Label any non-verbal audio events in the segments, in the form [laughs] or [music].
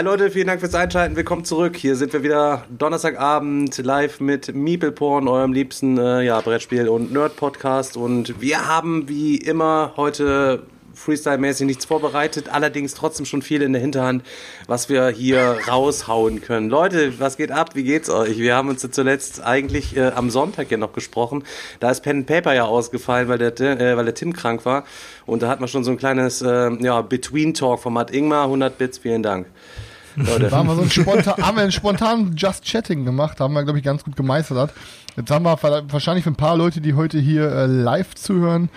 Hi Leute, vielen Dank fürs Einschalten. Willkommen zurück. Hier sind wir wieder Donnerstagabend live mit Meeple Porn, eurem liebsten äh, ja, Brettspiel- und Nerd-Podcast. Und wir haben wie immer heute Freestyle-mäßig nichts vorbereitet, allerdings trotzdem schon viel in der Hinterhand, was wir hier raushauen können. Leute, was geht ab? Wie geht's euch? Wir haben uns ja zuletzt eigentlich äh, am Sonntag ja noch gesprochen. Da ist Pen Paper ja ausgefallen, weil der, äh, weil der Tim krank war. Und da hat man schon so ein kleines äh, ja, Between-Talk-Format. Ingmar, 100 Bits, vielen Dank. Da haben wir so ein spontan, haben wir einen spontanen Just Chatting gemacht, haben wir, glaube ich, ganz gut gemeistert. Jetzt haben wir wahrscheinlich für ein paar Leute, die heute hier äh, live zuhören,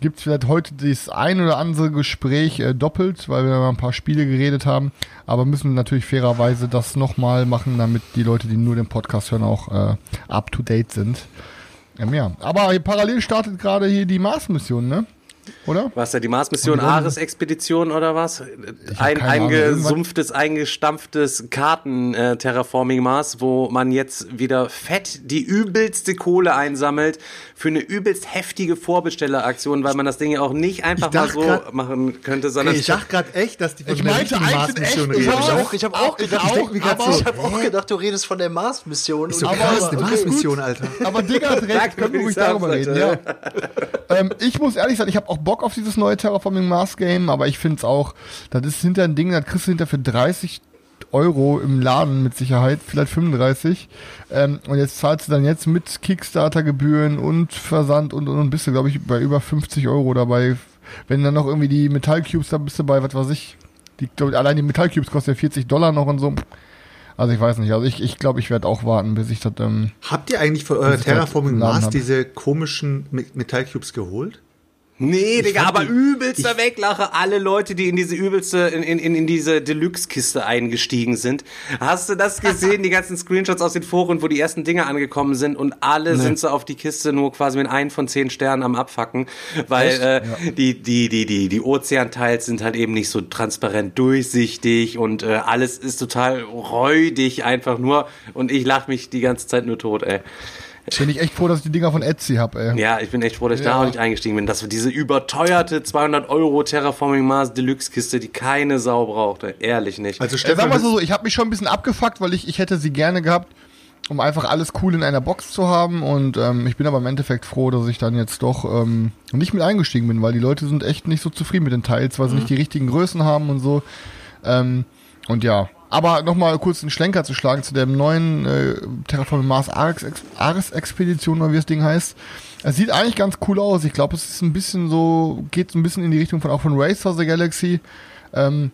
gibt es vielleicht heute das ein oder andere Gespräch äh, doppelt, weil wir mal ein paar Spiele geredet haben, aber müssen natürlich fairerweise das nochmal machen, damit die Leute, die nur den Podcast hören, auch äh, up to date sind. Ähm, ja, aber parallel startet gerade hier die Mars-Mission, ne? Oder? Was ja die Mars-Mission Ares-Expedition oder was? hab Ein eingesumpftes, eingestampftes Karten-Terraforming-Mars, wo man jetzt wieder fett die übelste Kohle einsammelt für eine übelst heftige Vorbestelleraktion, weil man das Ding ja auch nicht einfach Ich mal so grad- machen könnte, sondern Ich dachte gerade echt, dass die von Ich der meinte Mars-Mission echt, reden. ich Ich Ja, auch, ich habe auch ich gedacht, ich, grad aber- so, ich habe auch gedacht, du redest von der Mars-Mission. So Und- krass, die okay. Mars-Mission, Alter. [laughs] Aber Digga hat recht, können wir ruhig darüber reden. Ja. Ähm, ich muss ehrlich sagen, ich habe auch Bock auf dieses neue Terraforming Mars Game, aber ich finde es auch, das ist hinter ein Ding, das kriegst du hinter für 30 Euro im Laden mit Sicherheit, vielleicht 35. Ähm, und jetzt zahlst du dann jetzt mit Kickstarter-Gebühren und Versand und, und, und bist du, glaube ich, bei über 50 Euro dabei. Wenn dann noch irgendwie die Metallcubes, da bist du bei, was weiß ich, die, glaub, allein die Metallcubes kosten ja 40 Dollar noch und so. Also ich weiß nicht, also ich ich, glaube, ich werde auch warten, bis ich das, ähm, Habt ihr eigentlich für euer Terraforming Mars diese komischen Me- Metallcubes geholt? Nee, Digga, fand aber die- übelster Weglache alle Leute, die in diese übelste, in, in, in, diese Deluxe-Kiste eingestiegen sind. Hast du das [laughs] gesehen, die ganzen Screenshots aus den Foren, wo die ersten Dinge angekommen sind und alle sind so auf die Kiste nur quasi mit einen von zehn Sternen am Abfacken, weil äh, die, die, die, die, die Ozeanteils sind halt eben nicht so transparent durchsichtig und äh, alles ist total räudig einfach nur. Und ich lach mich die ganze Zeit nur tot, ey. Bin ich echt froh, dass ich die Dinger von Etsy habe, ey. Ja, ich bin echt froh, dass ich da Ja. auch nicht eingestiegen bin. Dass wir diese überteuerte 200 Euro Terraforming Mars Deluxe Kiste, die keine Sau brauchte. Ehrlich nicht. Also Äh, Stefan, sagen wir das- so, ich habe mich schon ein bisschen abgefuckt, weil ich, ich hätte sie gerne gehabt, um einfach alles cool in einer Box zu haben. Und ähm, ich bin aber im Endeffekt froh, dass ich dann jetzt doch ähm, nicht mit eingestiegen bin, weil die Leute sind echt nicht so zufrieden mit den Teils, weil sie nicht die richtigen Größen haben und so. Ähm, und ja. Aber nochmal kurz einen Schlenker zu schlagen zu dem neuen äh, Terraforming Mars Ares, Ares Expedition, oder wie das Ding heißt. Es sieht eigentlich ganz cool aus. Ich glaube, es ist ein bisschen so, geht ein bisschen in die Richtung von auch von Race for the Galaxy. Ähm,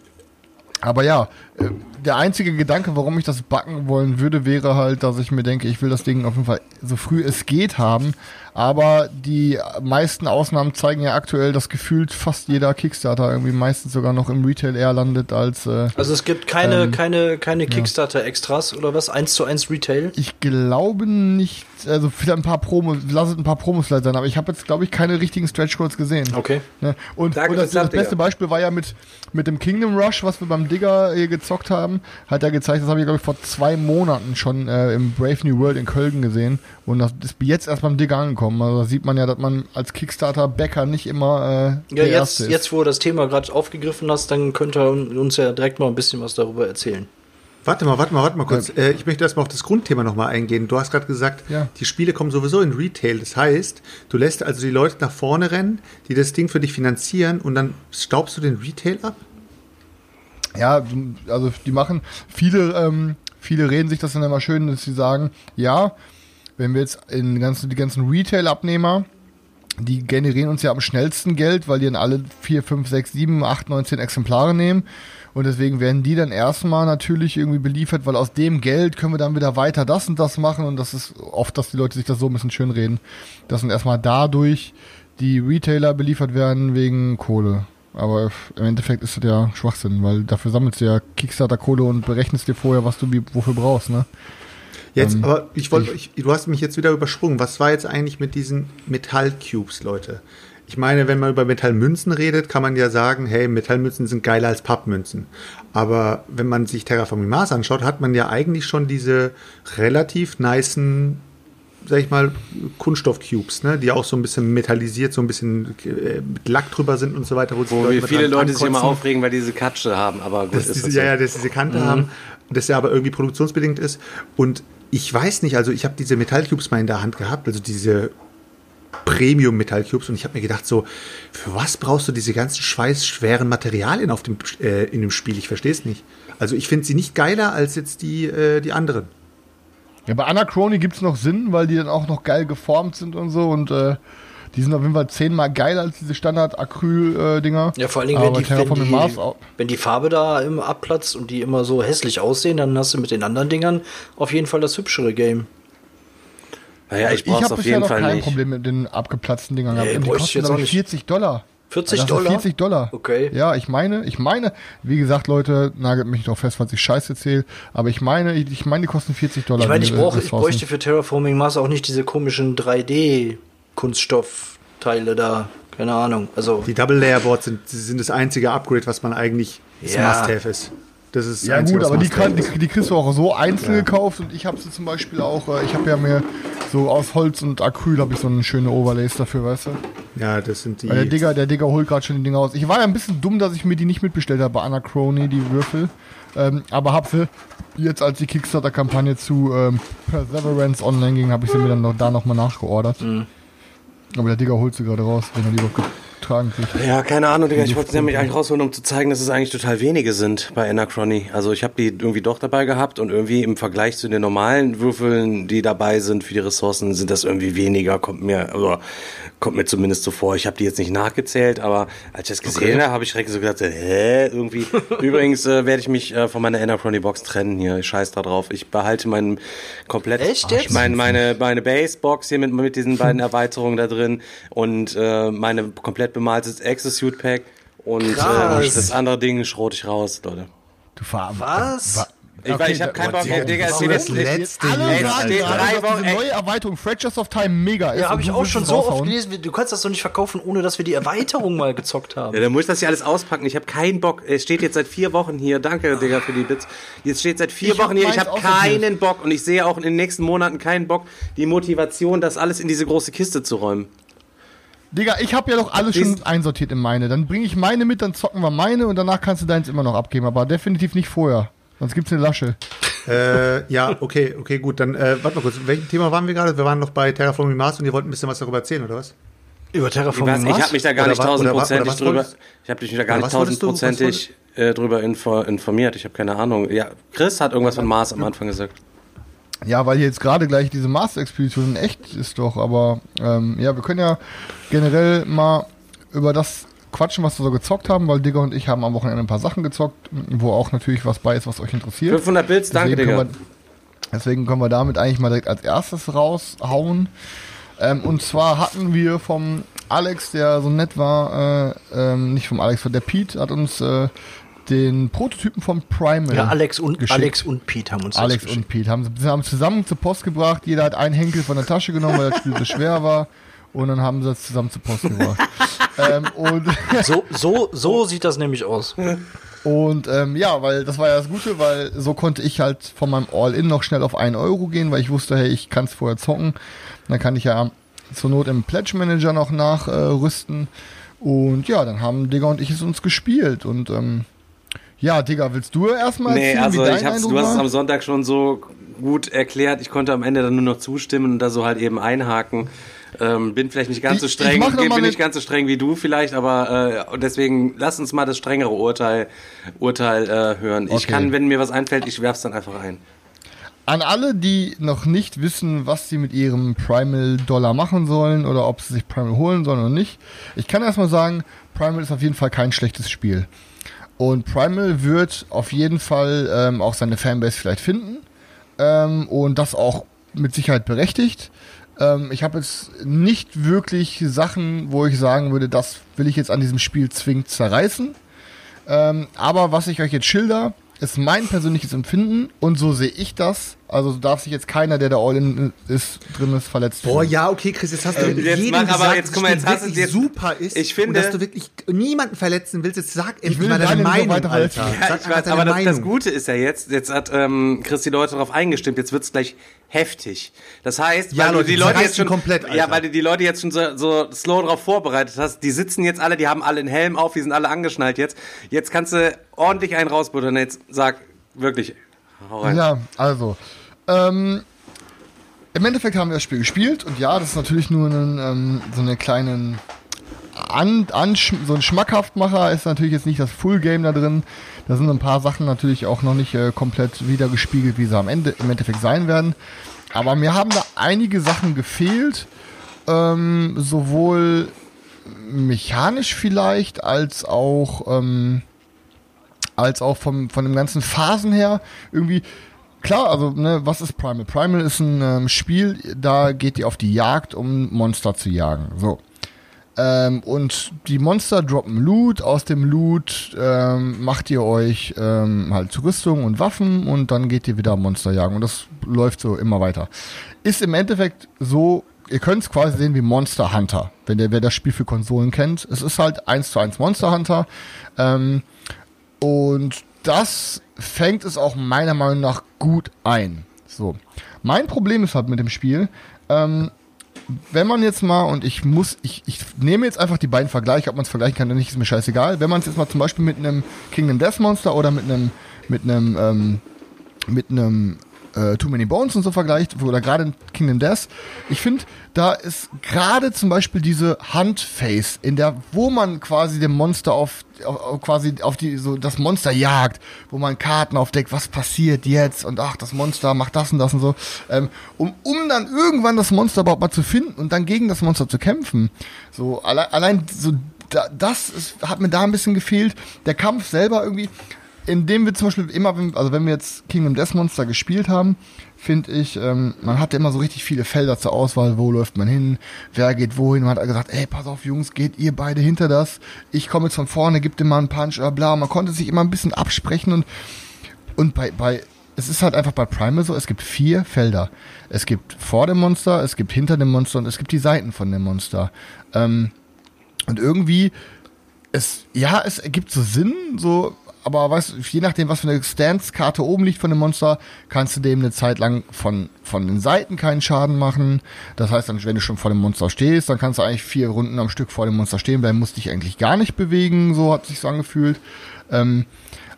aber ja, äh, der einzige Gedanke, warum ich das backen wollen würde, wäre halt, dass ich mir denke, ich will das Ding auf jeden Fall so früh es geht haben. Aber die meisten Ausnahmen zeigen ja aktuell, dass gefühlt fast jeder Kickstarter irgendwie meistens sogar noch im Retail eher landet als äh, Also es gibt keine, Ähm, keine, keine Kickstarter-Extras oder was? Eins zu eins Retail? Ich glaube nicht, also vielleicht ein paar Promos, lass es ein paar Promos vielleicht sein, aber ich habe jetzt, glaube ich, keine richtigen Stretch Goals gesehen. Okay. Ne? Und, und das, das beste. Beispiel war ja mit, mit dem Kingdom Rush, was wir beim Digger hier gezockt haben, hat er gezeigt, das habe ich, glaube ich, vor zwei Monaten schon äh, im Brave New World in Köln gesehen. Und das ist jetzt erst beim Digger angekommen. Also da sieht man ja, dass man als Kickstarter-Bäcker nicht immer äh, Ja, jetzt, Erste ist. jetzt, wo du das Thema gerade aufgegriffen hast, dann könnt ihr uns ja direkt mal ein bisschen was darüber erzählen. Warte mal, warte mal, warte mal kurz. Äh, ich möchte erstmal auf das Grundthema nochmal eingehen. Du hast gerade gesagt, Ja. die Spiele kommen sowieso in Retail. Das heißt, du lässt also die Leute nach vorne rennen, die das Ding für dich finanzieren und dann staubst du den Retail ab? Ja, also die machen, viele, ähm, viele reden sich das dann immer schön, dass sie sagen, ja, wenn wir jetzt in ganzen, die ganzen Retail-Abnehmer, die generieren uns ja am schnellsten Geld, weil die dann alle 4, 5, 6, 7, 8, 19 Exemplare nehmen. Und deswegen werden die dann erstmal natürlich irgendwie beliefert, weil aus dem Geld können wir dann wieder weiter das und das machen. Und das ist oft, dass die Leute sich das so ein bisschen schön reden, dass dann erstmal dadurch die Retailer beliefert werden wegen Kohle. Aber im Endeffekt ist das ja Schwachsinn, weil dafür sammelst du ja Kickstarter-Kohle und berechnest dir vorher, was du wie, wofür brauchst, ne? Jetzt, Ähm, aber ich wollte, du hast mich jetzt wieder übersprungen. Was war jetzt eigentlich mit diesen Metallcubes, Leute? Ich meine, wenn man über Metallmünzen redet, kann man ja sagen, hey, Metallmünzen sind geiler als Pappmünzen. Aber wenn man sich Terraforming Mars anschaut, hat man ja eigentlich schon diese relativ nicen, sag ich mal, Kunststoffcubes, ne, die auch so ein bisschen metallisiert, so ein bisschen äh, mit Lack drüber sind und so weiter. Wo mit viele Leute sich immer aufregen, weil die diese Katsche haben, aber gut, dass ist diese, das ja, so. ja, dass diese Kante haben und das ja aber irgendwie produktionsbedingt ist. Und ich weiß nicht, also ich habe diese Metallcubes mal in der Hand gehabt, also diese Premium Metallcubes und ich habe mir gedacht so, für was brauchst du diese ganzen schweißschweren Materialien auf dem, äh, in dem Spiel? Ich verstehe es nicht. Also ich finde sie nicht geiler als jetzt die, äh, die anderen. Ja, bei Anachrony gibt's noch Sinn, weil die dann auch noch geil geformt sind und so und äh, die sind auf jeden Fall zehnmal geiler als diese Standard-Acryl-Dinger. Ja, vor allen Dingen, wenn die, wenn, die, auch. wenn die Farbe da immer abplatzt und die immer so hässlich aussehen, dann hast du mit den anderen Dingern auf jeden Fall das hübschere Game. Naja, ich Ich brauch's habe auf bisher jeden noch Fall kein nicht. Problem mit den abgeplatzten Dingern Nee, die ich kosten, ich, nicht. 40 Dollar. 40 Das sind Dollar? 40 Dollar. Okay. Ja, ich meine, ich meine, wie gesagt, Leute, nagelt mich doch fest, was ich scheiße erzähle, aber ich meine, ich, ich meine, die kosten 40 Dollar. Ich meine, ich, brauche, ich bräuchte für Terraforming Mars auch nicht diese komischen 3D-Kunststoffteile da. Keine Ahnung. Also, Die Double Layer Boards sind, sind das einzige Upgrade, was man eigentlich das Ja. Must-Have ist. Das ist Ja gut, aber die, kann, die, die kriegst du auch so einzeln gekauft und ich habe sie zum Beispiel auch, äh, ich habe ja mir so aus Holz und Acryl habe ich so eine schöne Overlays dafür, weißt du? Ja, das sind die. Weil der Digger, der Digger holt gerade schon die Dinger aus. Ich war ja ein bisschen dumm, dass ich mir die nicht mitbestellt habe bei Anachrony, die Würfel. Ähm, aber hab sie jetzt, als die Kickstarter-Kampagne zu ähm, Perseverance online ging, habe ich sie mir dann noch, da nochmal nachgeordert. Mhm. Aber der Digger holt sie gerade raus, wenn er die überhaupt getragen kriegt. Ja, keine Ahnung, Digga. Ich wollte nämlich eigentlich rausholen, um zu zeigen, dass es eigentlich total wenige sind bei Anachrony. Also ich habe die irgendwie doch dabei gehabt und irgendwie im Vergleich zu den normalen Würfeln, die dabei sind für die Ressourcen, sind das irgendwie weniger. Kommt mir, also kommt mir zumindest so vor. Ich habe die jetzt nicht nachgezählt, aber als ich das gesehen habe, habe ich direkt so gedacht, hä, irgendwie. [laughs] Übrigens äh, werde ich mich äh, von meiner Anachrony Box trennen hier. Ich scheiß da drauf. Ich behalte meinen komplett, Echt jetzt? mein, meine meine Base-Box hier mit mit diesen beiden [laughs] Erweiterungen da drin und äh, meine komplett bemaltes Exosuit Pack und äh, das andere Ding schrote ich raus, Leute. Du fahr Was? Ich, weil ich habe keinen Bock, Digga, Digga, es steht das jetzt, letzte drei Wochen- diese neue Erweiterung Fractures of Time mega ist. Ja, habe ich auch schon so oft gelesen. Du kannst das doch nicht verkaufen, ohne dass wir die Erweiterung mal gezockt haben. Ja, dann muss ich das hier alles auspacken. Ich habe keinen Bock. Es steht jetzt seit vier Wochen hier. Danke, Digga, für die Bits. Jetzt steht seit vier Ich Wochen hier. Ich habe keinen Bock und ich sehe auch in den nächsten Monaten keinen Bock, die Motivation, das alles in diese große Kiste zu räumen. Digga, ich habe ja doch alles schon einsortiert in meine. Dann bringe ich meine mit, dann zocken wir meine und danach kannst du deins immer noch abgeben. Aber definitiv nicht vorher. Sonst gibt's eine Lasche. Äh, ja, okay, okay, gut. Dann, äh, warte mal kurz. Welchem Thema waren wir gerade? Wir waren noch bei Terraforming Mars und ihr wollt ein bisschen was darüber erzählen, oder was? Über Ich, Terraforming weiß, ich Mars? habe mich da gar Oder nicht tausendprozentig drüber. Ich habe dich da gar nicht tausendprozentig äh, drüber info, informiert. Ich habe keine Ahnung. Ja, Chris hat irgendwas von Mars am Anfang gesagt. Ja, weil hier jetzt gerade gleich diese Master-Expedition echt ist doch. Aber ähm, ja, wir können ja generell mal über das quatschen, was wir so gezockt haben, weil Digger und ich haben am Wochenende ein paar Sachen gezockt, wo auch natürlich was bei ist, was euch interessiert. 500 Bits, danke, Deswegen Digga. können wir, deswegen können wir damit eigentlich mal direkt als erstes raushauen. Ähm, und zwar hatten wir vom Alex, der so nett war, äh, ähm, nicht vom Alex, von der Pete, hat uns äh, den Prototypen vom Primal. Ja, Alex und, geschickt. Alex und Pete haben uns das Alex und Pete haben, sie haben zusammen zur Post gebracht. Jeder hat einen Henkel von der Tasche genommen, weil das Spiel so schwer war. Und dann haben sie es zusammen zur Post gebracht. [laughs] ähm, und [laughs] So, so, so sieht das nämlich aus. und ähm, ja, weil das war ja das Gute, weil so konnte ich halt von meinem All-In noch schnell auf 1 Euro gehen, weil ich wusste, hey, ich kann es vorher zocken. Dann kann ich ja zur Not im Pledge Manager noch nachrüsten. und ja, dann haben Digga und ich es uns gespielt. Und ähm, ja, Digga, willst du erstmal Nee, erzählen, also wie dein ich hab's, du hast es am Sonntag schon so gut erklärt. Ich konnte am Ende dann nur noch zustimmen und da so halt eben einhaken. Ähm, bin vielleicht nicht ganz Ich- so ich streng, bin nicht ganz so streng wie du vielleicht, aber äh, deswegen lass uns mal das strengere Urteil, Urteil äh, hören. Ich Okay. kann, wenn mir was einfällt, ich werf's dann einfach ein. An alle, die noch nicht wissen, was sie mit ihrem Primal Dollar machen sollen oder ob sie sich Primal holen sollen oder nicht. Ich kann erstmal sagen, Primal ist auf jeden Fall kein schlechtes Spiel. Und Primal wird auf jeden Fall ähm, auch seine Fanbase vielleicht finden. Ähm, und das auch mit Sicherheit berechtigt. Ähm, ich habe jetzt nicht wirklich Sachen, wo ich sagen würde, das will ich jetzt an diesem Spiel zwingend zerreißen. Ähm, aber was ich euch jetzt schilder, ist mein persönliches Empfinden und so sehe ich das. Also darf sich jetzt keiner, der da all in ist, drin ist, verletzt Boah, fühlen. ja, okay, Chris, jetzt hast du Ähm, jetzt jedem mach aber- gesagt, jetzt dass guck mal, das jetzt hast jetzt- super ist ich finde- und dass du wirklich niemanden verletzen willst. Jetzt sag endlich will mal deine Meinung, verletzen. Alter. Ja, Sag ich weiß, aber das, das. Gute ist ja jetzt, jetzt hat ähm, Chris die Leute darauf eingestimmt, jetzt wird's gleich heftig. Das heißt, Ja, weil Leute, du die Leute jetzt schon komplett, ja, Alter. weil du die Leute jetzt schon so, so slow darauf vorbereitet hast, die sitzen jetzt alle, die haben alle einen Helm auf, die sind alle angeschnallt jetzt. Jetzt kannst du ordentlich einen rausbuttern. Jetzt sag wirklich, hau rein. Ja, also. Ähm, Im Endeffekt haben wir das Spiel gespielt und ja, das ist natürlich nur ein, ähm, so eine kleinen an, an, so ein Schmackhaftmacher ist natürlich jetzt nicht das Full Game da drin. Da sind ein paar Sachen natürlich auch noch nicht äh, komplett wieder gespiegelt, wie sie am Ende im Endeffekt sein werden. Aber mir haben da einige Sachen gefehlt, ähm, sowohl mechanisch vielleicht als auch ähm, als auch vom, von den ganzen Phasen her irgendwie. Klar, also ne, was ist Primal? Primal ist ein ähm, Spiel, da geht ihr auf die Jagd, um Monster zu jagen. So. Ähm, und die Monster droppen Loot. Aus dem Loot ähm, macht ihr euch ähm, halt Rüstung und Waffen und dann geht ihr wieder Monster jagen. Und das läuft so immer weiter. Ist im Endeffekt so, ihr könnt es quasi sehen wie Monster Hunter, wenn der wer das Spiel für Konsolen kennt. Es ist halt eins zu eins Monster Hunter. Ähm, und das fängt es auch meiner Meinung nach gut ein. So. Mein Problem ist halt mit dem Spiel, ähm, wenn man jetzt mal, und ich muss, ich, ich nehme jetzt einfach die beiden Vergleiche, ob man es vergleichen kann oder nicht, ist mir scheißegal. Wenn man es jetzt mal zum Beispiel mit einem Kingdom Death Monster oder mit einem, mit einem, ähm, mit einem äh, Too Many Bones und so vergleicht, oder gerade in Kingdom Death, ich finde, da ist gerade zum Beispiel diese Handface, in der, wo man quasi dem Monster auf, auf, quasi auf die, so das Monster jagt, wo man Karten aufdeckt, was passiert jetzt und ach, das Monster macht das und das und so, ähm, um, um dann irgendwann das Monster überhaupt mal zu finden und dann gegen das Monster zu kämpfen. So, allein, allein so, da, das ist, hat mir da ein bisschen gefehlt. Der Kampf selber irgendwie, indem wir zum Beispiel immer, also wenn wir jetzt Kingdom Death Monster gespielt haben, finde ich, ähm, man hatte immer so richtig viele Felder zur Auswahl, wo läuft man hin, wer geht wohin, man hat gesagt, ey, pass auf Jungs, geht ihr beide hinter das, ich komme jetzt von vorne, gib dir mal einen Punch oder bla, man konnte sich immer ein bisschen absprechen und, und bei, bei, es ist halt einfach bei Primal so, es gibt vier Felder. Es gibt vor dem Monster, es gibt hinter dem Monster und es gibt die Seiten von dem Monster. Ähm, und irgendwie, es, ja, es ergibt so Sinn, so, aber weißt je nachdem, was für eine Stance-Karte oben liegt von dem Monster, kannst du dem eine Zeit lang von, von den Seiten keinen Schaden machen. Das heißt, dann, wenn du schon vor dem Monster stehst, dann kannst du eigentlich vier Runden am Stück vor dem Monster stehen bleiben, musst dich eigentlich gar nicht bewegen, so hat sich so angefühlt. Ähm,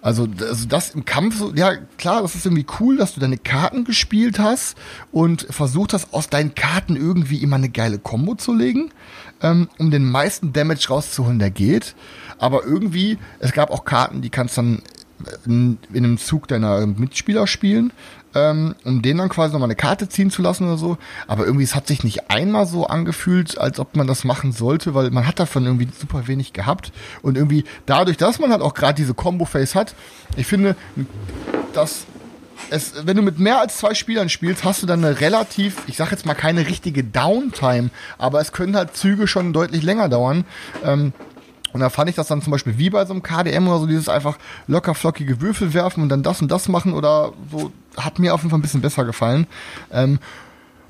also das, also das im Kampf, so, ja klar, das ist irgendwie cool, dass du deine Karten gespielt hast und versucht hast, aus deinen Karten irgendwie immer eine geile Combo zu legen, ähm, um den meisten Damage rauszuholen, der geht. Aber irgendwie, es gab auch Karten, die kannst dann in, in einem Zug deiner Mitspieler spielen, ähm, um denen dann quasi nochmal eine Karte ziehen zu lassen oder so. Aber irgendwie, es hat sich nicht einmal so angefühlt, als ob man das machen sollte, weil man hat davon irgendwie super wenig gehabt. Und irgendwie dadurch, dass man halt auch gerade diese Combo-Face hat, ich finde, dass es, wenn du mit mehr als zwei Spielern spielst, hast du dann eine relativ, ich sag jetzt mal keine richtige Downtime, aber es können halt Züge schon deutlich länger dauern. Ähm, und da fand ich das dann zum Beispiel wie bei so einem KDM oder so, dieses einfach locker flockige Würfel werfen und dann das und das machen oder so, hat mir auf jeden Fall ein bisschen besser gefallen. Ähm,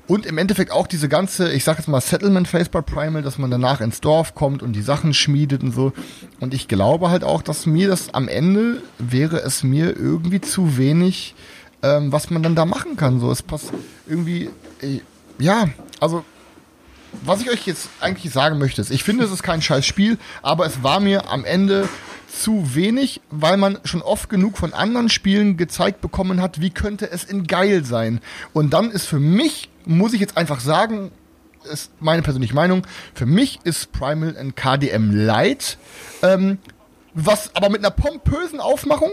und im Endeffekt auch diese ganze, ich sag jetzt mal Settlement Phase bei Primal, dass man danach ins Dorf kommt und die Sachen schmiedet und so. Und ich glaube halt auch, dass mir das am Ende wäre es mir irgendwie zu wenig, ähm, was man dann da machen kann. So, es passt irgendwie, äh, ja, also was ich euch jetzt eigentlich sagen möchte, ist, ich finde, es ist kein scheiß Spiel, aber es war mir am Ende zu wenig, weil man schon oft genug von anderen Spielen gezeigt bekommen hat, wie könnte es in geil sein. Und dann ist für mich, muss ich jetzt einfach sagen, ist meine persönliche Meinung, für mich ist Primal ein KDM Light, ähm, was aber mit einer pompösen Aufmachung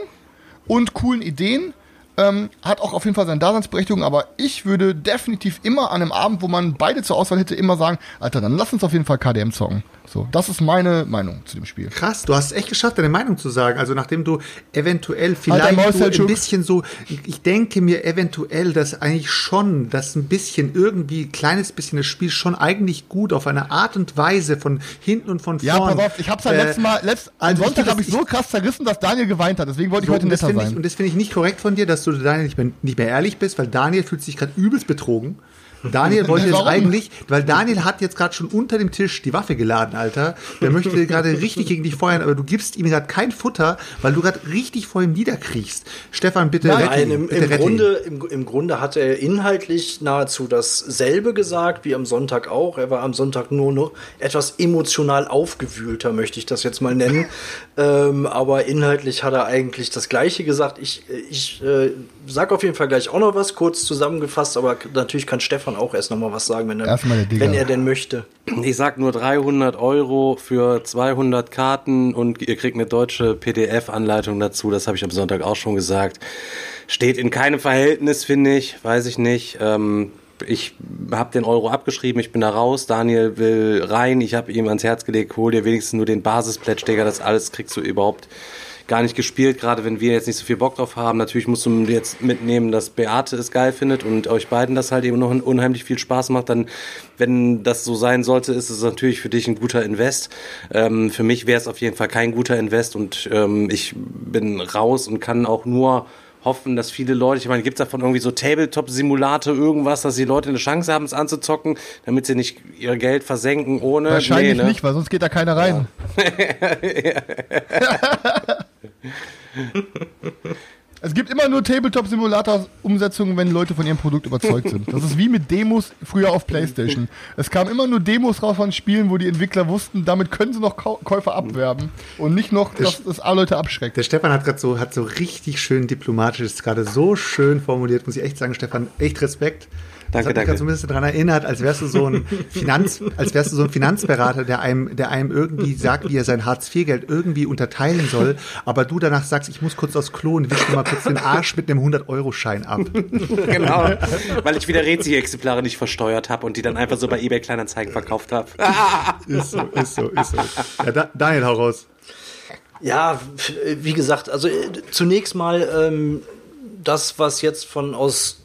und coolen Ideen ähm, hat auch auf jeden Fall seine Daseinsberechtigung, aber ich würde definitiv immer an einem Abend, wo man beide zur Auswahl hätte, immer sagen, Alter, dann lass uns auf jeden Fall KDM zocken. So, das ist meine Meinung zu dem Spiel. Krass, du hast es echt geschafft, deine Meinung zu sagen. Also nachdem du eventuell vielleicht Alter Maus, so ein bisschen so, ich denke mir eventuell, dass eigentlich schon, dass ein bisschen irgendwie, ein kleines bisschen das Spiel schon eigentlich gut auf eine Art und Weise von hinten und von Ja, vorn. pass auf, ich hab's ja äh, letztes Mal, letzt, am also ich Sonntag habe ich so krass zerrissen, dass Daniel geweint hat. Deswegen wollte ich So, heute und das netter finde ich, sein. und das finde ich nicht korrekt von dir, dass du Daniel nicht mehr, nicht mehr ehrlich bist, weil Daniel fühlt sich gerade übelst betrogen. Daniel wollte jetzt eigentlich, weil Daniel hat jetzt gerade schon unter dem Tisch die Waffe geladen, Alter. Der möchte gerade richtig gegen dich feuern, aber du gibst ihm gerade kein Futter, weil du gerade richtig vor ihm niederkriechst. Stefan, bitte rette Nein, ihn. im, bitte im, rette. Grunde, im, im Grunde hat er inhaltlich nahezu dasselbe gesagt wie am Sonntag auch. Er war am Sonntag nur noch etwas emotional aufgewühlter, möchte ich das jetzt mal nennen. ähm, aber inhaltlich hat er eigentlich das Gleiche gesagt. Ich, ich äh, sag auf jeden Fall gleich auch noch was, kurz zusammengefasst, aber natürlich kann Stefan auch erst noch mal was sagen, wenn er, wenn er denn möchte. Ich sag nur 300 Euro für 200 Karten und ihr kriegt eine deutsche PDF-Anleitung dazu. Das habe ich am Sonntag auch schon gesagt. Steht in keinem Verhältnis, finde ich. Weiß ich nicht. Ähm, ich habe den Euro abgeschrieben, ich bin da raus. Daniel will rein. Ich habe ihm ans Herz gelegt, hol dir wenigstens nur den Basisplätsch, Digga. Das alles kriegst du überhaupt gar nicht gespielt, gerade wenn wir jetzt nicht so viel Bock drauf haben. Natürlich musst du jetzt mitnehmen, dass Beate es geil findet und euch beiden das halt eben noch unheimlich viel Spaß macht. Dann, wenn das so sein sollte, ist es natürlich für dich ein guter Invest. Ähm, für mich wäre es auf jeden Fall kein guter Invest und ähm, ich bin raus und kann auch nur hoffen, dass viele Leute, ich meine, gibt es davon irgendwie so Tabletop-Simulate, irgendwas, dass die Leute eine Chance haben, es anzuzocken, damit sie nicht ihr Geld versenken ohne. Wahrscheinlich Nee, ne? nicht, weil sonst geht da keiner rein. [laughs] [laughs] [laughs] Es gibt immer nur Tabletop-Simulator-Umsetzungen, wenn Leute von ihrem Produkt überzeugt sind. Das ist wie mit Demos früher auf Playstation. Es kamen immer nur Demos raus von Spielen, wo die Entwickler wussten, damit können sie noch Käufer abwerben und nicht noch, dass das A-Leute abschreckt. Der Stefan hat gerade so, hat so richtig schön diplomatisch, ist gerade so schön formuliert, muss ich echt sagen, Stefan, echt Respekt. Das Danke, hat mich danke. grad so ein bisschen daran erinnert, als wärst du so ein Finanz, als wärst du so ein Finanzberater, der einem, der einem irgendwie sagt, wie er sein Hartz-IV-Geld irgendwie unterteilen soll, aber du danach sagst, ich muss kurz aufs Klo und wisch dir mal kurz den Arsch mit einem 100-Euro-Schein ab. [laughs] Genau, weil ich wieder Rezi-Exemplare nicht versteuert habe und die dann einfach so bei eBay Kleinanzeigen verkauft habe. [laughs] Ist so, ist so, ist so. Ja, da, Daniel, hau raus. Ja, wie gesagt, also äh, zunächst mal ähm, das, was jetzt von aus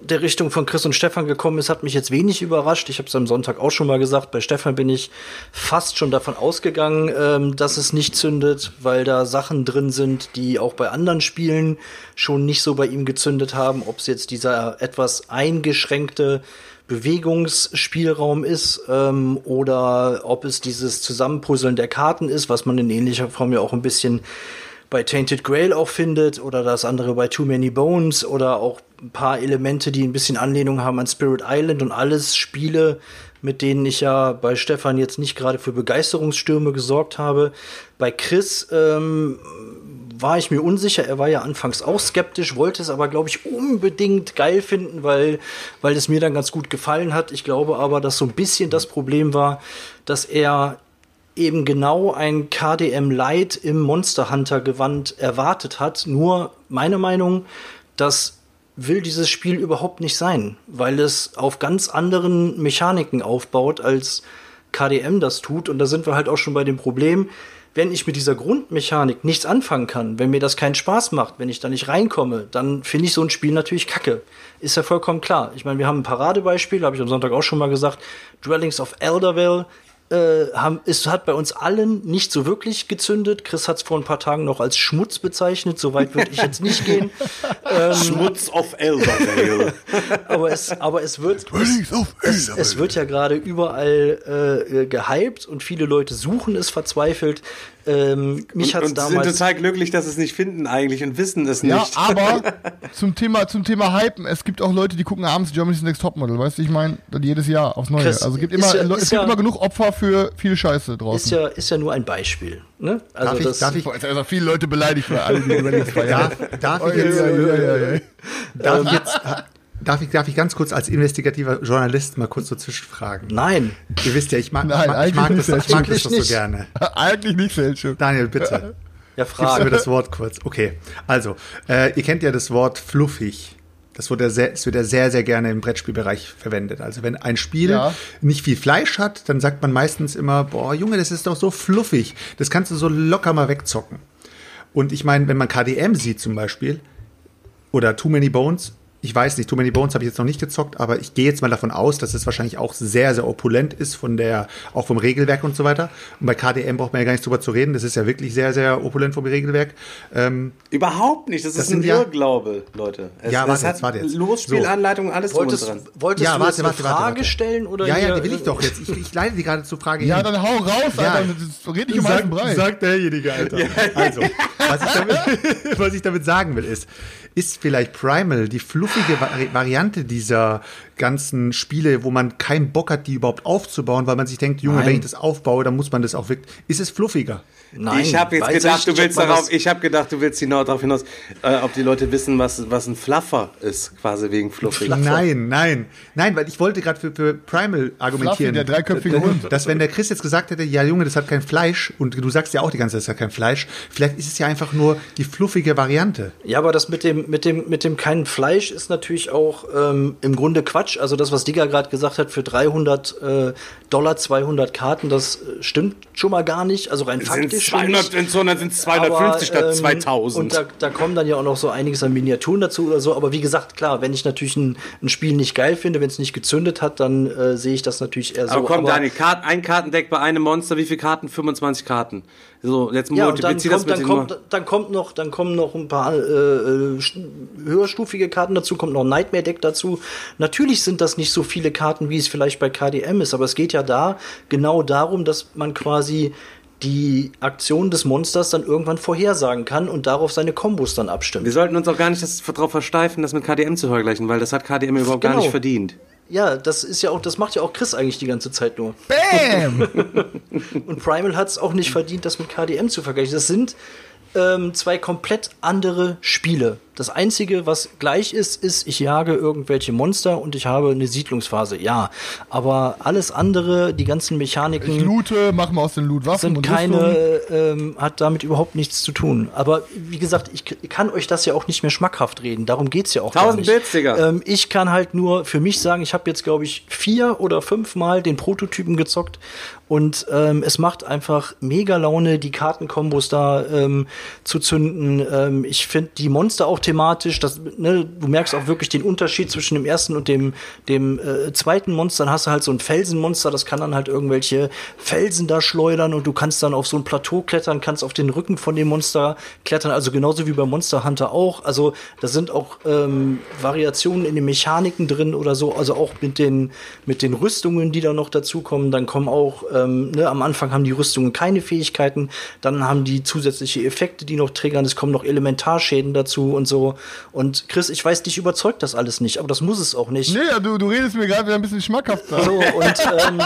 der Richtung von Chris und Stefan gekommen ist, hat mich jetzt wenig überrascht. Ich habe es am Sonntag auch schon mal gesagt. Bei Stefan bin ich fast schon davon ausgegangen, ähm, dass es nicht zündet, weil da Sachen drin sind, die auch bei anderen Spielen schon nicht so bei ihm gezündet haben. Ob es jetzt dieser etwas eingeschränkte Bewegungsspielraum ist ähm, oder ob es dieses Zusammenpuzzeln der Karten ist, was man in ähnlicher Form ja auch ein bisschen bei Tainted Grail auch findet oder das andere bei Too Many Bones oder auch ein paar Elemente, die ein bisschen Anlehnung haben an Spirit Island und alles Spiele, mit denen ich ja bei Stefan jetzt nicht gerade für Begeisterungsstürme gesorgt habe. Bei Chris ähm, war ich mir unsicher. Er war ja anfangs auch skeptisch, wollte es aber, glaube ich, unbedingt geil finden, weil, weil es mir dann ganz gut gefallen hat. Ich glaube aber, dass so ein bisschen das Problem war, dass er eben genau ein KDM Light im Monster Hunter Gewand erwartet hat. Nur meine Meinung, das will dieses Spiel überhaupt nicht sein, weil es auf ganz anderen Mechaniken aufbaut, als KDM das tut. Und da sind wir halt auch schon bei dem Problem, wenn ich mit dieser Grundmechanik nichts anfangen kann, wenn mir das keinen Spaß macht, wenn ich da nicht reinkomme, dann finde ich so ein Spiel natürlich kacke. Ist ja vollkommen klar. Ich meine, wir haben ein Paradebeispiel, habe ich am Sonntag auch schon mal gesagt. Dwellings of Eldervale äh, haben, es hat bei uns allen nicht so wirklich gezündet. Chris hat es vor ein paar Tagen noch als Schmutz bezeichnet. So weit würde ich jetzt nicht gehen. [laughs] Schmutz auf Eldervale. [laughs] Aber es, aber es wird, es, es, es wird ja gerade überall äh, gehypt und viele Leute suchen es verzweifelt. Ähm, mich hat es und sind damals. total glücklich, dass sie es nicht finden eigentlich und wissen es Ja, nicht. aber [laughs] zum Thema, zum Thema Hypen, es gibt auch Leute, die gucken abends Germany's Next Topmodel, weißt du, ich meine, jedes Jahr aufs Neue. Chris, also es gibt ist immer, ja- es ist gibt ja- immer genug Opfer für viel Scheiße ist draußen. ja, ist ja nur ein Beispiel. Ne? Also Darf ich, das, darf ich, also viele Leute beleidigt, weil alle die feiern. darf, darf ich jetzt, ja, ja, ja, ja, ja. darf ich jetzt, darf ich, darf ich ganz kurz als investigativer Journalist mal kurz so zwischenfragen? Nein. Ihr wisst ja, ich mag, Nein, ich mag, ich mag eigentlich das, nicht. ich mag das so gerne. Eigentlich nicht, Selchuk. [laughs] Daniel, bitte. Ja, Gibst du mir Frage. das Wort kurz? Okay. Also, äh, ihr kennt ja das Wort fluffig. Das wird ja sehr, das wird ja sehr, sehr gerne im Brettspielbereich verwendet. Also wenn ein Spiel Ja. nicht viel Fleisch hat, dann sagt man meistens immer, boah, Junge, das ist doch so fluffig. Das kannst du so locker mal wegzocken. Und ich meine, wenn man KDM sieht zum Beispiel, oder Too Many Bones, ich weiß nicht, Too Many Bones habe ich jetzt noch nicht gezockt, aber ich gehe jetzt mal davon aus, dass es wahrscheinlich auch sehr, sehr opulent ist von der, auch vom Regelwerk und so weiter. Und bei KDM braucht man ja gar nicht drüber zu reden. Das ist ja wirklich sehr, sehr opulent vom Regelwerk. Ähm, Überhaupt nicht. Das, Das ist ein sind ja- Irrglaube, Leute. Es, Ja, warte jetzt, warte jetzt. Losspielanleitung, alles Wolltest, dran. wolltest ja, du warte, jetzt warte, eine warte, Frage warte. stellen? Oder ja, ja, die will ich doch jetzt. Ich, ich leite die gerade zur Frage Ja, hin. dann hau raus, Ja. Alter. Red nicht um heißen Brei. sagt derjenige, Alter. Also, was ich, damit, [laughs] was ich damit sagen will, ist, ist vielleicht Primal die fluffige Vari Variante dieser ganzen Spiele, wo man keinen Bock hat, die überhaupt aufzubauen, weil man sich denkt, Junge, Nein. wenn ich das aufbaue, dann muss man das auch wirklich. Ist es fluffiger? Nein, ich habe jetzt gedacht, du willst darauf, das- ich habe gedacht, du willst genau darauf hinaus, äh, ob die Leute wissen, was, was ein Fluffer ist, quasi wegen Fluffig. Nein, nein, nein, weil ich wollte gerade für, für Primal argumentieren. der dreiköpfige Hund. Dass wenn der Chris jetzt gesagt hätte, ja Junge, das hat kein Fleisch und du sagst ja auch die ganze Zeit, das hat kein Fleisch, vielleicht ist es ja einfach nur die fluffige Variante. Ja, aber das mit dem, mit dem, mit dem kein Fleisch ist natürlich auch ähm, im Grunde Quatsch. Also das, was Digga gerade gesagt hat, für 300 äh, Dollar 200 Karten, das äh, stimmt schon mal gar nicht. Also rein Sind faktisch. 200, schon nicht. sondern sind 250 Aber, statt ähm, 2000. Und da, da kommen dann ja auch noch so einiges an Miniaturen dazu oder so. Aber wie gesagt, klar, wenn ich natürlich ein, ein Spiel nicht geil finde, wenn es nicht gezündet hat, dann äh, sehe ich das natürlich eher so. aber komm, Daniel, Kart, ein Kartendeck bei einem Monster, wie viele Karten? 25 Karten. So, jetzt Ja, und dann multiplizier das kommt, mit dann, kommt, dann kommt noch, dann kommen noch ein paar äh, äh, st- höherstufige Karten dazu, kommt noch ein Nightmare Deck dazu. Natürlich sind das nicht so viele Karten, wie es vielleicht bei KDM ist, aber es geht ja da genau darum, dass man quasi die Aktion des Monsters dann irgendwann vorhersagen kann und darauf seine Kombos dann abstimmt. Wir sollten uns auch gar nicht das, darauf versteifen, das mit KDM zu vergleichen, weil das hat KDM überhaupt gar Genau. nicht verdient. Ja, das ist ja auch, das macht ja auch Chris eigentlich die ganze Zeit nur. Bam! [laughs] Und Primal hat es auch nicht verdient, das mit KDM zu vergleichen. Das sind ähm, zwei komplett andere Spiele. Das Einzige, was gleich ist, ist, ich jage irgendwelche Monster und ich habe eine Siedlungsphase. Ja, aber alles andere, die ganzen Ich Mechaniken loote, mach mal aus den Loot Waffen sind und keine, ähm, hat damit überhaupt nichts zu tun. Aber wie gesagt, ich kann euch das ja auch nicht mehr schmackhaft reden. Darum geht's ja auch gar 1000 nicht. Bits, Digga. Ähm, ich kann halt nur für mich sagen, ich habe jetzt, glaube ich, vier oder fünf Mal den Prototypen gezockt und ähm, es macht einfach mega Laune, die Kartenkombos da ähm, zu zünden. Ähm, ich finde die Monster auch thematisch, das, ne, du merkst auch wirklich den Unterschied zwischen dem ersten und dem, dem äh, zweiten Monster. Dann hast du halt so ein Felsenmonster, das kann dann halt irgendwelche Felsen da schleudern und du kannst dann auf so ein Plateau klettern, kannst auf den Rücken von dem Monster klettern, also genauso wie bei Monster Hunter auch. Also da sind auch ähm, Variationen in den Mechaniken drin oder so, also auch mit den, mit den Rüstungen, die da noch dazukommen. Dann kommen auch, ähm, ne, am Anfang haben die Rüstungen keine Fähigkeiten, dann haben die zusätzliche Effekte, die noch triggern, es kommen noch Elementarschäden dazu und so. Und Chris, ich weiß, dich überzeugt das alles nicht, aber das muss es auch nicht. Nee, du, du redest mir gerade wieder ein bisschen schmackhafter. So, und ähm,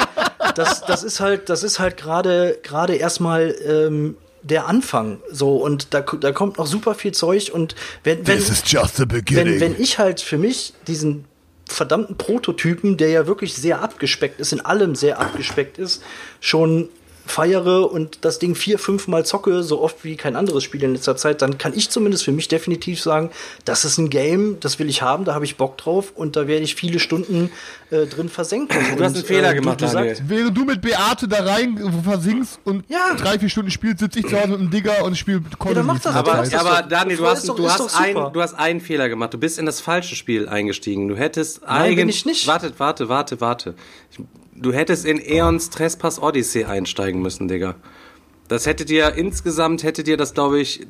das, das ist halt, das ist halt gerade gerade erstmal ähm, der Anfang. So, und da, da kommt noch super viel Zeug. Und wenn, wenn, wenn, wenn ich halt für mich diesen verdammten Prototypen, der ja wirklich sehr abgespeckt ist, in allem sehr abgespeckt ist, schon feiere und das Ding vier, fünf Mal zocke, so oft wie kein anderes Spiel in letzter Zeit, dann kann ich zumindest für mich definitiv sagen, das ist ein Game, das will ich haben, da habe ich Bock drauf und da werde ich viele Stunden äh, drin versenken. Du hast einen Fehler gemacht, du, du sagst, Während du mit Beate da rein versinkst und Ja. drei, vier Stunden spielst, sitze ich zu Hause mit einem Digger und spiele Call Ja, das Aber, Das aber doch- Daniel, du hast, doch- du, hast ein, du hast einen Fehler gemacht. Du bist in das falsche Spiel eingestiegen. Du hättest Nein, bin eigentlich. ich nicht. Warte, warte, warte, warte. Ich, du hättest in Eons Trespass Odyssey einsteigen müssen, Digga. Das hätte dir insgesamt, hätte dir das, glaube ich,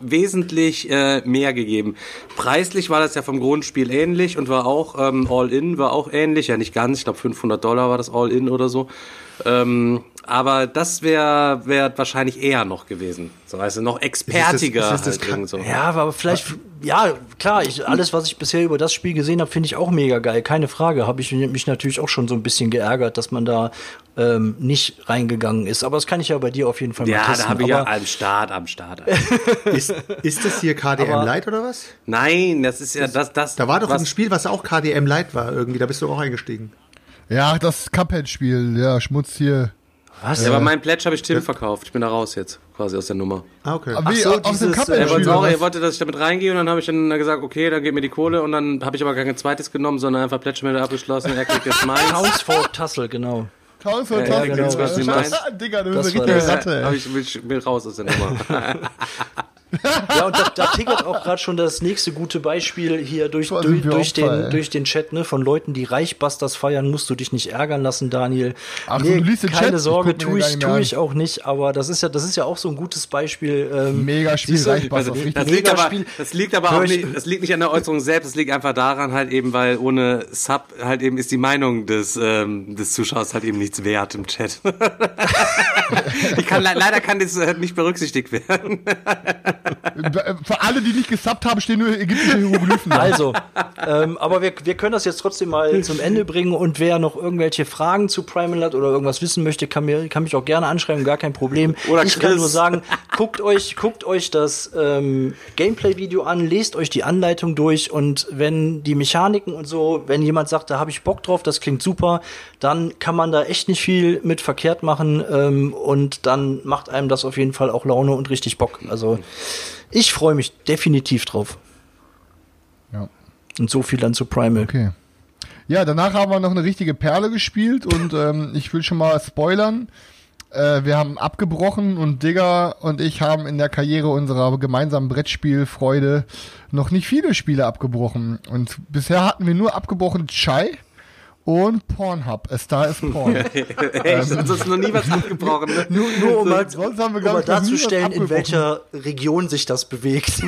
wesentlich äh, mehr gegeben. Preislich war das ja vom Grundspiel ähnlich und war auch ähm, All-In, war auch ähnlich. Ja, nicht ganz. Ich glaube, 500 Dollar war das All-In oder so. Ähm, aber das wäre wär wahrscheinlich eher noch gewesen. So, weißt du, noch expertiger. ist das halt Krank- irgend so. Ja, aber vielleicht, ja, klar, ich, alles, was ich bisher über das Spiel gesehen habe, finde ich auch mega geil. Keine Frage. Habe ich mich natürlich auch schon so ein bisschen geärgert, dass man da ähm, nicht reingegangen ist. Aber das kann ich ja bei dir auf jeden Fall mal Ja, testen. da habe ich ja am Start, am Start. [laughs] Ist, ist das hier KDM Aber- Light oder was? Nein, das ist ja das, das. Da war doch was, ein Spiel, was auch KDM Light war irgendwie, da bist du auch eingestiegen. Ja, das Cuphead-Spiel, ja, Schmutz hier. Was? Ja, aber mein Pledge habe ich Tim verkauft. Ich bin da raus jetzt, quasi aus der Nummer. Ah, okay. Wie, so, aus dem dieses, Cup äh, Er wollte, auch, er wollte, dass ich damit reingehe und dann habe ich dann gesagt, okay, dann gib mir die Kohle und dann habe ich aber kein zweites genommen, sondern einfach Pledge mit abgeschlossen. Er kriegt jetzt meins. Townsfolk Tassel, genau. Tausend, Ja, tausend. genau. Digga, du bist eine richtige. Ratte. Ey. ich, ich will raus aus der Nummer. [laughs] [laughs] Ja, und da, da tickert auch gerade schon das nächste gute Beispiel hier durch, durch, durch, den, ey. durch den Chat, ne, von Leuten, die Reichbusters feiern, musst du dich nicht ärgern lassen, Daniel. Ach, du liest den Chat? keine Ich Sorge, mir tue ich, tue ich auch nicht, aber das ist ja, das ist ja auch so ein gutes Beispiel. Ähm, Mega Spiel, Reichbusters, Also, das, liegt aber, Megaspiel. das liegt aber auch ich- nicht, das liegt nicht an der Äußerung selbst, das liegt einfach daran halt eben, weil ohne Sub halt eben ist die Meinung des, ähm, des Zuschauers halt eben nichts wert im Chat. [laughs] ich kann, le- leider kann das äh, nicht berücksichtigt werden. [laughs] Für alle, die nicht gesubbt haben, stehen nur ägyptische Hieroglyphen. da. Also, ähm, aber wir, wir können das jetzt trotzdem mal zum Ende bringen und wer noch irgendwelche Fragen zu Primal hat oder irgendwas wissen möchte, kann, mir, kann mich auch gerne anschreiben, gar kein Problem. [laughs] Oder ich kann Chris. nur sagen, guckt euch, guckt euch das ähm, Gameplay-Video an, lest euch die Anleitung durch und wenn die Mechaniken und so, wenn jemand sagt, da habe ich Bock drauf, das klingt super, dann kann man da echt nicht viel mit verkehrt machen ähm, und dann macht einem das auf jeden Fall auch Laune und richtig Bock. Also ich freue mich definitiv drauf. Ja. Und so viel dann zu Primal. Okay. Ja, danach haben wir noch eine richtige Perle gespielt und [laughs] ähm, ich will schon mal spoilern. Äh, wir haben abgebrochen und Digger und ich haben in der Karriere unserer gemeinsamen Brettspielfreude noch nicht viele Spiele abgebrochen. Und bisher hatten wir nur abgebrochen Chai und Pornhub. A Star is Porn. [laughs] Echt, sonst ist noch nie was [laughs] abgebrochen. Ne? Nur, nur um, mal, Sonst haben wir, um mal darzustellen, in welcher Region sich das bewegt.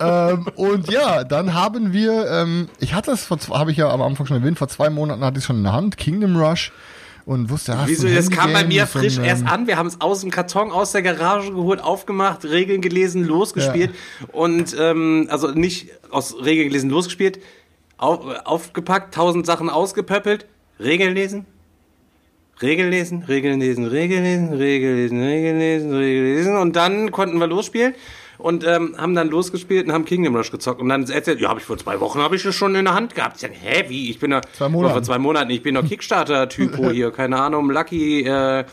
ähm, und ja, dann haben wir, ähm, ich hatte es, vor zwei- habe ich ja am Anfang schon erwähnt, vor zwei Monaten hatte ich es schon in der Hand, Kingdom Rush. Und wusste, ah, Wieso, das kam bei mir frisch ähm, erst an. Wir haben es aus dem Karton, aus der Garage geholt, aufgemacht, Regeln gelesen, losgespielt. Und, ähm, also nicht aus Regeln gelesen, losgespielt, auf, aufgepackt, tausend Sachen ausgepöppelt, Regeln lesen, Regeln lesen, Regeln lesen, Regeln lesen, Regeln lesen, Regeln lesen, Regeln lesen. Und dann konnten wir losspielen. Und ähm, haben dann losgespielt und haben Kingdom Rush gezockt. Und dann erzählt, ja, habe ich vor zwei Wochen habe ich das schon in der Hand gehabt. Ich sag, hä, wie? Ich bin da vor zwei Monaten, ich bin doch Kickstarter-Typo [laughs] hier, keine Ahnung, Lucky, äh,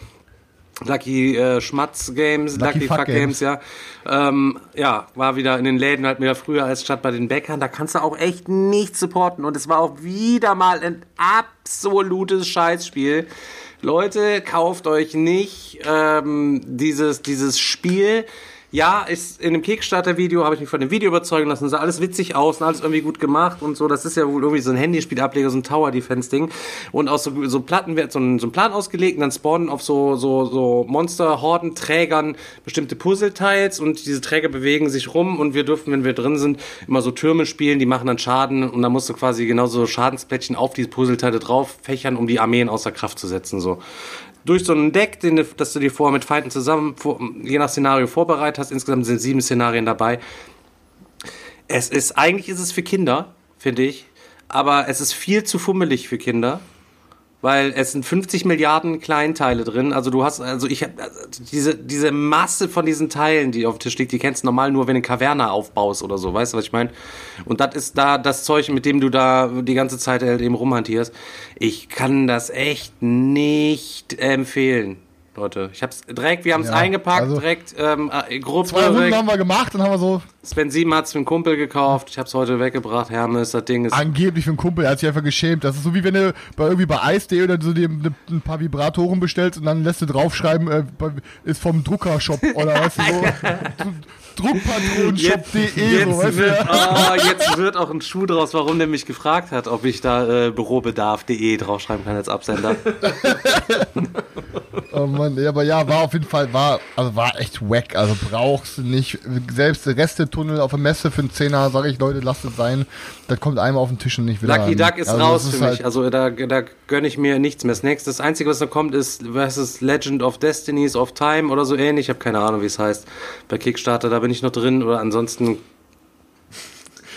Lucky äh, Schmatz Games, Lucky Lucky, Fuck Fuck, Games, ja. Ähm, ja, war wieder in den Läden halt wieder früher als statt bei den Bäckern. Da kannst du auch echt nicht supporten. Und es war auch wieder mal ein absolutes Scheißspiel. Leute, kauft euch nicht ähm, dieses, dieses Spiel. Ja, ist in dem Kickstarter-Video habe ich mich von dem Video überzeugen lassen. Sah alles witzig aus und alles irgendwie gut gemacht und so. Das ist ja wohl irgendwie so ein Handyspielableger, so ein Tower-Defense-Ding. Und aus so, so Platten wird so ein, so ein Plan ausgelegt und dann spawnen auf so, so, so Monster-Horden-Trägern bestimmte Puzzleteils und diese Träger bewegen sich rum und wir dürfen, wenn wir drin sind, immer so Türme spielen, die machen dann Schaden und dann musst du quasi genauso Schadensplättchen auf diese Puzzleteile drauf fächern, um die Armeen außer Kraft zu setzen, so durch so ein Deck, den, das du dir vorher mit Feinden zusammen, je nach Szenario vorbereitet hast. Insgesamt sind sieben Szenarien dabei. Es ist, eigentlich ist es für Kinder, finde ich, aber es ist viel zu fummelig für Kinder. Weil es sind 50 Milliarden Kleinteile drin. Also du hast, also ich habe diese, diese Masse von diesen Teilen, die auf dem Tisch liegt, die kennst du normal nur, wenn du eine Kaverne aufbaust oder so. Weißt du, was ich meine? Und das ist da das Zeug, mit dem du da die ganze Zeit halt eben rumhantierst. Ich kann das echt nicht empfehlen, Leute. Ich hab's direkt, wir haben es Ja, eingepackt, also direkt ähm, äh, Gruppe. Zwei Runden haben wir gemacht, dann haben wir so Sven Sieben hat's für einen Kumpel gekauft. Ich hab's heute weggebracht. Hermes, das Ding ist angeblich für einen Kumpel, er hat sich einfach geschämt. Das ist so wie wenn du bei irgendwie bei Eis.de oder so dir ein paar Vibratoren bestellst und dann lässt du draufschreiben, äh, ist vom Druckershop oder weißt du so. [laughs] Druckpatronenshop.de, Jetzt, so, du. wird, oh, jetzt wird auch ein Schuh draus, warum der mich gefragt hat, ob ich da äh, bürobedarf.de draufschreiben kann als Absender. [laughs] Oh Mann, ja, aber ja, war auf jeden Fall, war, also war echt wack. Also brauchst du nicht. Selbst der Restetunnel auf der Messe für einen Zehner, sage ich, Leute, lasst es sein. Das kommt einmal auf den Tisch und nicht wieder. Lucky. Duck ist Also, raus das für ist mich. halt- Also da, da gönne ich mir nichts mehr. Das nächste, das Einzige, was noch kommt, ist, was ist Legend of Destinies of Time oder so ähnlich. Ich habe keine Ahnung, wie es heißt. Bei Kickstarter, da bin ich noch drin. Oder ansonsten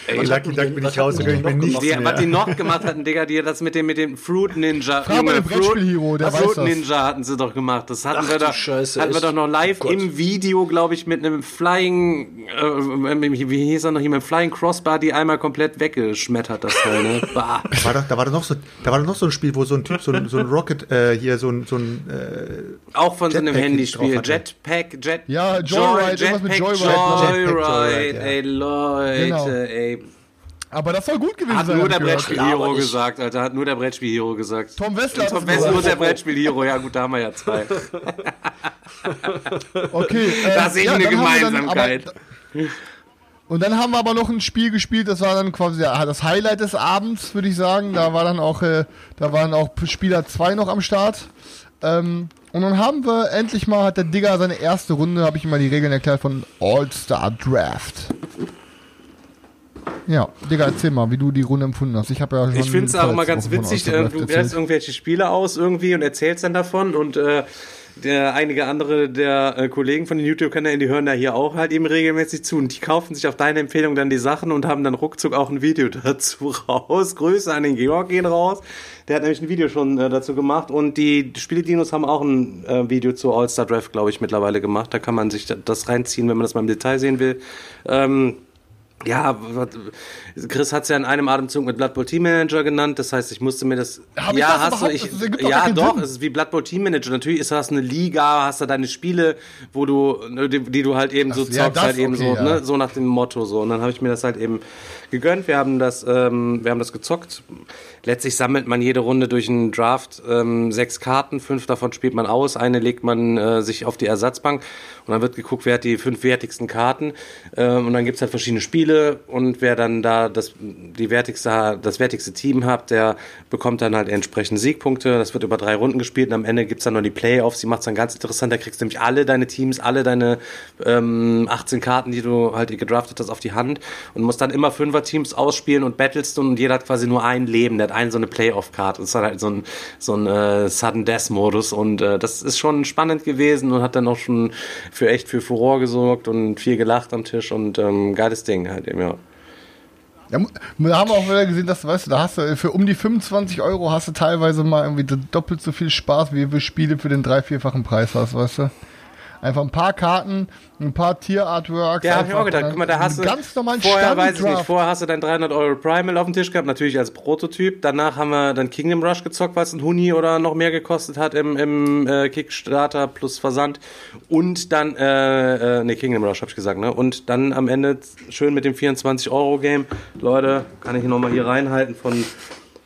Ey, Was Lucky Duck die- bin ich raus, hatten da die kann ich nichts Die, gemacht? was die mehr. noch gemacht hatten, Digga, die das mit dem, mit dem Fruit Ninja. Frag mal den Brettspiel-Hero, der Ach, weiß Fruit das. Ninja hatten sie doch gemacht. Das hatten Ach wir doch, Scheiße, hatten wir doch noch live Oh im Video, glaube ich, mit einem Flying, äh, wie hieß er noch, hier mit einem Flying Crossbar, die einmal komplett weggeschmettert, das Teil, ne? [laughs] Bah. Da war, doch, da, war doch noch so, da war doch noch so ein Spiel, wo so ein Typ so ein, so ein Rocket, äh, hier so ein, so ein äh, Auch von so einem Jetpack Handyspiel. Jetpack, Jet. Ja, Joyride, irgendwas mit Jetpack, Joyride. Joyride, Joyride, ja. ey, Leute, Genau. ey. Aber das soll gut gewesen Hat sein. nur der. Brettspiel-Hero gesagt, Alter. Hat nur der Brettspiel-Hero gesagt. Tom Wessler hat Tom es Wessler ist der Brettspiel-Hero. Ja, gut, da haben wir ja zwei. [laughs] Okay, [laughs] äh, Da sehe ich ja, eine dann Gemeinsamkeit. aber- Und dann haben wir aber noch ein Spiel gespielt, das war dann quasi ja, das Highlight des Abends, würde ich sagen. Da war dann auch, äh, da waren auch Spieler 2 noch am Start. Ähm, und dann haben wir endlich mal, hat der Digger seine erste Runde, habe ich ihm mal die Regeln erklärt, von All-Star Draft. Ja, Digga, erzähl mal, wie du die Runde empfunden hast. Ich habe ja schon Ich finde es auch immer ganz witzig, äh, du wählst irgendwelche Spiele aus irgendwie und erzählst dann davon und äh, der einige andere der äh, Kollegen von den YouTube-Kanälen, die hören da hier auch halt eben regelmäßig zu und die kaufen sich auf deine Empfehlung dann die Sachen und haben dann ruckzuck auch ein Video [laughs] dazu raus. Grüße an den Georg gehen raus. Der hat nämlich ein Video schon äh, dazu gemacht und die Spieledinos haben auch ein äh, Video zu All-Star Draft, glaube ich, mittlerweile gemacht. Da kann man sich da- das reinziehen, wenn man das mal im Detail sehen will. Ähm, ja, Chris hat es ja in einem Atemzug mit Blood Bowl Team Manager genannt. Das heißt, ich musste mir das. Hab ja, das hast du. Ich, doch ja, doch. Sinn. Es ist wie Blood Bowl Team Manager. Natürlich ist das eine Liga, hast du deine Spiele, wo du, ne, die, die du halt eben so Ach, ja, zockst, das, halt eben okay, so, ja. ne, so nach dem Motto so. Und dann habe ich mir das halt eben gegönnt. Wir haben das, ähm, wir haben das gezockt. Letztlich sammelt man jede Runde durch einen Draft ähm, sechs Karten, fünf davon spielt man aus, eine legt man äh, sich auf die Ersatzbank und dann wird geguckt, wer hat die fünf wertigsten Karten ähm, und dann gibt's halt verschiedene Spiele und wer dann da das, die wertigste, das wertigste Team hat, der bekommt dann halt entsprechend Siegpunkte. Das wird über drei Runden gespielt und am Ende gibt's dann noch die Playoffs, die macht's dann ganz interessant. Da kriegst du nämlich alle deine Teams, alle deine ähm, 18 Karten, die du halt gedraftet hast, auf die Hand und musst dann immer Fünfer-Teams ausspielen und battlest und jeder hat quasi nur ein Leben, der hat eine so eine Playoff-Card. Das ist dann halt so ein, so ein äh, Sudden Death-Modus und äh, das ist schon spannend gewesen und hat dann auch schon für echt für Furore gesorgt und viel gelacht am Tisch und ähm, geiles Ding halt eben, ja. Ja, da haben wir auch wieder gesehen, dass, weißt du, da hast du für um die 25 Euro hast du teilweise mal irgendwie doppelt so viel Spaß, wie wir Spiele für den drei-, vierfachen Preis hast, weißt du? Einfach ein paar Karten, ein paar Tier-Artworks. Ja, hab ich auch gedacht. Guck mal, da hast du ganz normalen vorher weiß ich nicht. Vorher hast du dein 300 Euro Primal auf dem Tisch gehabt, natürlich als Prototyp. Danach haben wir dann Kingdom Rush gezockt, es ein Huni oder noch mehr gekostet hat im, im äh, Kickstarter plus Versand. Und dann, äh, äh, nee, Kingdom Rush habe ich gesagt, ne? Und dann am Ende schön mit dem 24 Euro Game. Leute, kann ich hier nochmal hier reinhalten von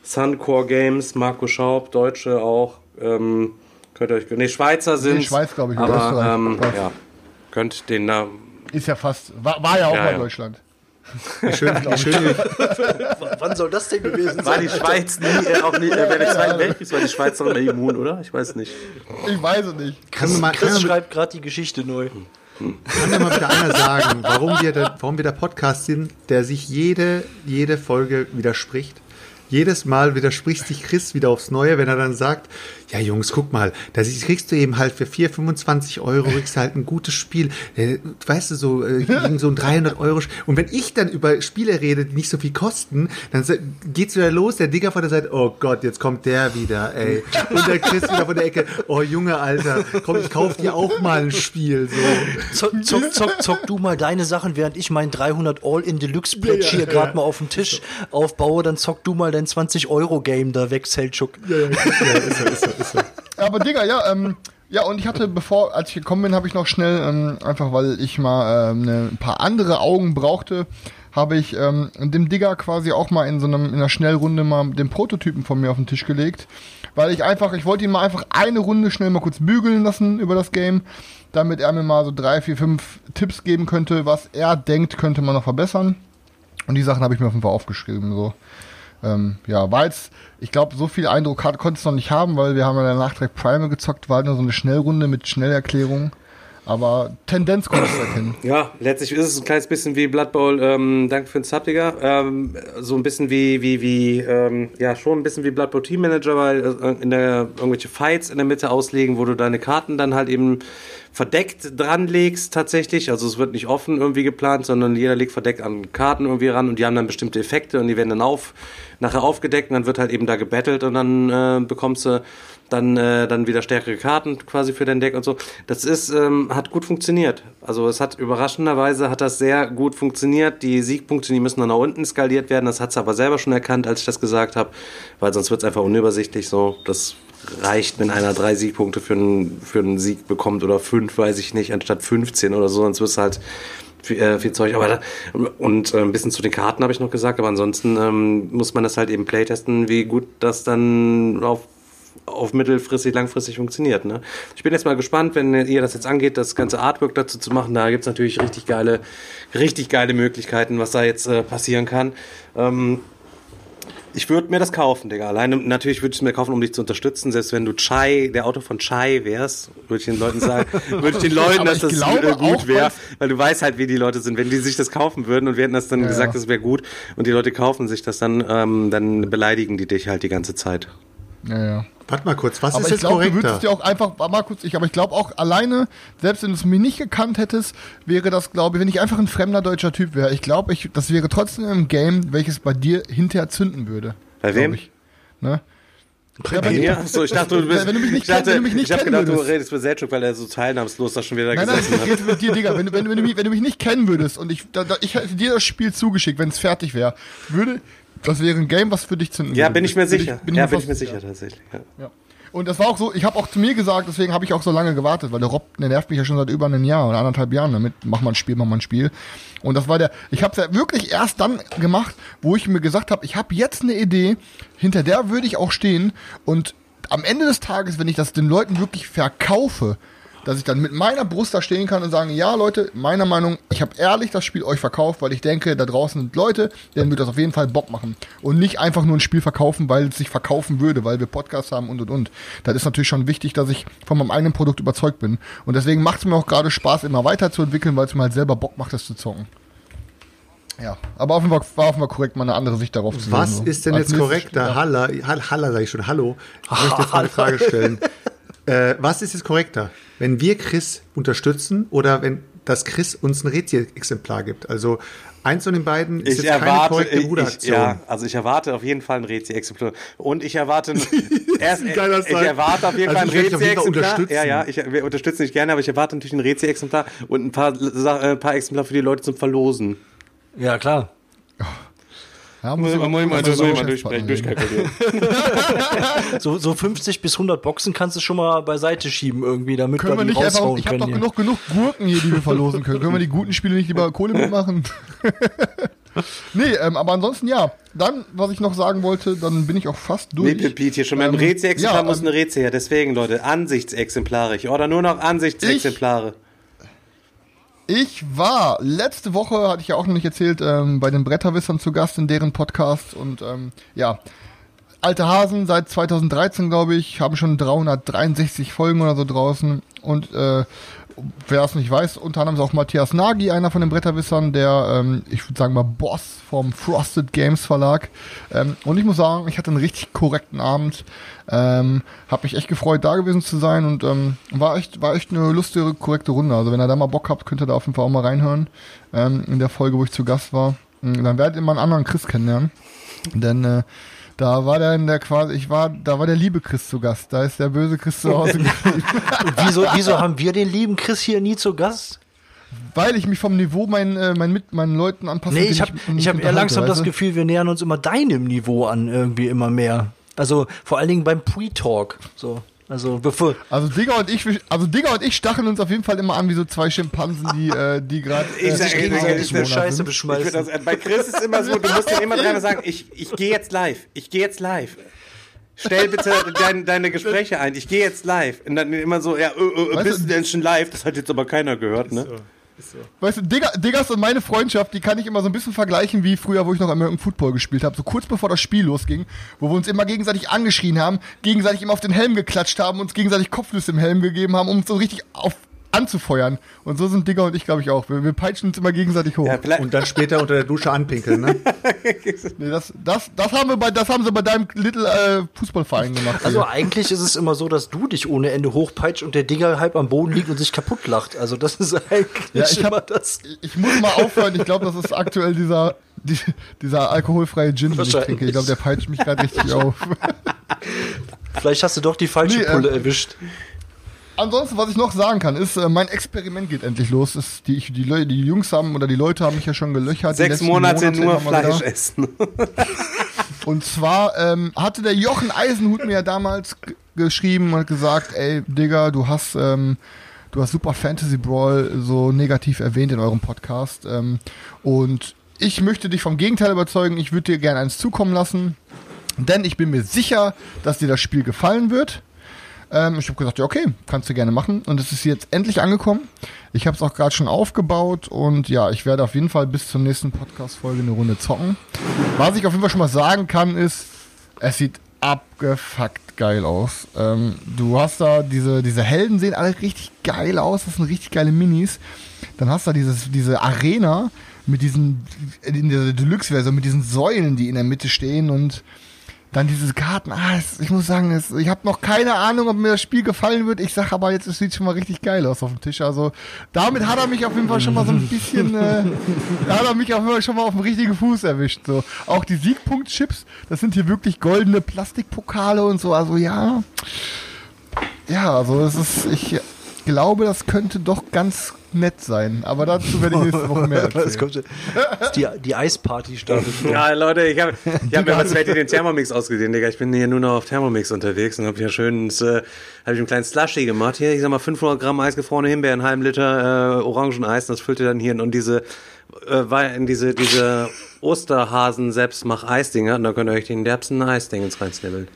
Suncore Games, Marco Schaub, Deutsche auch. Ähm, könnt ihr euch, nee, Schweizer sind. Nee, Schweiz, glaub ich, Aber Österreich. ähm, ja, könnt den da Ist ja fast, war, war ja auch Ja, bei ja. Deutschland. Schön, [laughs] schön, Wann soll das denn gewesen War sein? die Schweiz nie, äh, auch nie, äh, während des Zweiten Weltkriegs war die Schweiz doch immer immun, oder? Ich weiß nicht. Ich weiß es nicht. kann mir mal, Chris schreibt gerade die Geschichte neu. kann mir mal wieder einer sagen, warum wir, der, warum wir der Podcast sind, der sich jede, jede Folge widerspricht. Jedes Mal widerspricht sich Chris wieder aufs Neue, wenn er dann sagt, ja Jungs, guck mal, da kriegst du eben halt für 4, 25 Euro, [laughs] kriegst du halt ein gutes Spiel. Äh, Weißt du, so, äh, gegen so ein 300 Euro. Und wenn ich dann über Spiele rede, die nicht so viel kosten, dann geht's wieder los, der Digger von der Seite, oh Gott, jetzt kommt der wieder, ey. Und der Chris wieder von der Ecke, oh Junge, Alter, komm, ich kauf dir auch mal ein Spiel, so. Zock, zock, zock, zock du mal deine Sachen, während ich mein 300 All-in-Deluxe-Pledge hier gerade mal auf dem Tisch aufbaue, dann zock du mal dein 20-Euro-Game da weg, Selchuk. [laughs] Aber Digga, ja, ähm, ja, und ich hatte, bevor, als ich gekommen bin, habe ich noch schnell, ähm, einfach weil ich mal ähm, ne, ein paar andere Augen brauchte, habe ich ähm, dem Digger quasi auch mal in so einem, in einer Schnellrunde mal den Prototypen von mir auf den Tisch gelegt. Weil ich einfach, ich wollte ihn mal einfach eine Runde schnell mal kurz bügeln lassen über das Game, damit er mir mal so drei, vier, fünf Tipps geben könnte, was er denkt, könnte man noch verbessern. Und die Sachen habe ich mir auf jeden Fall aufgeschrieben, so. Ähm, ja, war jetzt, ich glaube, so viel Eindruck hat, konnte es noch nicht haben, weil wir haben ja danach direkt Primal gezockt, war halt nur so eine Schnellrunde mit Schnellerklärung. Aber Tendenz konnte ich erkennen. Ja, letztlich ist es ein kleines bisschen wie Blood Bowl, ähm, danke für den Sub, Digga. Ähm, so ein bisschen wie, wie, wie, ähm, ja, schon ein bisschen wie Blood Bowl Team Manager, weil äh, in der irgendwelche Fights in der Mitte auslegen, wo du deine Karten dann halt eben verdeckt dran legst tatsächlich. Also es wird nicht offen irgendwie geplant, sondern jeder legt verdeckt an Karten irgendwie ran und die haben dann bestimmte Effekte und die werden dann auf, nachher aufgedeckt und dann wird halt eben da gebettelt und dann äh, bekommst du dann, äh, dann wieder stärkere Karten quasi für dein Deck und so. Das ist, ähm, hat gut funktioniert. Also es hat überraschenderweise hat das sehr gut funktioniert. Die Siegpunkte, die müssen dann nach unten skaliert werden. Das hat es aber selber schon erkannt, als ich das gesagt habe, weil sonst wird es einfach unübersichtlich so. Das reicht, wenn einer drei Siegpunkte für einen, für einen Sieg bekommt oder fünf, weiß ich nicht, anstatt 15 oder so, sonst wird es halt viel, äh, viel Zeug. Aber da, und äh, ein bisschen zu den Karten habe ich noch gesagt, aber ansonsten ähm, muss man das halt eben playtesten, wie gut das dann auf auf mittelfristig, langfristig funktioniert. Ne? Ich bin jetzt mal gespannt, wenn ihr das jetzt angeht, das ganze Artwork dazu zu machen. Da gibt's natürlich richtig geile, richtig geile Möglichkeiten, was da jetzt äh, passieren kann. Ähm, ich würde mir das kaufen, Digga. Alleine, natürlich würde ich es mir kaufen, um dich zu unterstützen. Selbst wenn du Chai, der Auto von Chai wärst, würde ich den Leuten sagen, [laughs] würde ich den Leuten, dass das gut wäre. Weil du weißt halt, wie die Leute sind. Wenn die sich das kaufen würden und wir hätten das dann Ja, gesagt, das wäre gut und die Leute kaufen sich das dann, ähm, dann beleidigen die dich halt die ganze Zeit. Ja, ja. Warte mal kurz, was Aber ist ich jetzt glaube, du korrekter? würdest dir auch einfach, warte mal kurz, ich, aber ich glaube auch alleine, selbst wenn du es mir nicht gekannt hättest, wäre das, glaube ich, wenn ich einfach ein fremder deutscher Typ wäre, ich glaube, ich, das wäre trotzdem ein Game, welches bei dir hinterher zünden würde. Bei Glaub wem? Ich. Ne? Bei mir? So, ich dachte, du bist, Wenn du mich nicht ich dachte, kenn- wenn du mich nicht ich habe kennen gedacht, du würdest. redest mit Selchuk, weil er so teilnahmslos da schon wieder Nein, nein, gesessen ich hat. rede mit dir, Digga. Wenn, du- wenn, du- wenn, du mich, wenn du mich nicht kennen würdest und ich, da, da, ich hätte dir das Spiel zugeschickt, wenn es fertig wäre, würde, das wäre ein Game, was für dich zünden Ja, würde. bin ich mir sicher. bin ja, mir bin ich mir sicher, tatsächlich. Ja. Ja. Und das war auch so, ich habe auch zu mir gesagt, deswegen habe ich auch so lange gewartet, weil der Rob, der nervt mich ja schon seit über einem Jahr oder anderthalb Jahren damit, mach mal ein Spiel, mach mal ein Spiel. Und das war der, ich habe es ja wirklich erst dann gemacht, wo ich mir gesagt habe, ich habe jetzt eine Idee, hinter der würde ich auch stehen und am Ende des Tages, wenn ich das den Leuten wirklich verkaufe, dass ich dann mit meiner Brust da stehen kann und sagen, ja Leute, meiner Meinung, ich habe ehrlich das Spiel euch verkauft, weil ich denke, da draußen sind Leute, denen wird das auf jeden Fall Bock machen. Und nicht einfach nur ein Spiel verkaufen, weil es sich verkaufen würde, weil wir Podcasts haben und und und. Das ist natürlich schon wichtig, dass ich von meinem eigenen Produkt überzeugt bin. Und deswegen macht es mir auch gerade Spaß, immer weiterzuentwickeln, weil es mir halt selber Bock macht, das zu zocken. Ja, aber auf jeden Fall war Fall korrekt, mal eine andere Sicht darauf zu Was sehen. so. ist denn Als jetzt korrekter? Ja. Halla, Hall- Halla sage ich schon, hallo. Ich möchte jetzt mal eine [laughs] Frage stellen. Äh, was ist jetzt korrekter? Wenn wir Chris unterstützen oder wenn das Chris uns ein Rezi-Exemplar gibt? Also eins von den beiden ist Ich jetzt keine erwarte, korrekte ich, ich, Bruderaktion. ja, also ich erwarte auf jeden Fall ein Rezi-Exemplar. Und ich erwarte, [laughs] erst, ein ich erwarte auf jeden Also Fall ein Rezi-Exemplar. Ja, ja, ich, wir unterstützen dich gerne, aber ich erwarte natürlich ein Rezi-Exemplar und ein paar, Sa- äh, ein paar Exemplar für die Leute zum Verlosen. Ja, klar. Ja, Muss ich man mal muss so man mal reden. durchkalkulieren. [laughs] So, so 50 bis 100 Boxen kannst du schon mal beiseite schieben irgendwie, damit Können wir die nicht einfach, ich habe doch genug, genug Gurken hier, die wir verlosen können. Können wir die guten Spiele nicht lieber Kohle mitmachen? [laughs] nee, ähm, aber ansonsten ja. Dann, was ich noch sagen wollte, dann bin ich auch fast durch. Nee, Pete, hier schon mal ein Ähm, Rezi-Exemplar ja, muss ähm, eine Rezi her. Deswegen, Leute, Ansichtsexemplare. Ich order nur noch Ansichtsexemplare. Ich war letzte Woche, hatte ich ja auch noch nicht erzählt, ähm, bei den Bretterwissern zu Gast in deren Podcast und ähm, ja, alte Hasen seit 2013, glaube ich, haben schon 363 Folgen oder so draußen und äh, wer es nicht weiß, unter anderem ist auch Matthias Nagy, einer von den Bretterwissern, der, ähm, ich würde sagen mal Boss vom Frosted Games Verlag. Ähm, und ich muss sagen, ich hatte einen richtig korrekten Abend. Ähm, hab mich echt gefreut, da gewesen zu sein und ähm, war echt, war echt eine lustige, korrekte Runde. Also wenn ihr da mal Bock habt, könnt ihr da auf jeden Fall auch mal reinhören. Ähm, in der Folge, wo ich zu Gast war. Ähm, Dann werdet ihr mal einen anderen Chris kennenlernen. Denn äh, da war der in der quasi, ich war, da war der liebe Chris zu Gast. Da ist der böse Chris zu Hause [laughs] geblieben. Wieso, wieso haben wir den lieben Chris hier nie zu Gast? Weil ich mich vom Niveau meinen, äh, meinen, mit, meinen Leuten anpasse. Nee, ich habe ich hab eher langsam das? Gefühl, wir nähern uns immer deinem Niveau an, irgendwie immer mehr. Also vor allen Dingen beim Pre-Talk. So. Also bevor. Also Digger und ich, also Digger und ich stacheln uns auf jeden Fall immer an wie so zwei Schimpansen, die, äh, die gerade Ich äh, sag- ich- gegenseitig ich- mit Monat Scheiße beschmeißen. das, äh, bei Chris ist immer so, du musst ihm immer dreimal sagen, ich, ich gehe jetzt live, ich gehe jetzt live. Stell bitte dein, deine Gespräche ein, ich gehe jetzt live. Und dann immer so, ja, äh, äh, bist du- du denn schon live? Das hat jetzt aber keiner gehört, ne? Weißt du, Digger, Diggers und meine Freundschaft, die kann ich immer so ein bisschen vergleichen wie früher, wo ich noch American Football gespielt habe. So kurz bevor das Spiel losging, wo wir uns immer gegenseitig angeschrien haben, gegenseitig immer auf den Helm geklatscht haben, uns gegenseitig Kopfnüsse im Helm gegeben haben, um uns so richtig auf anzufeuern. Und so sind Digger und ich, glaube ich, auch. Wir, wir peitschen uns immer gegenseitig hoch. Ja, Und dann später unter der Dusche anpinkeln, ne? [laughs] Nee, das, das, das, haben wir bei, das haben sie bei deinem Little äh, Fußballverein gemacht. Also hier. eigentlich ist es immer so, dass du dich ohne Ende hochpeitscht und der Digger halb am Boden liegt und sich kaputt lacht. Also das ist eigentlich Ja, ich hab- immer das. ich muss mal aufhören. Ich glaube, das ist aktuell dieser, die, dieser alkoholfreie Gin, den ich trinke. Ich glaube, der peitscht mich gerade richtig [laughs] auf. Vielleicht hast du doch die falsche Nee, ähm, Pulle erwischt. Ansonsten, was ich noch sagen kann, ist, äh, mein Experiment geht endlich los. Ist die, die, die Jungs haben oder die Leute haben mich ja schon gelöchert. sechs letzten Monate nur wieder. Fleisch essen. [laughs] [laughs] Und zwar ähm, hatte der Jochen Eisenhut mir ja damals geschrieben und gesagt, ey, Digga, du hast, ähm, du hast Super Fantasy Brawl so negativ erwähnt in eurem Podcast. Ähm, und ich möchte dich vom Gegenteil überzeugen, ich würde dir gerne eins zukommen lassen. Denn ich bin mir sicher, dass dir das Spiel gefallen wird. Ähm, ich habe gesagt, ja okay, kannst du gerne machen. Und es ist jetzt endlich angekommen. Ich habe es auch gerade schon aufgebaut und ja, ich werde auf jeden Fall bis zur nächsten Podcast-Folge eine Runde zocken. Was ich auf jeden Fall schon mal sagen kann, ist, es sieht abgefuckt geil aus. Ähm, du hast da diese, diese Helden sehen alle richtig geil aus. Das sind richtig geile Minis. Dann hast du da dieses, diese Arena mit diesen, in der Deluxe-Version, mit diesen Säulen, die in der Mitte stehen und dann dieses Garten. Ah, es, ich muss sagen, es, ich habe noch keine Ahnung, ob mir das Spiel gefallen wird. Ich sag aber jetzt, es sieht schon mal richtig geil aus auf dem Tisch. Also damit hat er mich auf jeden Fall schon mal so ein bisschen, äh, da [laughs] hat er mich auf jeden Fall schon mal auf dem richtigen Fuß erwischt. So auch die Siegpunkt-Chips, das sind hier wirklich goldene Plastikpokale und so. Also ja, ja, also es ist, ich glaube, das könnte doch ganz nett sein. Aber dazu werde ich nächste Woche mehr [laughs] erzählen. kommt, die, die Eisparty startet. Ja, Leute, ich habe ich hab mir was fertig den Thermomix ausgesehen, Digga. Ich bin hier nur noch auf Thermomix unterwegs und habe hier schön, äh, habe ich einen kleinen Slushy gemacht. Hier, ich sag mal 500 Gramm eisgefrorene Himbeeren, einen halben Liter äh, Orangeneis. Das füllt ihr dann hier in und diese, äh, in diese, diese Osterhasen selbstmach Eisdinger. Und da könnt ihr euch den derbsten Eisdingens reinsnibbeln.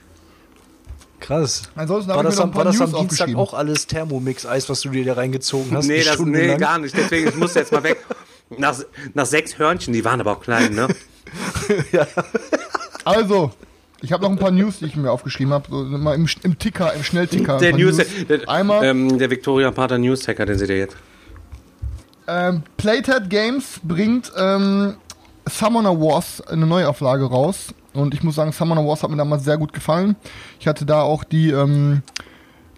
Krass. Ansonsten War das, am, war das am News Dienstag auch alles Thermomix-Eis, was du dir da reingezogen hast? Nee, das, nee, gar nicht. Deswegen, ich musste jetzt mal weg. Nach, nach sechs Hörnchen, die waren aber auch klein, ne? [laughs] Also, ich habe noch ein paar News, die ich mir aufgeschrieben habe. So, mal im, im Ticker, im Schnellticker. Der paar News, der, Einmal ähm, der Victoria Pater News Tacker, den seht ihr jetzt. ähm, Playtad Games bringt ähm, Summoner Wars eine Neuauflage raus. Und ich muss sagen, Summoner Wars hat mir damals sehr gut gefallen. Ich hatte da auch die ähm,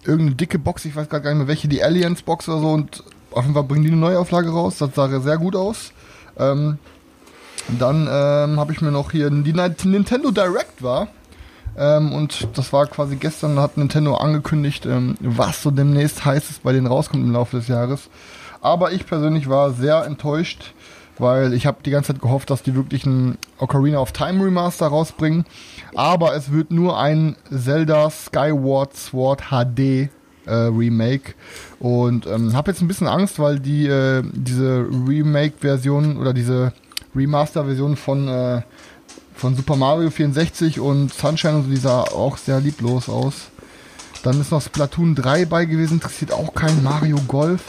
irgendeine dicke Box, ich weiß gar nicht mehr welche, die Alliance Box oder so. Und auf jeden Fall bringen die eine Neuauflage raus. Das sah sehr gut aus. Ähm, dann ähm, habe ich mir noch hier die Ni- Nintendo Direct war. Ähm, und das war quasi gestern, hat Nintendo angekündigt, ähm, was so demnächst heißes bei denen rauskommt im Laufe des Jahres. Aber ich persönlich war sehr enttäuscht, weil ich habe die ganze Zeit gehofft, dass die wirklich ein Ocarina of Time Remaster rausbringen. Aber es wird nur ein Zelda Skyward Sword HD äh, Remake. Und ähm, habe jetzt ein bisschen Angst, weil die äh, diese Remake-Version oder diese Remaster-Version von äh, von Super Mario 64 und Sunshine und so, die sah auch sehr lieblos aus. Dann ist noch Splatoon 3 bei gewesen, interessiert auch kein Mario Golf.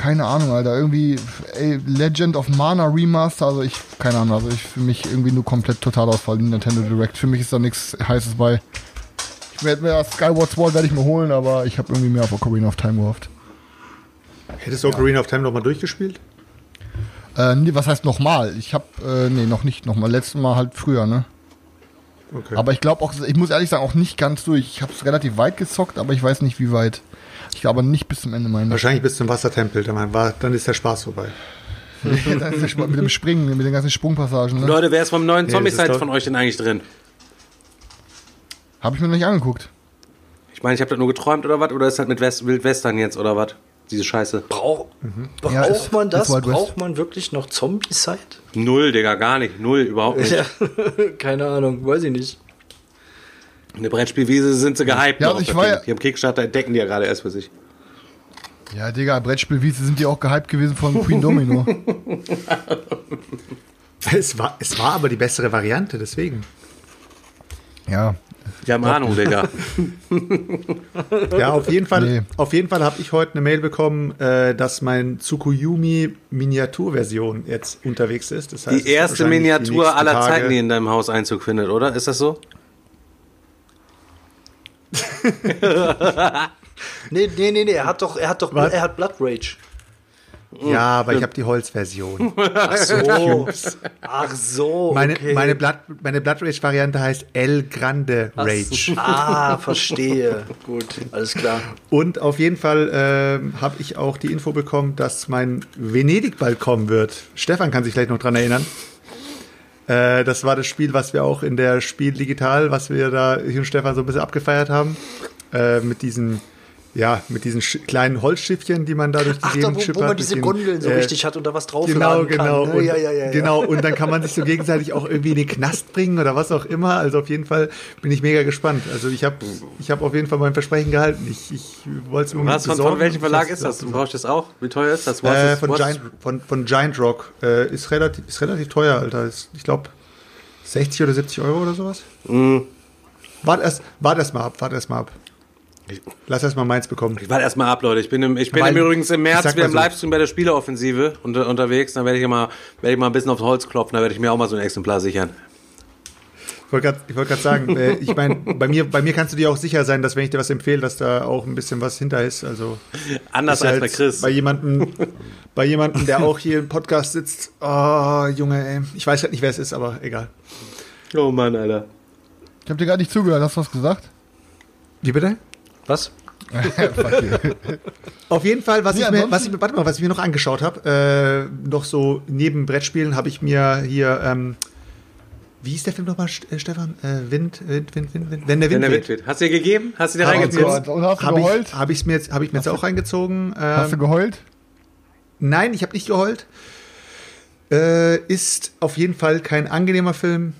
Keine Ahnung, Alter. Irgendwie ey, Legend of Mana Remaster, also ich, keine Ahnung, also ich für mich irgendwie nur komplett Totalausfall in Nintendo Direct. Für mich ist da nichts heißes bei. Ich werde mir das Skyward Sword werde ich mir holen, aber ich habe irgendwie mehr auf Ocarina of Time gehofft. Hättest du Ocarina of Time nochmal durchgespielt? Äh, nee, was heißt nochmal? Ich habe, äh, nee, noch nicht nochmal. Letztes Mal halt früher, ne? Okay. Aber ich glaube auch, ich muss ehrlich sagen, auch nicht ganz durch. Ich habe es relativ weit gezockt, aber ich weiß nicht, wie weit. Ich glaube nicht bis zum Ende meine. Wahrscheinlich bis zum Wassertempel, dann, war, dann ist der Spaß vorbei. [laughs] Dann ist der Sp- mit dem Springen, mit den ganzen Sprungpassagen. Ne? Leute, wer ist vom neuen Ja, Zombie das ist Side doch- von euch denn eigentlich drin? Habe ich mir noch nicht angeguckt. Ich meine, ich habe das nur geträumt oder was? Oder ist das mit West Wildwestern jetzt oder was? Diese Scheiße. Brauch, braucht Ja, ist- man das? West. Braucht man wirklich noch Zombie-Side? Null, Digga, gar nicht. Null, überhaupt nicht. Ja, [laughs] keine Ahnung, weiß ich nicht. In der Brettspielwiese sind sie gehypt. Ja, also ich war ja-. Die haben Kickstarter entdecken die ja gerade erst für sich. Ja, Digga, Brettspielwiese sind die auch gehypt gewesen von Queen [laughs] Domino. Es war, es war aber die bessere Variante, deswegen. ja. Die haben Ahnung, Digga. [laughs] Ja, auf jeden Fall, Nee. auf jeden Fall habe ich heute eine Mail bekommen, äh, dass mein Tsukuyomi Miniaturversion jetzt unterwegs ist. Das heißt, Die erste die Miniatur nächsten aller Tage- Zeiten, die in deinem Haus Einzug findet, oder? Ist das so? [laughs] Nee, nee, nee, nee, er hat doch, er hat doch, Was? er hat Blood Rage. Ja, aber ich habe die Holzversion. Ach so. [laughs] Ach so. Meine, okay. meine, Blood, meine Blood Rage Variante heißt El Grande Rage. Ah, verstehe. [laughs] Gut, alles klar. Und auf jeden Fall ähm, habe ich auch die Info bekommen, dass mein Venedig bald kommen wird. Stefan kann sich vielleicht noch dran erinnern. Äh, das war das Spiel, was wir auch in der Spiel Digital, was wir da, ich und Stefan so ein bisschen abgefeiert haben. Äh, mit diesen, ja, mit diesen kleinen Holzschiffchen, die man da durch die Ach, da, Gegend wo, schippert. wo man diese den, Gondeln so äh, richtig hat und da was draufladen Genau, kann. genau. ne? Und, ja, ja, ja, ja. genau. Und dann kann man sich so gegenseitig auch irgendwie in den Knast bringen oder was auch immer. Also auf jeden Fall bin ich mega gespannt. Also ich habe ich hab auf jeden Fall mein Versprechen gehalten. Ich, ich wollte es mir Was, von, besorgen. von welchem Verlag ist das? Du brauchst das auch? Wie teuer ist das? Was Äh, ist- von, Giant, von, von Giant Rock. Äh, ist, relativ, ist relativ teuer, Alter. Ist, ich glaube 60 oder 70 Euro oder sowas. Mhm. Wart erst, wart erst mal ab, wart erst mal ab. Lass erst mal meins bekommen. Ich warte erstmal ab, Leute. Ich bin, im, ich bin Weil- im übrigens im ich März wieder im so. Livestream bei der Spieleoffensive unter, unterwegs. Dann werde ich, mal, werde ich mal ein bisschen aufs Holz klopfen. Da werde ich mir auch mal so ein Exemplar sichern. Ich wollte gerade wollt sagen, äh, ich meine, bei mir, bei mir kannst du dir auch sicher sein, dass wenn ich dir was empfehle, dass da auch ein bisschen was hinter ist. Also Anders als bei jetzt Chris. Bei jemandem, bei jemandem, der auch hier im Podcast sitzt. Oh, Junge, ey. Ich weiß halt nicht, wer es ist, aber egal. Oh Mann, Alter. Ich habe dir gar nicht zugehört. Hast du was gesagt? Wie bitte? Was? [laughs] Auf jeden Fall, was Nee, ich mir, was ich mir, warte mal, was ich mir noch angeschaut habe, äh, noch so neben Brettspielen habe ich mir hier, ähm, wie hieß der Film nochmal, äh, Stefan? Äh, Wind, Wind, Wind, Wind, Wind, wenn der Wind Wenn der weht. Wind weht. Hast du dir gegeben? Hast du dir reingezogen? Gott. Und hast du geheult? ich, hab ich's mir jetzt, habe ich mir jetzt auch reingezogen. Hast du Ähm, geheult? nein, ich habe nicht geheult. Äh, ist auf jeden Fall kein angenehmer Film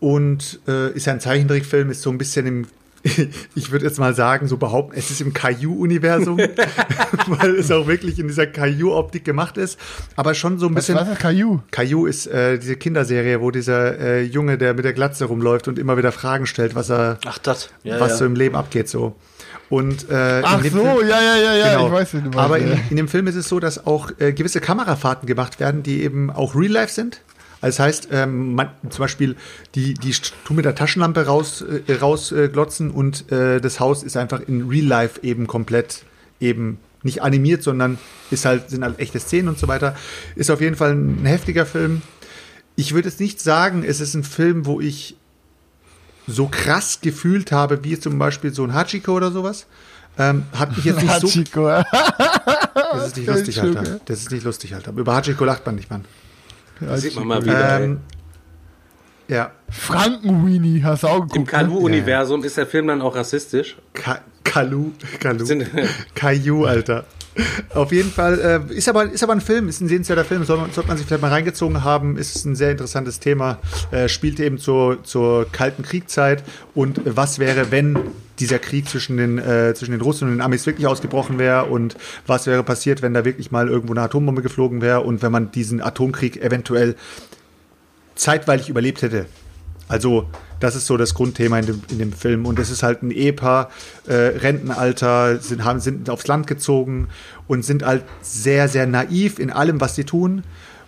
und äh, ist ein Zeichentrickfilm, ist so ein bisschen im [laughs] ich würde jetzt mal sagen, so behaupten, es ist im Caillou-Universum, [laughs] weil es auch wirklich in dieser Caillou-Optik gemacht ist, aber schon so ein Was, bisschen. was ist Caillou? Caillou ist äh, diese Kinderserie, wo dieser äh, Junge, der mit der Glatze rumläuft und immer wieder Fragen stellt, was er, Ach, das. Ja, was ja. so im Leben abgeht, so. Und äh, Ach so, Film- ja, ja, ja, ja, Genau. ich weiß, wie du meinst. Aber in, in dem Film ist es so, dass auch äh, gewisse Kamerafahrten gemacht werden, die eben auch Real Life sind. Also das heißt, ähm, man, zum Beispiel, die, die tun mit der Taschenlampe raus, äh, raus äh, und äh, das Haus ist einfach in Real Life eben komplett eben nicht animiert, sondern ist halt, sind halt echte Szenen und so weiter. Ist auf jeden Fall ein heftiger Film. Ich würde jetzt nicht sagen, es ist ein Film, wo ich so krass gefühlt habe, wie zum Beispiel so ein Hachiko oder sowas. Ähm, hat mich jetzt nicht so Hachiko. das ist nicht lustig, Alter. Das ist nicht lustig, Alter. Über Hachiko lacht man nicht, Mann. Das sieht man mal wieder. Ähm, ja. Frankenweenie hast du auch Im geguckt. ne? Kalu-Universum ist der Film dann auch rassistisch. Ka Kalu. Kalu. Caillou, [laughs] Alter. Auf jeden Fall, äh, ist, aber, ist aber ein Film, ist ein sehenswerter Film, soll man, sollte man sich vielleicht mal reingezogen haben, ist ein sehr interessantes Thema, äh, spielt eben zur, zur Kalten Kriegszeit und was wäre, wenn dieser Krieg zwischen den, äh, zwischen den Russen und den Amis wirklich ausgebrochen wäre und was wäre passiert, wenn da wirklich mal irgendwo eine Atombombe geflogen wäre und wenn man diesen Atomkrieg eventuell zeitweilig überlebt hätte. Also, das ist so das Grundthema in dem, in dem Film. Und es ist halt ein Ehepaar, äh, Rentenalter, sind, haben, sind aufs Land gezogen und sind halt sehr, sehr naiv in allem, was sie tun.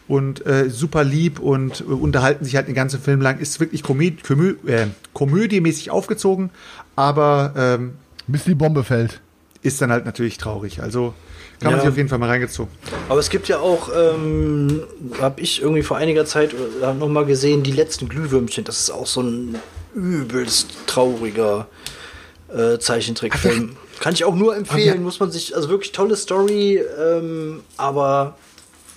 Und äh, super lieb und äh, unterhalten sich halt den ganzen Film lang. Ist wirklich Komöd Komö äh, komödiemäßig aufgezogen, aber ähm, Bis die Bombe fällt. ist dann halt natürlich traurig. Also kann man Ja. sich auf jeden Fall mal reingezogen. Aber es gibt ja auch, ähm, habe ich irgendwie vor einiger Zeit äh, noch mal gesehen, die letzten Glühwürmchen. Das ist auch so ein übelst trauriger äh, Zeichentrickfilm. Kann ich auch nur empfehlen. ja. Muss man sich, also wirklich tolle Story, ähm, aber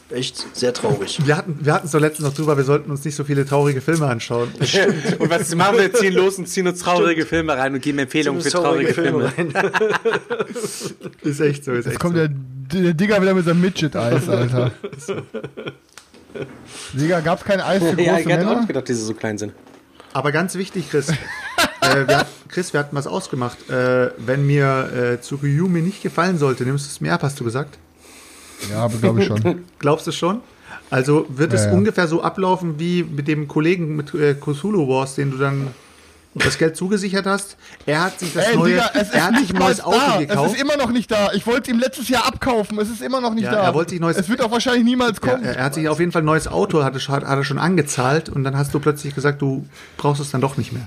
echt sehr traurig. Wir hatten wir hatten es doch letztens noch drüber, wir sollten uns nicht so viele traurige Filme anschauen. [laughs] Und was machen wir? Ziehen los und ziehen uns traurige Filme rein und geben Empfehlungen für traurige Filme. rein. [laughs] Ist echt so, ist Jetzt echt kommt so. der, der Digger wieder mit seinem Midget-Eis, Alter. [laughs] Digga, gab's kein Eis für große Ja, ich hätte auch Männer? nicht gedacht, dass sie so klein sind. Aber ganz wichtig, Chris. äh, wir, Chris, wir hatten was ausgemacht. Äh, wenn mir äh, Tsukuyomi nicht gefallen sollte, nimmst du es mir ab, hast du gesagt? Ja, aber glaube ich schon. [laughs] Glaubst du schon? Also wird es Ja, ja. ungefähr so ablaufen wie mit dem Kollegen mit äh, Cthulhu Wars, den du dann das Geld zugesichert hast. Er hat sich das Ey, neue, Digga, es er ist hat sich nicht ein neues Auto da. Es gekauft. ist immer noch nicht da. Ich wollte ihm letztes Jahr abkaufen. Es ist immer noch nicht Ja, da. er wollte sich neues- es wird auch wahrscheinlich niemals Ja, kommen. er hat sich auf jeden Fall ein neues Auto, hat, hat er schon angezahlt und dann hast du plötzlich gesagt, du brauchst es dann doch nicht mehr.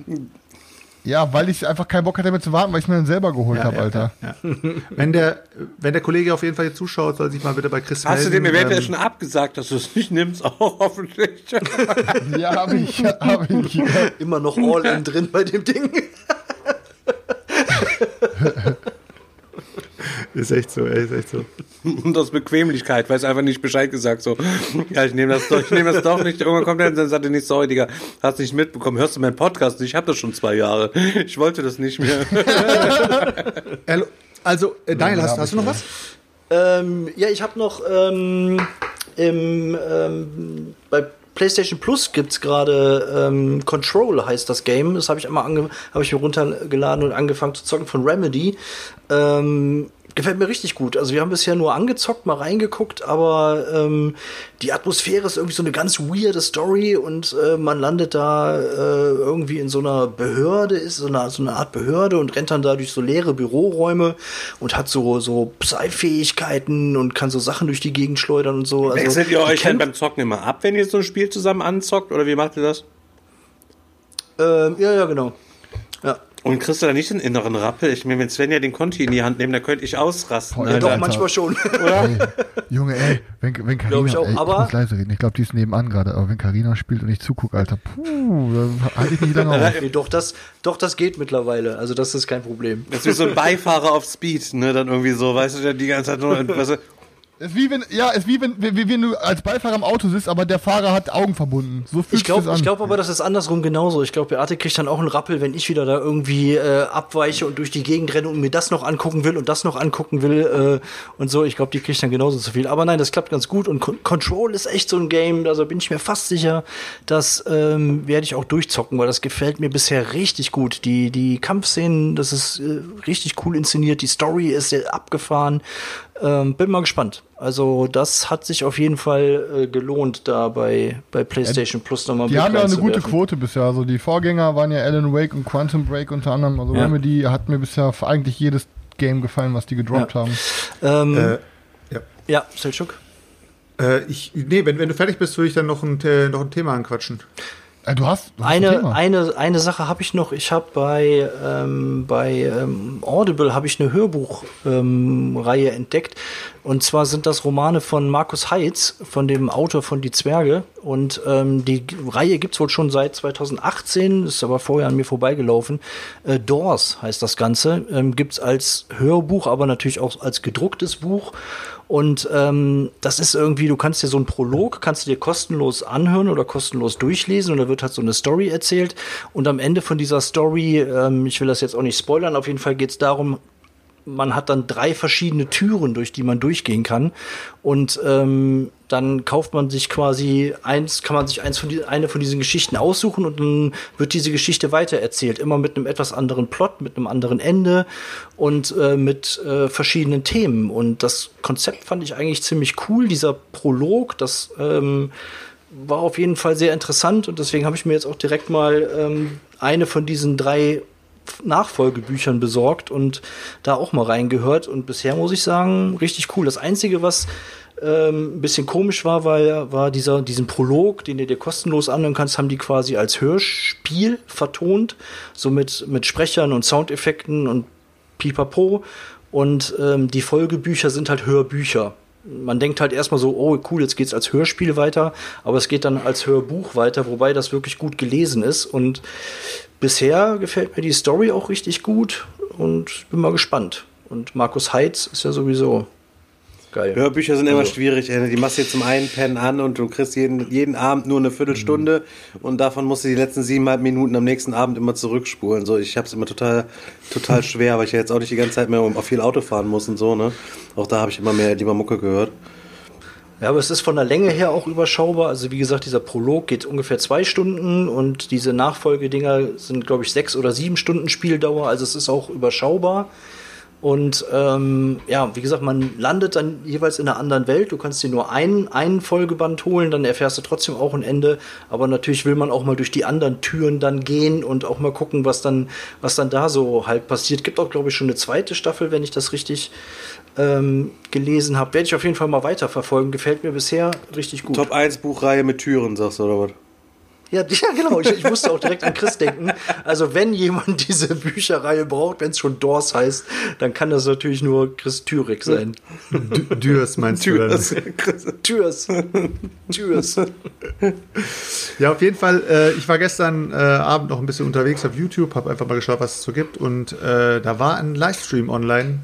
Ja, weil ich einfach keinen Bock hatte, damit zu warten, weil ich mir dann selber geholt Ja, habe, ja, Alter. Ja, ja. wenn, der, wenn der Kollege auf jeden Fall hier zuschaut, soll sich mal bitte bei Chris Hast du melden. dem eventuell Ähm, schon abgesagt, dass du es nicht nimmst? Auch hoffentlich. [laughs] Ja, habe ich, habe ich. Immer noch All-In [laughs] drin bei dem Ding. [laughs] Ist echt so, ey, ist echt so. [laughs] Und aus Bequemlichkeit, weil es einfach nicht Bescheid gesagt so. Ja, ich nehme das doch, ich nehme das doch nicht. Irgendwann kommt er und dann sagt er nicht, sorry, Digga, hast nicht mitbekommen, hörst du meinen Podcast? Ich habe das schon zwei Jahre. Ich wollte das nicht mehr. [laughs] Also, äh, Daniel, hast, hab hast du noch was? Ähm, ja, ich habe noch ähm, im, ähm, bei PlayStation Plus gibt's gerade ähm, Control heißt das Game. Das habe ich einmal ange habe ich mir runtergeladen und angefangen zu zocken von Remedy. Ähm, gefällt mir richtig gut. Also wir haben bisher nur angezockt, mal reingeguckt, aber ähm, die Atmosphäre ist irgendwie so eine ganz weirde Story und äh, man landet da äh, irgendwie in so einer Behörde, ist so eine, so eine Art Behörde und rennt dann da durch so leere Büroräume und hat so so Psy-Fähigkeiten und kann so Sachen durch die Gegend schleudern und so. Also, Wechselt ihr euch dann beim Zocken immer ab, wenn ihr so ein Spiel zusammen anzockt? Oder wie macht ihr das? Ähm, ja, ja, genau. Und kriegst du da nicht den inneren Rappel? Ich meine, wenn Sven ja den Conti in die Hand nimmt, dann könnte ich ausrasten. Boah, ja doch, manchmal schon. [laughs] Ey, Junge, ey, wenn, wenn Glaub ich Carina, auch, ey, ich aber- muss leise reden. Ich glaube, die ist nebenan gerade, aber wenn Carina spielt und ich zugucke, Alter, puh, da halte ich nicht lange auf. nee, doch, das, doch, das geht mittlerweile. Also das ist kein Problem. Das ist wie so ein [laughs] Beifahrer auf Speed, ne? Dann irgendwie so, weißt du, der die ganze Zeit nur, weißt [laughs] du, Es ist wie wenn, ja, es wie wenn, wie, wenn du als Beifahrer im Auto sitzt, aber der Fahrer hat Augen verbunden. So fühlt Ich glaube sich das an. ich glaub aber, das ist andersrum genauso. Ich glaube, Beate kriegt dann auch einen Rappel, wenn ich wieder da irgendwie äh, abweiche und durch die Gegend renne und mir das noch angucken will und das noch angucken will äh, und so. Ich glaube, die kriegt dann genauso zu viel. Aber nein, das klappt ganz gut und Con Control ist echt so ein Game. Also bin ich mir fast sicher, das ähm, werde ich auch durchzocken, weil das gefällt mir bisher richtig gut. Die, die Kampfszenen, das ist äh, richtig cool inszeniert. Die Story ist sehr abgefahren. Ähm, bin mal gespannt. Also das hat sich auf jeden Fall äh, gelohnt, da bei, bei PlayStation Plus nochmal Die haben ja eine gute Quote bisher. Also die Vorgänger waren ja Alan Wake und Quantum Break unter anderem. Also Ja. Remedy hat mir bisher eigentlich jedes Game gefallen, was die gedroppt Ja. haben. Ähm, Äh, ja. ja, Selchuk. Äh, ich, nee, wenn, wenn du fertig bist, würde ich dann noch ein, äh, noch ein Thema anquatschen. Äh, du hast, du hast ein Eine, Thema. eine, eine Sache habe ich noch. Ich habe bei, ähm, bei ähm, Audible habe ich eine Hörbuchreihe ähm, entdeckt. Und zwar sind das Romane von Markus Heitz, von dem Autor von Die Zwerge. Und ähm, die Reihe gibt's wohl schon seit 2018, ist aber vorher an mir vorbeigelaufen. Äh, Doors heißt das Ganze. Ähm, gibt's als Hörbuch, aber natürlich auch als gedrucktes Buch. Und ähm, das ist irgendwie, du kannst dir so einen Prolog, kannst du dir kostenlos anhören oder kostenlos durchlesen und da wird halt so eine Story erzählt. Und am Ende von dieser Story, ähm, ich will das jetzt auch nicht spoilern, auf jeden Fall geht's darum, man hat dann drei verschiedene Türen, durch die man durchgehen kann. Und ähm, dann kauft man sich quasi eins, kann man sich eins von die, eine von diesen Geschichten aussuchen und dann wird diese Geschichte weitererzählt. Immer mit einem etwas anderen Plot, mit einem anderen Ende und äh, mit äh, verschiedenen Themen. Und das Konzept fand ich eigentlich ziemlich cool. Dieser Prolog, das ähm, war auf jeden Fall sehr interessant und deswegen habe ich mir jetzt auch direkt mal ähm, eine von diesen drei Nachfolgebüchern besorgt und da auch mal reingehört. Und bisher muss ich sagen, richtig cool. Das Einzige, was ähm, ein bisschen komisch war, war, war dieser, diesen Prolog, den du dir kostenlos anhören kannst, haben die quasi als Hörspiel vertont, so mit, mit Sprechern und Soundeffekten und pipapo. Und ähm, die Folgebücher sind halt Hörbücher. Man denkt halt erstmal so, oh cool, jetzt geht's als Hörspiel weiter, aber es geht dann als Hörbuch weiter, wobei das wirklich gut gelesen ist. Und bisher gefällt mir die Story auch richtig gut und bin mal gespannt. Und Markus Heitz ist ja sowieso geil. Hörbücher sind immer Also- schwierig. ey. Die machst du jetzt zum Einpennen an und du kriegst jeden, jeden Abend nur eine Viertelstunde und davon musst du die letzten siebeneinhalb Minuten am nächsten Abend immer zurückspulen. So, ich hab's immer total, total [laughs] schwer, weil ich ja jetzt auch nicht die ganze Zeit mehr auf viel Auto fahren muss und so, ne? Auch da habe ich immer mehr lieber Mucke gehört. Ja, aber es ist von der Länge her auch überschaubar. Also wie gesagt, dieser Prolog geht ungefähr zwei Stunden und diese Nachfolgedinger sind, glaube ich, sechs oder sieben Stunden Spieldauer. Also es ist auch überschaubar. Und ähm, ja, wie gesagt, man landet dann jeweils in einer anderen Welt. Du kannst dir nur einen, einen Folgeband holen, dann erfährst du trotzdem auch ein Ende. Aber natürlich will man auch mal durch die anderen Türen dann gehen und auch mal gucken, was dann, was dann da so halt passiert. Gibt auch, glaube ich, schon eine zweite Staffel, wenn ich das richtig ähm, gelesen habe. Werde ich auf jeden Fall mal weiterverfolgen. Gefällt mir bisher richtig gut. Top 1 Buchreihe mit Türen, sagst du, oder was? Ja, [laughs] ja genau. Ich, ich musste auch direkt an Chris denken. Also, wenn jemand diese Bücherreihe braucht, wenn es schon Dors heißt, dann kann das natürlich nur Chris Thürig sein. D Dürs meinst du dann? Türs. Türs. Ja, auf jeden Fall. Äh, ich war gestern äh, Abend noch ein bisschen unterwegs auf YouTube, habe einfach mal geschaut, was es so gibt. Und äh, da war ein Livestream online.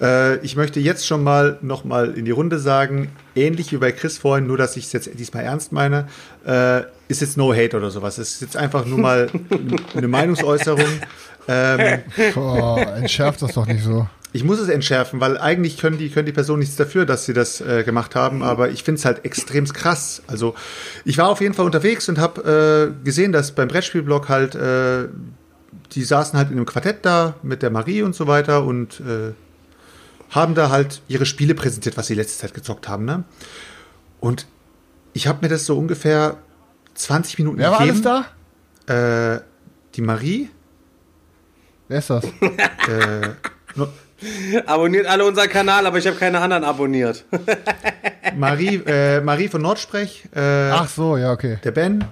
Äh, ich möchte jetzt schon mal noch mal in die Runde sagen, ähnlich wie bei Chris vorhin, nur dass ich es jetzt diesmal ernst meine, äh, ist jetzt no hate oder sowas. Es ist jetzt einfach nur mal [laughs] eine Meinungsäußerung. Ähm, Boah, entschärft das doch nicht so. ich muss es entschärfen, weil eigentlich können die, können die Personen nichts dafür, dass sie das äh, gemacht haben, aber ich finde es halt extrem krass. Also ich war auf jeden Fall unterwegs und habe äh, gesehen, dass beim Brettspielblog halt, äh, die saßen halt in einem Quartett da mit der Marie und so weiter und äh, haben da halt ihre Spiele präsentiert, was sie letzte Zeit gezockt haben. Ne? Und ich habe mir das so ungefähr 20 Minuten Wer war alles gegeben. da? Äh, die Marie, Wer ist das? [laughs] äh, no- Abonniert alle unseren Kanal, aber ich habe keine anderen abonniert. [laughs] Marie, äh, Marie von Nordsprech, äh, Ach so, ja, okay. der Ben,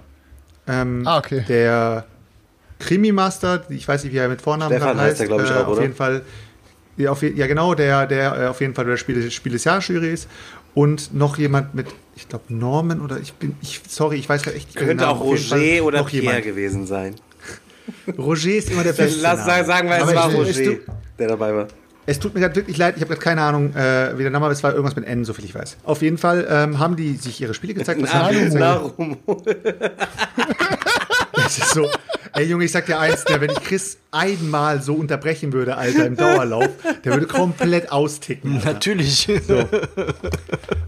ähm, Ah, okay. der Krimi-Master, ich weiß nicht, wie er mit Vornamen Stefan gerade heißt er, glaub ich, äh, auch, auf oder? jeden Fall, ja, auf, ja genau, der, der äh, auf jeden Fall der Spiel, Spiel des Jahres-Jury ist und noch jemand mit, ich glaube Norman oder ich bin, ich, sorry, ich weiß echt nicht Könnte auch Roger oder noch Pierre jemand. gewesen sein. [laughs] Roger ist immer der beste Lass Name. sagen wir, es war ich- Roger, es tut- der dabei war. Es tut mir gerade wirklich leid, ich habe gerade keine Ahnung, äh, wie der Name ist, es war irgendwas mit N, so viel ich weiß. Auf jeden Fall ähm, haben die sich ihre Spiele gezeigt. [laughs] was gezeigt? Narum. [laughs] Das ist so. Ey Junge, ich sag dir eins, der, wenn ich Chris einmal so unterbrechen würde, Alter, im Dauerlauf, der würde komplett austicken. Alter. Natürlich.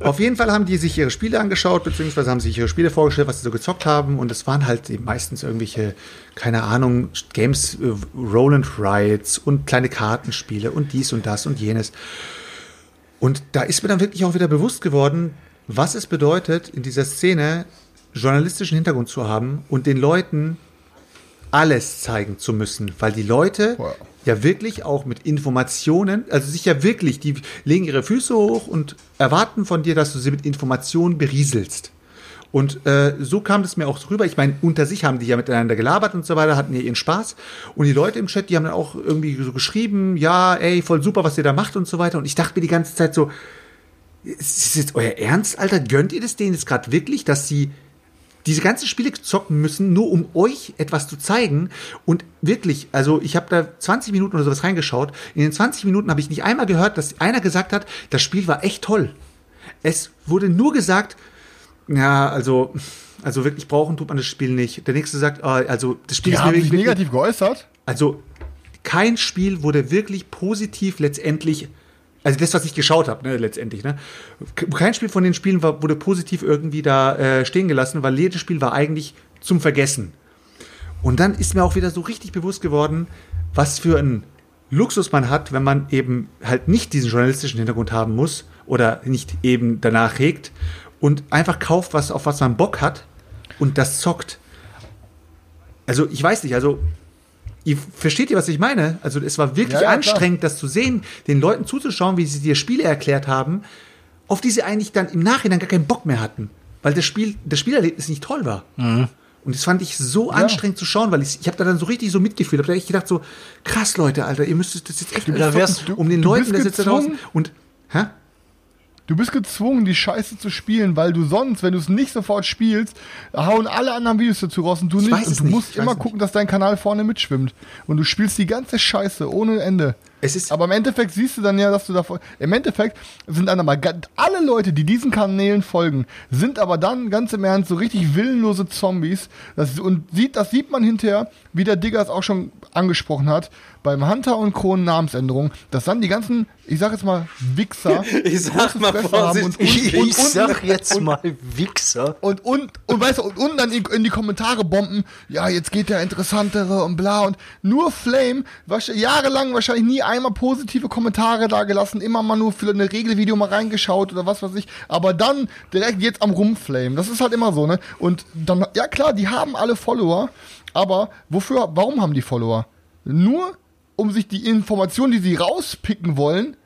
Auf jeden Fall haben die sich ihre Spiele angeschaut, beziehungsweise haben sich ihre Spiele vorgestellt, was sie so gezockt haben. Und es waren halt eben meistens irgendwelche, keine Ahnung, Games, äh, Roll and Rides und kleine Kartenspiele und dies und das und jenes. Und da ist mir dann wirklich auch wieder bewusst geworden, was es bedeutet, in dieser Szene journalistischen Hintergrund zu haben und den Leuten alles zeigen zu müssen, weil die Leute Wow. ja wirklich auch mit Informationen, also sich ja wirklich, die legen ihre Füße hoch und erwarten von dir, dass du sie mit Informationen berieselst. Und äh, so kam es mir auch rüber. Ich meine, unter sich haben die ja miteinander gelabert und so weiter, hatten ja ihren Spaß. Und die Leute im Chat, die haben dann auch irgendwie so geschrieben, ja, ey, voll super, was ihr da macht und so weiter. Und ich dachte mir die ganze Zeit so, ist das jetzt euer Ernst, Alter? Gönnt ihr das denen jetzt gerade wirklich, dass sie diese ganzen Spiele zocken müssen, nur um euch etwas zu zeigen. Und wirklich, also ich habe da 20 Minuten oder sowas reingeschaut. In den 20 Minuten habe ich nicht einmal gehört, dass einer gesagt hat, das Spiel war echt toll. Es wurde nur gesagt, ja, also, also wirklich brauchen tut man das Spiel nicht. Der nächste sagt, ah, also das Spiel Die ist mir haben sich wirklich, negativ geäußert. also kein Spiel wurde wirklich positiv letztendlich, also das, was ich geschaut habe, ne, letztendlich, ne? Kein Spiel von den Spielen war, wurde positiv irgendwie da äh, stehen gelassen, weil jedes Spiel war eigentlich zum Vergessen. Und dann ist mir auch wieder so richtig bewusst geworden, was für ein Luxus man hat, wenn man eben halt nicht diesen journalistischen Hintergrund haben muss oder nicht eben danach hegt und einfach kauft, was, auf was man Bock hat und das zockt. Also ich weiß nicht, also ihr versteht ihr, was ich meine? Also es war wirklich Ja, ja, anstrengend, das zu sehen, den Leuten zuzuschauen, wie sie dir Spiele erklärt haben, auf die sie eigentlich dann im Nachhinein gar keinen Bock mehr hatten, weil das Spiel, das Spielerlebnis nicht toll war. Und das fand ich so anstrengend zu schauen, weil ich, ich habe da dann so richtig so mitgefühlt. habe da echt gedacht so, krass Leute, Alter, ihr müsstet das jetzt echt Da wärst zocken, um den du Leuten das jetzt da draußen und hä? Du bist gezwungen, die Scheiße zu spielen, weil du sonst, wenn du es nicht sofort spielst, hauen alle anderen Videos dazu raus und du nicht. weiß es Und du nicht, musst ich immer es gucken, dass dein Kanal vorne mitschwimmt. Und du spielst die ganze Scheiße ohne Ende. Es ist Aber im Endeffekt siehst du dann ja, dass du davon. Im Endeffekt sind dann aber alle Leute, die diesen Kanälen folgen, sind aber dann ganz im Ernst so richtig willenlose Zombies. Das, und sieht, das sieht man hinterher, wie der Digger es auch schon angesprochen hat, beim Hunter und Kronen Namensänderung, dass dann die ganzen, ich sag jetzt mal, Wichser. [laughs] Ich sag mal Fresse haben und, vorsichtig. und, und, Ich sag jetzt und, mal Wichser. und, und, und, weißt du, und, und dann in, in die Kommentare bomben, ja, jetzt geht der interessantere und bla und nur Flame, wasch- jahrelang wahrscheinlich nie einmal positive Kommentare da gelassen, immer mal nur für eine Regelvideo mal reingeschaut oder was weiß ich, aber dann direkt jetzt am Rumflame. Das ist halt immer so, ne? Und dann, ja klar, die haben alle Follower, aber wofür, warum haben die Follower? Nur, um sich die Informationen, die sie rauspicken wollen,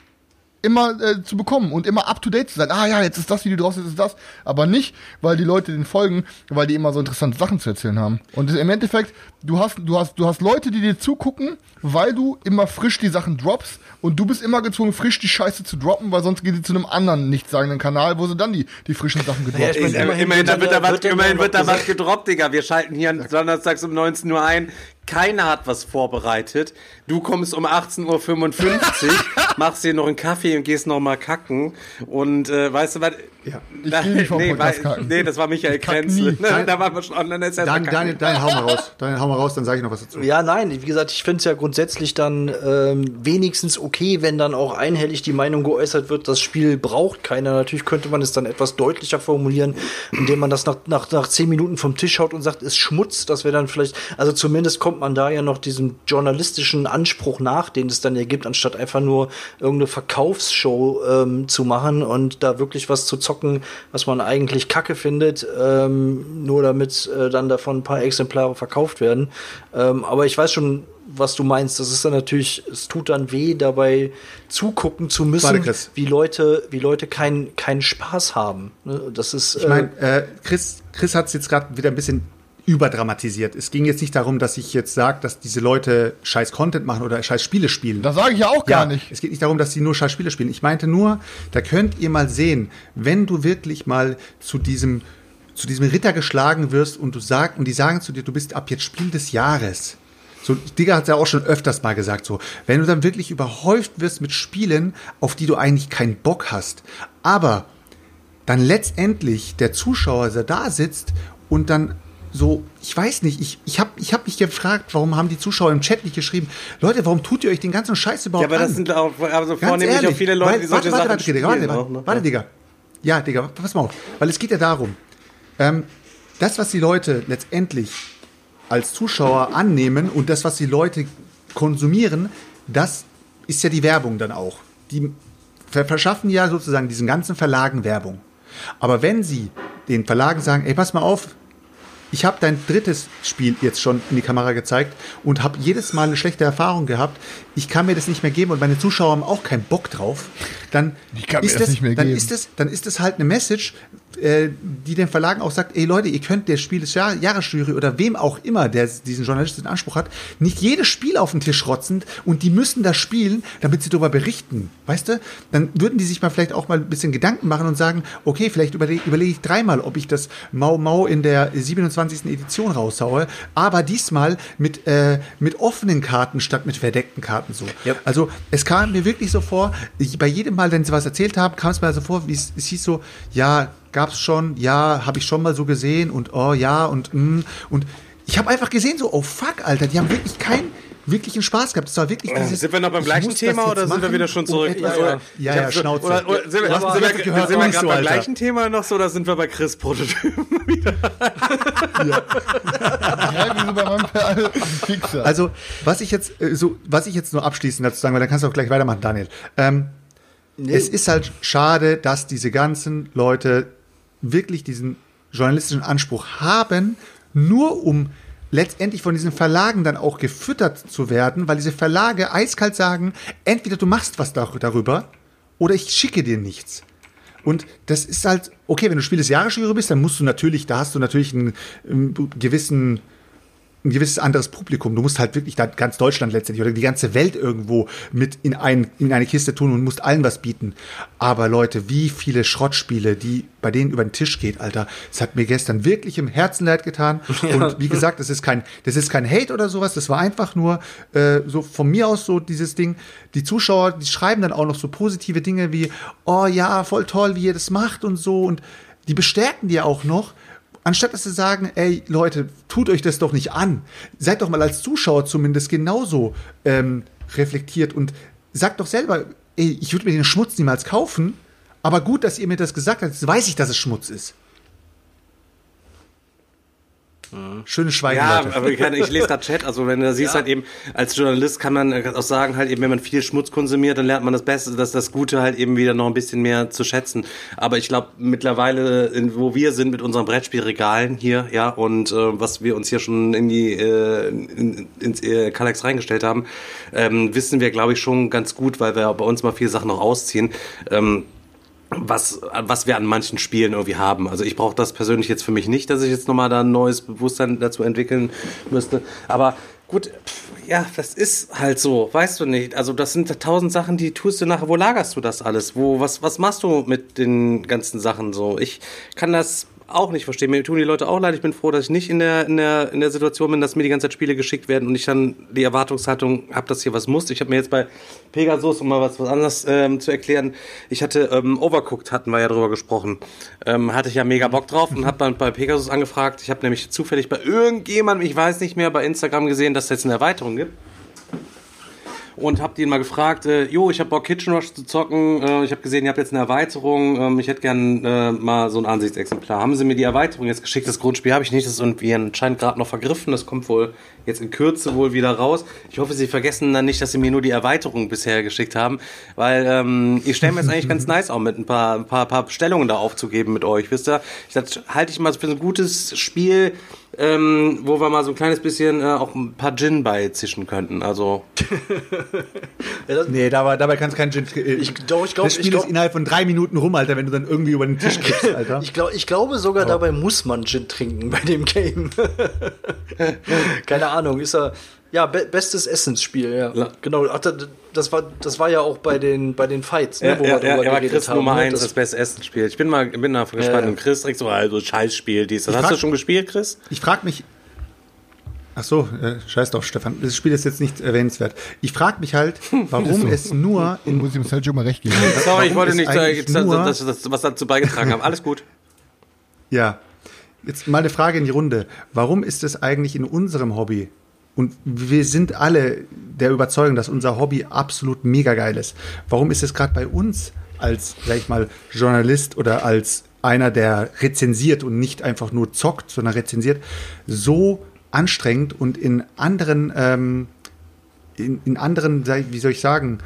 immer äh, zu bekommen und immer up to date zu sein. Ah ja, jetzt ist das Video draus, jetzt ist das. Aber nicht, weil die Leute den folgen, weil die immer so interessante Sachen zu erzählen haben. Und im Endeffekt, du hast, du hast, du hast Leute, die dir zugucken, weil du immer frisch die Sachen droppst und du bist immer gezwungen, frisch die Scheiße zu droppen, weil sonst geht sie zu einem anderen nichtssagenden Kanal, wo sie dann die, die frischen Sachen gedroppt Ja, ich mein, Immerhin, Immerhin wird da dann, wird da was, immerhin wird da was gedroppt, Digga. Wir schalten hier donnerstags um 19 Uhr ein. Keiner hat was vorbereitet. Du kommst um 18.55 Uhr, [laughs] machst dir noch einen Kaffee und gehst noch mal kacken. Und äh, weißt du was? Ja. Ich will nicht vom nee, Podcast weil- kacken. nee, das war Michael Krenzle. nie. [laughs] da waren wir schon online. Ist Dan, verkacken. Daniel, Daniel, hau mal raus. [laughs] Daniel, hau mal raus, dann sage ich noch was dazu. Ja, nein, wie gesagt, ich finde es ja grundsätzlich dann ähm, wenigstens okay, wenn dann auch einhellig die Meinung geäußert wird, das Spiel braucht keiner. Natürlich könnte man es dann etwas deutlicher formulieren, indem man das nach, nach, nach zehn Minuten vom Tisch haut und sagt, ist Schmutz. Das wäre dann vielleicht, also zumindest kommt man da ja noch diesem journalistischen Anspruch nach, den es dann ergibt, anstatt einfach nur irgendeine Verkaufsshow ähm, zu machen und da wirklich was zu zocken, was man eigentlich kacke findet, ähm, nur damit äh, dann davon ein paar Exemplare verkauft werden. Ähm, aber ich weiß schon, was du meinst. Das ist dann natürlich, es tut dann weh, dabei zugucken zu müssen, Warte, wie Leute, wie Leute keinen keinen Spaß haben. Ne? Das ist. Ich meine, äh, Chris, Chris hat es jetzt gerade wieder ein bisschen überdramatisiert. Es ging jetzt nicht darum, dass ich jetzt sage, dass diese Leute scheiß Content machen oder scheiß Spiele spielen. Das sage ich ja auch gar nicht. Es geht nicht darum, dass sie nur scheiß Spiele spielen. Ich meinte nur, da könnt ihr mal sehen, wenn du wirklich mal zu diesem zu diesem Ritter geschlagen wirst und du sagst und die sagen zu dir, du bist ab jetzt Spiel des Jahres. So, Digga hat ja auch schon öfters mal gesagt, so, wenn du dann wirklich überhäuft wirst mit Spielen, auf die du eigentlich keinen Bock hast, aber dann letztendlich der Zuschauer, der da sitzt und dann so, ich weiß nicht, ich, ich habe ich hab mich gefragt, warum haben die Zuschauer im Chat nicht geschrieben, Leute, warum tut ihr euch den ganzen Scheiß überhaupt Ja, aber an? das sind auch also Ganz vornehmlich ehrlich, auch viele Leute, weil- die solche warte, Sachen warte, warte, spielen. warte, ne? warte, Digga. Ja, Digga, pass mal auf. Weil es geht ja darum, ähm, das, was die Leute letztendlich als Zuschauer annehmen und das, was die Leute konsumieren, das ist ja die Werbung dann auch. Die ver- verschaffen ja sozusagen diesen ganzen Verlagen Werbung. Aber wenn sie den Verlagen sagen, ey, pass mal auf, ich habe dein drittes Spiel jetzt schon in die Kamera gezeigt und habe jedes Mal eine schlechte Erfahrung gehabt. Ich kann mir das nicht mehr geben und meine Zuschauer haben auch keinen Bock drauf. Dann ist das mehr dann ist das, dann ist das halt eine Message, äh, die den Verlagen auch sagt, ey Leute, ihr könnt der Spiel des Jahr Jahresjury oder wem auch immer, der diesen journalistischen Anspruch hat, nicht jedes Spiel auf den Tisch rotzen und die müssen das spielen, damit sie darüber berichten. Weißt du? Dann würden die sich mal vielleicht auch mal ein bisschen Gedanken machen und sagen, okay, vielleicht überlege überleg ich dreimal, ob ich das Mau Mau in der 27. Edition raushaue, aber diesmal mit, äh, mit offenen Karten statt mit verdeckten Karten so. Yep. Also es kam mir wirklich so vor, ich, bei jedem Mal, wenn sie was erzählt haben, kam es mir so vor, wie es, es hieß so, ja, gab's schon, ja, habe ich schon mal so gesehen und oh ja und mm, und ich habe einfach gesehen so, oh fuck, Alter, die haben wirklich keinen wirklichen Spaß gehabt. Das war wirklich dieses, Sind wir noch beim ich gleichen Thema oder sind wir wieder schon zurück? etwas- Oder- ja, ja, so- Schnauze. Oder, oder sind wir, Du hast sind wir, gehört, sind wir nicht gerade so, beim Alter. gleichen Thema noch so oder sind wir bei Chris Prototypen? [laughs] Ja, wie so bei meinem Perl, Fixer. Also, was ich jetzt äh, so, was ich jetzt nur abschließend dazu sagen, weil dann kannst du auch gleich weitermachen, Daniel. Ähm, Es ist halt schade, dass diese ganzen Leute wirklich diesen journalistischen Anspruch haben, nur um letztendlich von diesen Verlagen dann auch gefüttert zu werden, weil diese Verlage eiskalt sagen, entweder du machst was dar- darüber oder ich schicke dir nichts. Und das ist halt, okay, wenn du Spiel des Jahresjury bist, dann musst du natürlich, da hast du natürlich einen, einen gewissen ein gewisses anderes Publikum. Du musst halt wirklich da ganz Deutschland letztendlich oder die ganze Welt irgendwo mit in, ein, in eine Kiste tun und musst allen was bieten. Aber Leute, wie viele Schrottspiele, die bei denen über den Tisch geht, Alter, das hat mir gestern wirklich im Herzen leid getan. [laughs] Und wie gesagt, das ist kein, das ist kein Hate oder sowas. Das war einfach nur äh, so von mir aus so dieses Ding. Die Zuschauer, die schreiben dann auch noch so positive Dinge wie, oh ja, voll toll, wie ihr das macht und so. Und die bestärken dir auch noch anstatt dass sie sagen, ey Leute, tut euch das doch nicht an. Seid doch mal als Zuschauer zumindest genauso ähm, reflektiert und sagt doch selber, ey, ich würde mir den Schmutz niemals kaufen, aber gut, dass ihr mir das gesagt habt, jetzt weiß ich, dass es Schmutz ist. Schönes Schweigen, Ja, Leute. aber ich, kann, ich lese da Chat, also wenn du siehst halt eben, als Journalist kann man auch sagen, halt eben, wenn man viel Schmutz konsumiert, dann lernt man das Beste, das, das Gute halt eben wieder noch ein bisschen mehr zu schätzen. Aber ich glaube, mittlerweile, in, wo wir sind mit unseren Brettspielregalen hier, ja, und äh, was wir uns hier schon in die, äh, in, ins äh, Kalex reingestellt haben, ähm, wissen wir, glaube ich, schon ganz gut, weil wir bei uns mal viele Sachen noch ausziehen. Ähm, was, was wir an manchen Spielen irgendwie haben. Also ich brauche das persönlich jetzt für mich nicht, dass ich jetzt nochmal da ein neues Bewusstsein dazu entwickeln müsste. Aber gut, pff, ja, das ist halt so, weißt du nicht. Also das sind tausend Sachen, die tust du nachher. Wo lagerst du das alles? Wo, was, was machst du mit den ganzen Sachen so? Ich kann das auch nicht verstehen. Mir tun die Leute auch leid. Ich bin froh, dass ich nicht in der, in der, in der Situation bin, dass mir die ganze Zeit Spiele geschickt werden und ich dann die Erwartungshaltung habe, dass hier was muss. Ich habe mir jetzt bei Pegasus, um mal was, was anderes ähm, zu erklären, ich hatte ähm, Overcooked, hatten wir ja drüber gesprochen, ähm, hatte ich ja mega Bock drauf und habe dann bei Pegasus angefragt. Ich habe nämlich zufällig bei irgendjemandem, ich weiß nicht mehr, bei Instagram gesehen, dass es jetzt eine Erweiterung gibt und hab den mal gefragt, äh, jo, ich hab Bock Kitchen Rush zu zocken, äh, ich habe gesehen, ihr habt jetzt eine Erweiterung, ähm, ich hätte gern äh, mal so ein Ansichtsexemplar. Haben sie mir die Erweiterung jetzt geschickt? Das Grundspiel habe ich nicht, das ist irgendwie anscheinend gerade noch vergriffen, das kommt wohl jetzt in Kürze wohl wieder raus. Ich hoffe, sie vergessen dann nicht, dass sie mir nur die Erweiterung bisher geschickt haben, weil ähm, ich stelle mir jetzt eigentlich ganz nice auch mit ein paar, ein paar, paar Bestellungen da aufzugeben mit euch, wisst ihr? Ich das halte ich mal für ein gutes Spiel, ähm, wo wir mal so ein kleines bisschen äh, auch ein paar Gin beizischen könnten. Also [laughs] Ja, das, Nee, dabei, dabei kannst du keinen Gin. äh, Ich- doch, ich glaub- das Spiel ich glaub- ist innerhalb von drei Minuten rum, Alter, wenn du dann irgendwie über den Tisch [laughs] kippst, Alter. ich, glaub, ich glaube sogar, dabei muss man Gin trinken bei dem Game. [laughs] Keine Ahnung, ist er. Ja, be bestes Essensspiel, ja. Ja. Genau, ach, das, war, das war ja auch bei den, bei den Fights, ne, Ja, wo ja, wir ja, drüber er war geredet Chris haben. Nummer ne? 1, das, das, beste Essensspiel. Ich bin mal bin da gespannt. ja. Und Chris direkt so, also Scheißspiel, dies. Das hast frag- du schon gespielt, Chris? Ich frage mich. Ach so, äh, scheiß drauf, Stefan. Das Spiel ist jetzt nicht erwähnenswert. Ich frage mich halt, [laughs] warum es nur [laughs] in Muss ich dem Sergio mal recht geben. Sorry, ich wollte nicht dass, dass, dass, was dazu beigetragen haben. Alles gut. Ja. Jetzt mal eine Frage in die Runde. Warum ist es eigentlich in unserem Hobby? Und wir sind alle der Überzeugung, dass unser Hobby absolut mega geil ist. Warum ist es gerade bei uns als, sag ich mal, Journalist oder als einer, der rezensiert und nicht einfach nur zockt, sondern rezensiert, so anstrengend und in anderen, ähm, in, in anderen, wie soll ich sagen,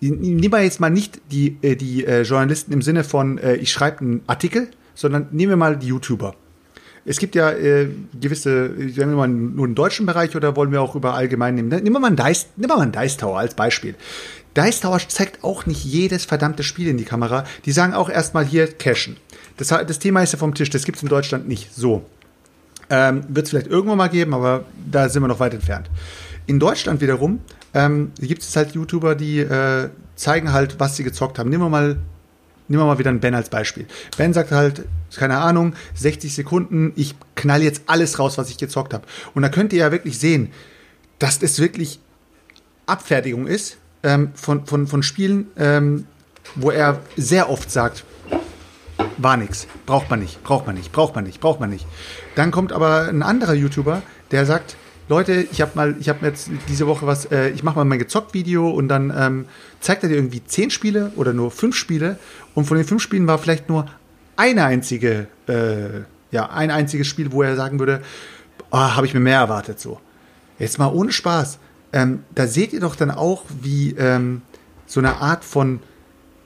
nehmen wir jetzt mal nicht die, äh, die äh, Journalisten im Sinne von, äh, ich schreibe einen Artikel, sondern nehmen wir mal die YouTuber. Es gibt ja äh, gewisse, wenn wir mal nur den deutschen Bereich oder wollen wir auch über allgemein nehmen? Nehmen wir mal einen Dice, nehmen wir mal einen Dice Tower als Beispiel. Dice Tower zeigt auch nicht jedes verdammte Spiel in die Kamera. Die sagen auch erstmal hier cashen. Das, das Thema ist ja vom Tisch, das gibt es in Deutschland nicht so. Ähm, Wird es vielleicht irgendwann mal geben, aber da sind wir noch weit entfernt. In Deutschland wiederum ähm, gibt es halt YouTuber, die äh, zeigen halt, was sie gezockt haben. Nehmen wir mal, nehmen wir mal wieder einen Ben als Beispiel. Ben sagt halt, keine Ahnung, 60 Sekunden, ich knall jetzt alles raus, was ich gezockt habe. Und da könnt ihr ja wirklich sehen, dass das wirklich Abfertigung ist ähm, von, von, von Spielen, ähm, wo er sehr oft sagt, war nix. Braucht man nicht, braucht man nicht, braucht man nicht, braucht man nicht. Dann kommt aber ein anderer YouTuber, der sagt, Leute, ich habe mal, ich habe jetzt diese Woche was, äh, ich mache mal mein Gezockt-Video und dann ähm, zeigt er dir irgendwie zehn Spiele oder nur fünf Spiele und von den fünf Spielen war vielleicht nur eine einzige, äh, ja, ein einziges Spiel, wo er sagen würde, ah, habe ich mir mehr erwartet so. Jetzt mal ohne Spaß. Ähm, da seht ihr doch dann auch, wie ähm, so eine Art von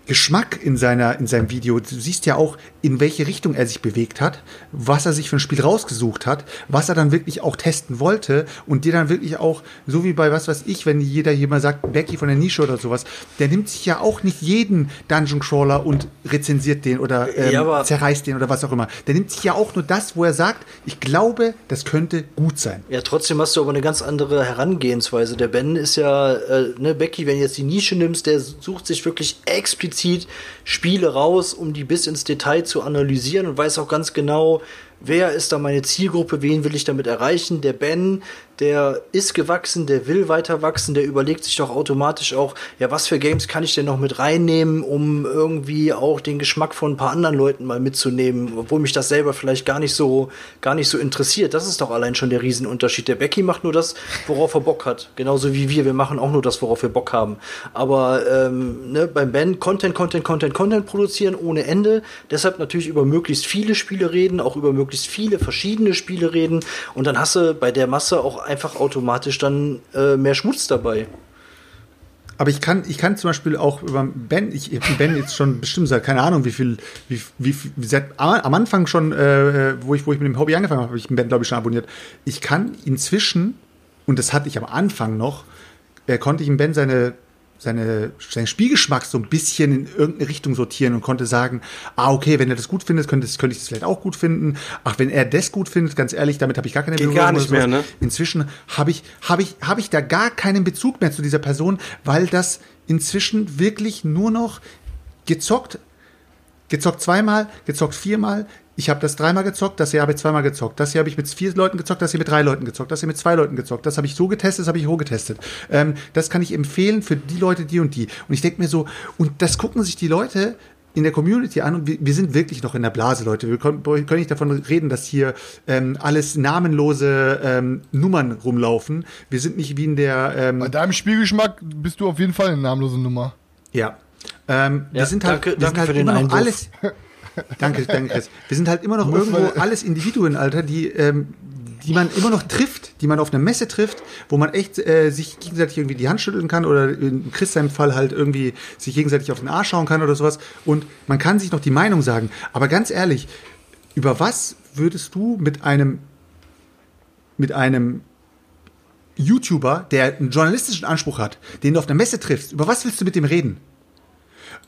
Geschmack in, seiner, in seinem Video. Du siehst ja auch, in welche Richtung er sich bewegt hat, was er sich für ein Spiel rausgesucht hat, was er dann wirklich auch testen wollte und dir dann wirklich auch, so wie bei was weiß ich, wenn jeder hier mal sagt, Becky von der Nische oder sowas, der nimmt sich ja auch nicht jeden Dungeon Crawler und rezensiert den oder ähm, Ja, zerreißt den oder was auch immer. Der nimmt sich ja auch nur das, wo er sagt, ich glaube, das könnte gut sein. Ja, trotzdem hast du aber eine ganz andere Herangehensweise. Der Ben ist ja, äh, ne, Becky, wenn du jetzt die Nische nimmst, der sucht sich wirklich explizit Spiele raus, um die bis ins Detail zu analysieren und weiß auch ganz genau, wer ist da meine Zielgruppe, wen will ich damit erreichen. Der Ben, der ist gewachsen, der will weiter wachsen, der überlegt sich doch automatisch auch, ja, was für Games kann ich denn noch mit reinnehmen, um irgendwie auch den Geschmack von ein paar anderen Leuten mal mitzunehmen, obwohl mich das selber vielleicht gar nicht so, gar nicht so interessiert. Das ist doch allein schon der Riesenunterschied. Der Becky macht nur das, worauf er Bock hat. Genauso wie wir. Wir machen auch nur das, worauf wir Bock haben. Aber ähm, ne, beim Ben Content, Content, Content, Content produzieren ohne Ende. Deshalb natürlich über möglichst viele Spiele reden, auch über möglichst möglichst viele verschiedene Spiele reden und dann hast du bei der Masse auch einfach automatisch dann äh, mehr Schmutz dabei. Aber ich kann, ich kann zum Beispiel auch über Ben, ich habe Ben jetzt schon bestimmt seit, keine Ahnung, wie viel, wie, wie, wie seit am Anfang schon, äh, wo ich, wo ich mit dem Hobby angefangen habe, habe ich Ben, glaube ich, schon abonniert. Ich kann inzwischen, und das hatte ich am Anfang noch, äh, konnte ich im Ben seine seine, seinen Spielgeschmack so ein bisschen in irgendeine Richtung sortieren und konnte sagen, ah, okay, wenn er das gut findet, könnte, könnte ich das vielleicht auch gut finden. Ach, wenn er das gut findet, ganz ehrlich, damit habe ich gar keine Geht gar nicht mehr, ne? Inzwischen habe ich, habe ich, habe ich da gar keinen Bezug mehr zu dieser Person, weil das inzwischen wirklich nur noch gezockt, gezockt zweimal, gezockt viermal, ich habe das dreimal gezockt, das hier habe ich zweimal gezockt, das hier habe ich mit vier Leuten gezockt, das hier mit drei Leuten gezockt, das hier mit zwei Leuten gezockt, das habe ich so getestet, das habe ich so getestet. Ähm, das kann ich empfehlen für die Leute, die und die. Und ich denke mir so, und das gucken sich die Leute in der Community an und wir, wir sind wirklich noch in der Blase, Leute. Wir können, können nicht davon reden, dass hier ähm, alles namenlose ähm, Nummern rumlaufen. Wir sind nicht wie in der. Ähm, Bei deinem Spielgeschmack bist du auf jeden Fall eine namenlose Nummer. Ja. Ähm, Ja, wir sind halt, danke- wir sind halt immer noch Einwurf. alles. [laughs] danke, danke, Chris. Wir sind halt immer noch Muss irgendwo alles Individuen, Alter, die, ähm, die man immer noch trifft, die man auf einer Messe trifft, wo man echt äh, sich gegenseitig irgendwie die Hand schütteln kann oder in Chris seinem Fall halt irgendwie sich gegenseitig auf den Arsch schauen kann oder sowas. Und man kann sich noch die Meinung sagen. Aber ganz ehrlich, über was würdest du mit einem mit einem YouTuber, der einen journalistischen Anspruch hat, den du auf einer Messe triffst, über was willst du mit dem reden?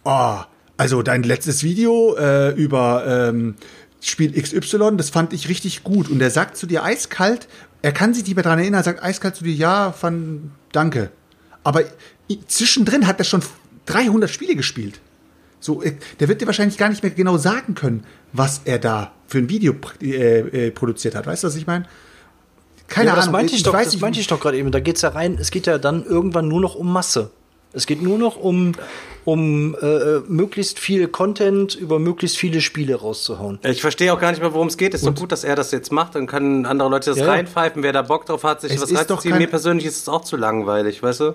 Oh, also dein letztes Video äh, über ähm, Spiel XY, das fand ich richtig gut. Und er sagt zu dir eiskalt, er kann sich nicht mehr dran erinnern, er sagt eiskalt zu dir, ja, fand, danke. Aber zwischendrin hat er schon 300 Spiele gespielt. So, äh, der wird dir wahrscheinlich gar nicht mehr genau sagen können, was er da für ein Video äh, äh, produziert hat. Weißt du, was ich meine? Keine ja, Ahnung. das meinte ich, doch, weiß das meinte ich doch gerade eben. Da geht's ja rein, es geht ja dann irgendwann nur noch um Masse. Es geht nur noch um, um äh, möglichst viel Content über möglichst viele Spiele rauszuhauen. Ich verstehe auch gar nicht mehr, worum es geht. Ist doch gut, dass er das jetzt macht. Dann können andere Leute das Ja, reinpfeifen. Wer da Bock drauf hat, sich Es was reinzuziehen. Mir persönlich ist es auch zu langweilig, weißt du?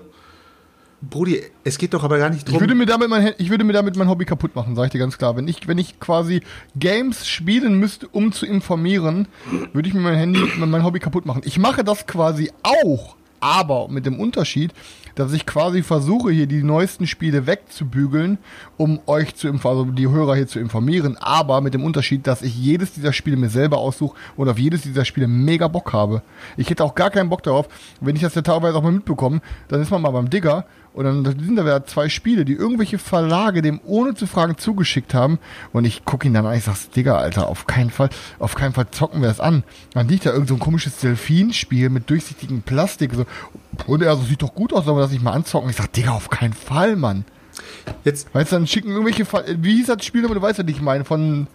Brudi, es geht doch aber gar nicht Ich drum. würde mir damit mein, ich würde mir damit mein Hobby kaputt machen, sag ich dir ganz klar. Wenn ich, wenn ich quasi Games spielen müsste, um zu informieren, würde ich mir mein Handy, mein Hobby kaputt machen. Ich mache das quasi auch, aber mit dem Unterschied, dass ich quasi versuche, hier die neuesten Spiele wegzubügeln, um euch zu also die Hörer hier zu informieren, aber mit dem Unterschied, dass ich jedes dieser Spiele mir selber aussuche und auf jedes dieser Spiele mega Bock habe. Ich hätte auch gar keinen Bock darauf, wenn ich das ja teilweise auch mal mitbekomme, dann ist man mal beim Digger und dann sind da wieder zwei Spiele, die irgendwelche Verlage dem ohne zu fragen zugeschickt haben. Und ich gucke ihn dann an, ich sag's, Digga, Alter, auf keinen Fall, auf keinen Fall zocken wir das an. Dann liegt da irgend so ein komisches Delfinspiel mit durchsichtigem Plastik. So. Und er so, sieht doch gut aus, wir das nicht mal anzocken? Ich sag, Digga, auf keinen Fall, Mann. Jetzt, Weißt du, dann schicken irgendwelche, Ver wie hieß das Spiel, aber du weißt ja, nicht, ich meine, von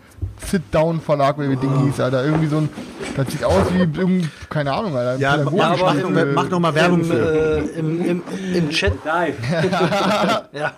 Sit-Down Verlag oder wie Ding hieß, Alter. Irgendwie so ein, das sieht aus wie, irgend- keine Ahnung, Alter. Ja, pädagogisch- mach- mal- mach doch mal Werbung Im, für. äh, im, im, Im Chat. [laughs] ja.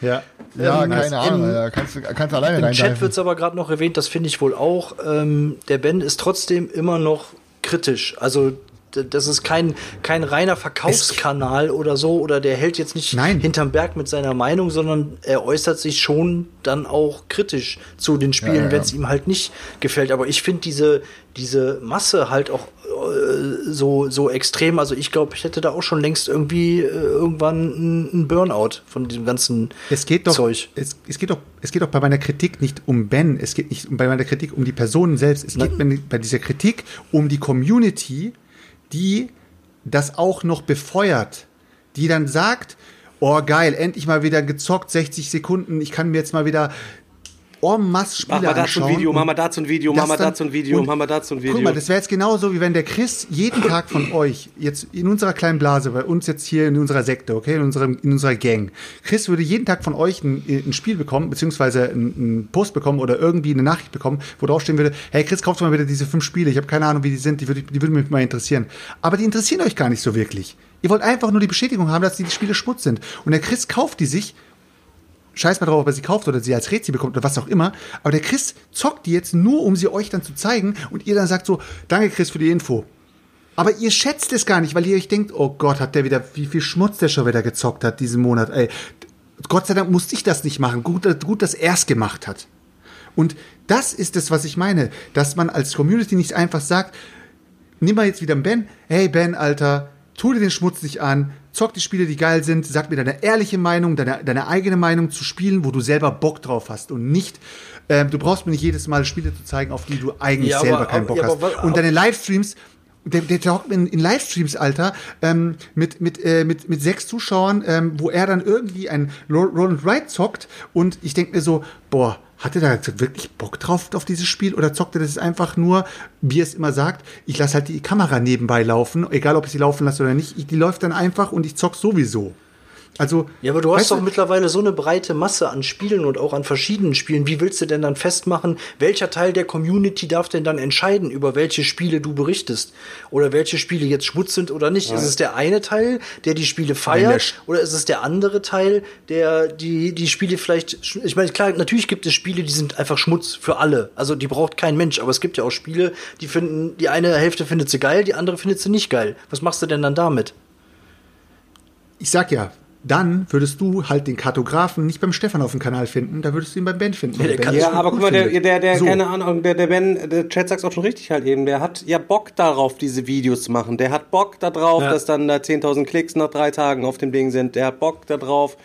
Ja. Ja, ähm, keine Ahnung, im- Alter. Kannst, du- kannst du alleine Im Chat wird es aber gerade noch erwähnt, das finde ich wohl auch. Ähm, der Ben ist trotzdem immer noch kritisch. Also das ist kein, kein reiner Verkaufskanal oder so, oder der hält jetzt nicht Nein. hinterm Berg mit seiner Meinung, sondern er äußert sich schon dann auch kritisch zu den Spielen, Ja, ja, wenn es ihm halt nicht gefällt. Aber ich finde diese, diese Masse halt auch äh, so, so extrem. Also ich glaube, ich hätte da auch schon längst irgendwie äh, irgendwann einen Burnout von diesem ganzen Es geht doch, Zeug. Es, es geht doch, es geht doch bei meiner Kritik nicht um Ben, es geht nicht bei meiner Kritik um die Personen selbst, es geht bei, bei dieser Kritik um die Community, die das auch noch befeuert, die dann sagt, oh geil, endlich mal wieder gezockt, 60 Sekunden, ich kann mir jetzt mal wieder en masse Spiele Mach mal dazu ein Video, mach mal dazu ein Video, mach mal dazu ein Video, mach mal dazu ein Video. Guck mal, das wäre jetzt genauso, wie wenn der Chris jeden Tag von euch, jetzt in unserer kleinen Blase, bei uns jetzt hier in unserer Sekte, okay, in, unserem, in unserer Gang, Chris würde jeden Tag von euch ein, ein Spiel bekommen, beziehungsweise einen, Post bekommen oder irgendwie eine Nachricht bekommen, wo draufstehen würde, hey Chris, kauft mal wieder diese fünf Spiele, ich habe keine Ahnung, wie die sind, die würde die würden mich mal interessieren. Aber die interessieren euch gar nicht so wirklich. Ihr wollt einfach nur die Bestätigung haben, dass die, die Spiele Schmutz sind. Und der Chris kauft die sich scheiß mal drauf, ob er sie kauft oder sie als Rätsel bekommt oder was auch immer. Aber der Chris zockt die jetzt nur, um sie euch dann zu zeigen und ihr dann sagt so, danke Chris für die Info. Aber ihr schätzt es gar nicht, weil ihr euch denkt, oh Gott, hat der wieder, wie viel Schmutz der schon wieder gezockt hat diesen Monat, ey. Gott sei Dank musste ich das nicht machen. Gut, gut dass er es gemacht hat. Und das ist es, was ich meine, dass man als Community nicht einfach sagt, nimm mal jetzt wieder einen Ben, hey Ben, Alter, tu dir den Schmutz nicht an, zock die Spiele, die geil sind, sag mir deine ehrliche Meinung, deine, deine eigene Meinung zu Spielen, wo du selber Bock drauf hast und nicht, ähm, du brauchst mir nicht jedes Mal Spiele zu zeigen, auf die du eigentlich Ja, aber- selber keinen aber- Bock ja, hast. aber und deine Livestreams, der, der talkt in, in Livestreams, Alter, ähm, mit, mit, äh, mit, mit sechs Zuschauern, ähm, wo er dann irgendwie ein Ro- Roll and Ride zockt und ich denke mir so, boah, hat er da wirklich Bock drauf auf dieses Spiel oder zockt er das einfach nur, wie er es immer sagt, ich lasse halt die Kamera nebenbei laufen, egal ob ich sie laufen lasse oder nicht, ich, die läuft dann einfach und ich zock sowieso. Also, Ja, aber du hast doch mittlerweile so eine breite Masse an Spielen und auch an verschiedenen Spielen. Wie willst du denn dann festmachen, welcher Teil der Community darf denn dann entscheiden, über welche Spiele du berichtest? Oder welche Spiele jetzt Schmutz sind oder nicht? Ist es der eine Teil, der die Spiele feiert? Sch- Oder ist es der andere Teil, der die, die Spiele vielleicht, ich meine, klar, natürlich gibt es Spiele, die sind einfach Schmutz für alle. Also die braucht kein Mensch. Aber es gibt ja auch Spiele, die finden, die eine Hälfte findet sie geil, die andere findet sie nicht geil. Was machst du denn dann damit? ich sag ja, dann würdest du halt den Kartografen nicht beim Stefan auf dem Kanal finden, da würdest du ihn beim Ben finden. Ja, Ben Ja, aber guck mal, der, der, der So. keine Ahnung, der, der Ben, der Chat sagt auch schon richtig halt eben, der hat ja Bock darauf, diese Videos zu machen. Der hat Bock darauf, Ja. dass dann da 10.000 Klicks nach drei Tagen auf dem Ding sind. Der hat Bock darauf,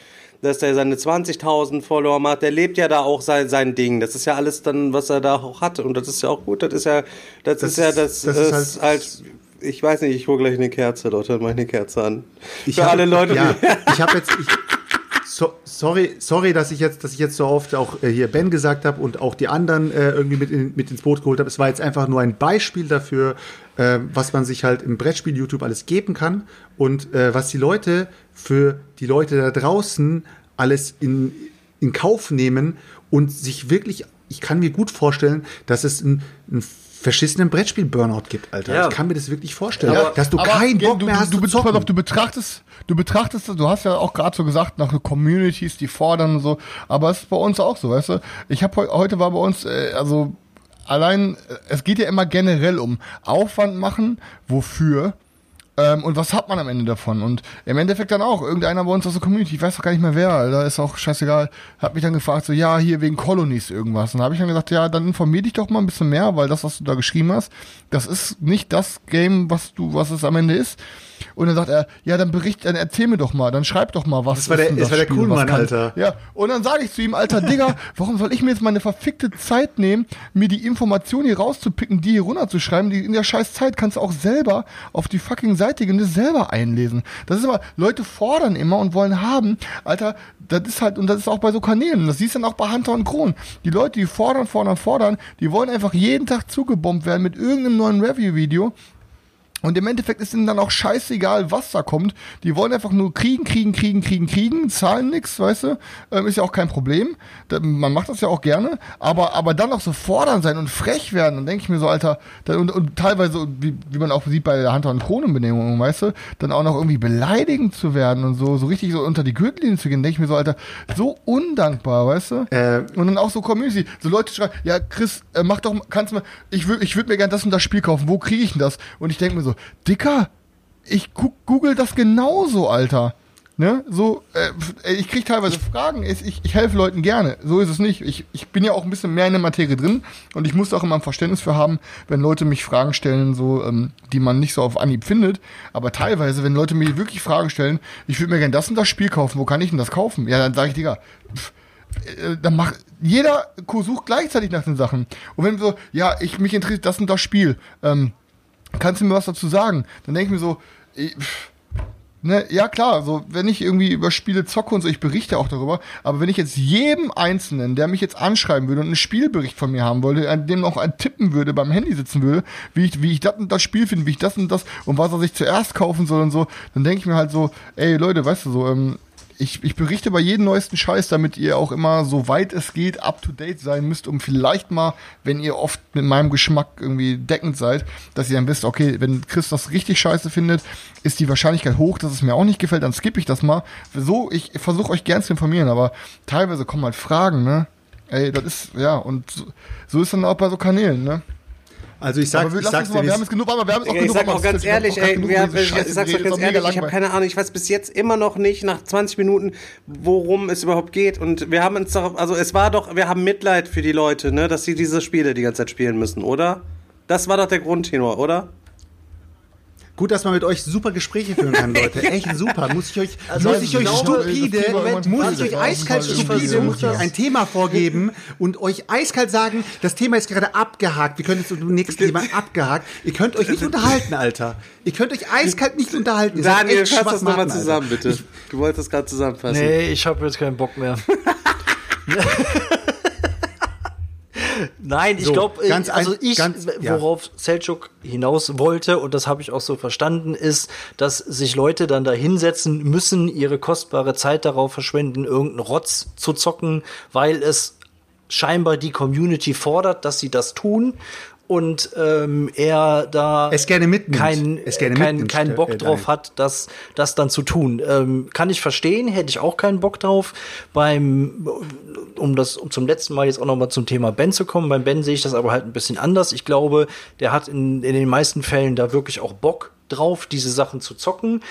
dass der seine 20.000 Follower macht. Der lebt ja da auch sein, sein Ding. Das ist ja alles dann, was er da auch hat. Und das ist ja auch gut. Das ist ja, das, Das ist ja, das, das ist, ist halt, halt- ich weiß nicht, ich hole gleich eine Kerze, Leute, mach ich eine Kerze an. Ich Für hab- alle Leute, ja, [laughs] ich habe jetzt, ich, so, sorry, sorry, dass ich jetzt, dass ich jetzt so oft auch äh, hier Ben gesagt habe und auch die anderen äh, irgendwie mit, in, mit ins Boot geholt habe. Es war jetzt einfach nur ein Beispiel dafür, äh, was man sich halt im Brettspiel YouTube alles geben kann und äh, was die Leute für die Leute da draußen alles in, in Kauf nehmen und sich wirklich, ich kann mir gut vorstellen, dass es einen, einen verschissenen Brettspiel-Burnout gibt, Alter. Ja. Ich kann mir das wirklich vorstellen, Aber- dass du keinen Bock du, mehr du, hast du, zu be- pass zocken. auf, du betrachtest, du betrachtest, du hast ja auch gerade so gesagt, nach Communities, die fordern und so, aber es ist bei uns auch so, weißt du? Ich habe heu, heute war bei uns, äh, also allein, äh, es geht ja immer generell um Aufwand machen, wofür ähm, und was hat man am Ende davon? Und im Endeffekt dann auch, irgendeiner bei uns aus der Community, ich weiß doch gar nicht mehr wer, da ist auch scheißegal, hat mich dann gefragt, so, ja, hier wegen Colonies irgendwas. Und da habe ich dann gesagt, ja, dann informier dich doch mal ein bisschen mehr, weil das, was du da geschrieben hast, das ist nicht das Game, was du, was es am Ende ist. Und dann sagt er, ja, dann bericht, dann erzähl mir doch mal, dann schreib doch mal, was Das war ist der- denn das war der Spiel, Kuhlmann, Alter. Ja, und dann sage ich zu ihm, alter Digga, [laughs] warum soll ich mir jetzt meine verfickte Zeit nehmen, mir die Informationen hier rauszupicken, die hier runterzuschreiben, die in der scheiß Zeit kannst du auch selber auf die fucking Seite gehen und das selber einlesen. Das ist immer, Leute fordern immer und wollen haben, alter, das ist halt, und das ist auch bei so Kanälen, das siehst du dann auch bei Hunter und Kron. Die Leute, die fordern, fordern, fordern, die wollen einfach jeden Tag zugebombt werden mit irgendeinem neuen Review-Video. Und im Endeffekt ist ihnen dann auch scheißegal, was da kommt. Die wollen einfach nur kriegen, kriegen, kriegen, kriegen, kriegen, zahlen nix, weißt du? Ähm, ist ja auch kein Problem. Da, man macht das ja auch gerne. Aber, aber dann auch so fordern sein und frech werden, dann denke ich mir so, Alter, da, und, und teilweise, wie, wie man auch sieht bei der Hunter- und Kronenbenehmung, weißt du, dann auch noch irgendwie beleidigend zu werden und so, so richtig so unter die Gürtellinie zu gehen, denke ich mir so, Alter, so undankbar, weißt du? Äh, Und dann auch so Community. So Leute schreiben, ja, Chris, äh, mach doch, kannst du mal, ich würde ich würd mir gern das und das Spiel kaufen. Wo kriege ich denn das? Und ich denke mir so, Dicker, ich google das genauso, Alter. Ne? So, äh, ich krieg teilweise Fragen, ich, ich, helfe Leuten gerne. So ist es nicht. Ich, ich bin ja auch ein bisschen mehr in der Materie drin und ich muss auch immer ein Verständnis für haben, wenn Leute mich Fragen stellen, so, ähm, die man nicht so auf Anhieb findet. Aber teilweise, wenn Leute mir wirklich Fragen stellen, ich würde mir gern das und das Spiel kaufen, wo kann ich denn das kaufen? Ja, dann sage ich, Digga, pff, äh, dann macht jeder sucht gleichzeitig nach den Sachen. Und wenn so, ja, ich mich interessiert das und das Spiel, ähm, kannst du mir was dazu sagen? Dann denke ich mir so, ich, ne, ja klar, so wenn ich irgendwie über Spiele zocke und so, ich berichte auch darüber, aber wenn ich jetzt jedem Einzelnen, der mich jetzt anschreiben würde und einen Spielbericht von mir haben wollte, an dem noch ein tippen würde, beim Handy sitzen würde, wie ich, wie ich das und das Spiel finde, wie ich das und das und was er sich zuerst kaufen soll und so, dann denke ich mir halt so, ey Leute, weißt du so, ähm, ich, ich berichte bei jedem neuesten Scheiß, damit ihr auch immer, so weit es geht, up to date sein müsst, um vielleicht mal, wenn ihr oft mit meinem Geschmack irgendwie deckend seid, dass ihr dann wisst, okay, wenn Chris das richtig scheiße findet, ist die Wahrscheinlichkeit hoch, dass es mir auch nicht gefällt, dann skippe ich das mal. So, ich versuche euch gern zu informieren, aber teilweise kommen halt Fragen, ne? Ey, das ist, ja, und so, so ist dann auch bei so Kanälen, ne? Also ich sag, aber wir, ich lass sag's mal, wir haben es genug, aber wir haben es auch Ich genug. sag auch ganz ehrlich, ey, genug wir, ich sag's geredet, ganz doch mega ehrlich, ich habe keine Ahnung, ich weiß bis jetzt immer noch nicht, nach 20 Minuten, worum es überhaupt geht. Und wir haben uns doch, also es war doch, wir haben Mitleid für die Leute, ne, dass sie diese Spiele die ganze Zeit spielen müssen, oder? Das war doch der Grundtenor, oder? Gut, dass man mit euch super Gespräche führen kann, Leute. [laughs] Echt super. Muss ich euch, Also muss ich euch glaube, stupide, muss ich euch eiskalt stupide, muss ich ein Thema vorgeben und euch eiskalt sagen, das Thema ist gerade abgehakt. Wir können jetzt zum nächsten Thema abgehakt. Ihr könnt euch nicht unterhalten, Alter. Ihr könnt euch eiskalt nicht unterhalten. Ihr Daniel, fass das nochmal zusammen, Alter. bitte. du wolltest das gerade zusammenfassen. Nee, ich habe jetzt keinen Bock mehr. [laughs] [laughs] Nein, ich So, glaube, ganz also ich, ganz- ja. worauf Selchuk hinaus wollte, und das habe ich auch so verstanden, ist, dass sich Leute dann da hinsetzen müssen, ihre kostbare Zeit darauf verschwenden, irgendeinen Rotz zu zocken, weil es scheinbar die Community fordert, dass sie das tun. Und ähm, er da Es gerne mitnimmt. keinen Es gerne kein, mitnimmt, keinen Bock äh, drauf hat, das, das dann zu tun. Ähm, kann ich verstehen, hätte ich auch keinen Bock drauf. Beim, um das, um zum letzten Mal jetzt auch noch mal zum Thema Ben zu kommen, beim Ben sehe ich das aber halt ein bisschen anders. Ich glaube, der hat in, in den meisten Fällen da wirklich auch Bock drauf, diese Sachen zu zocken.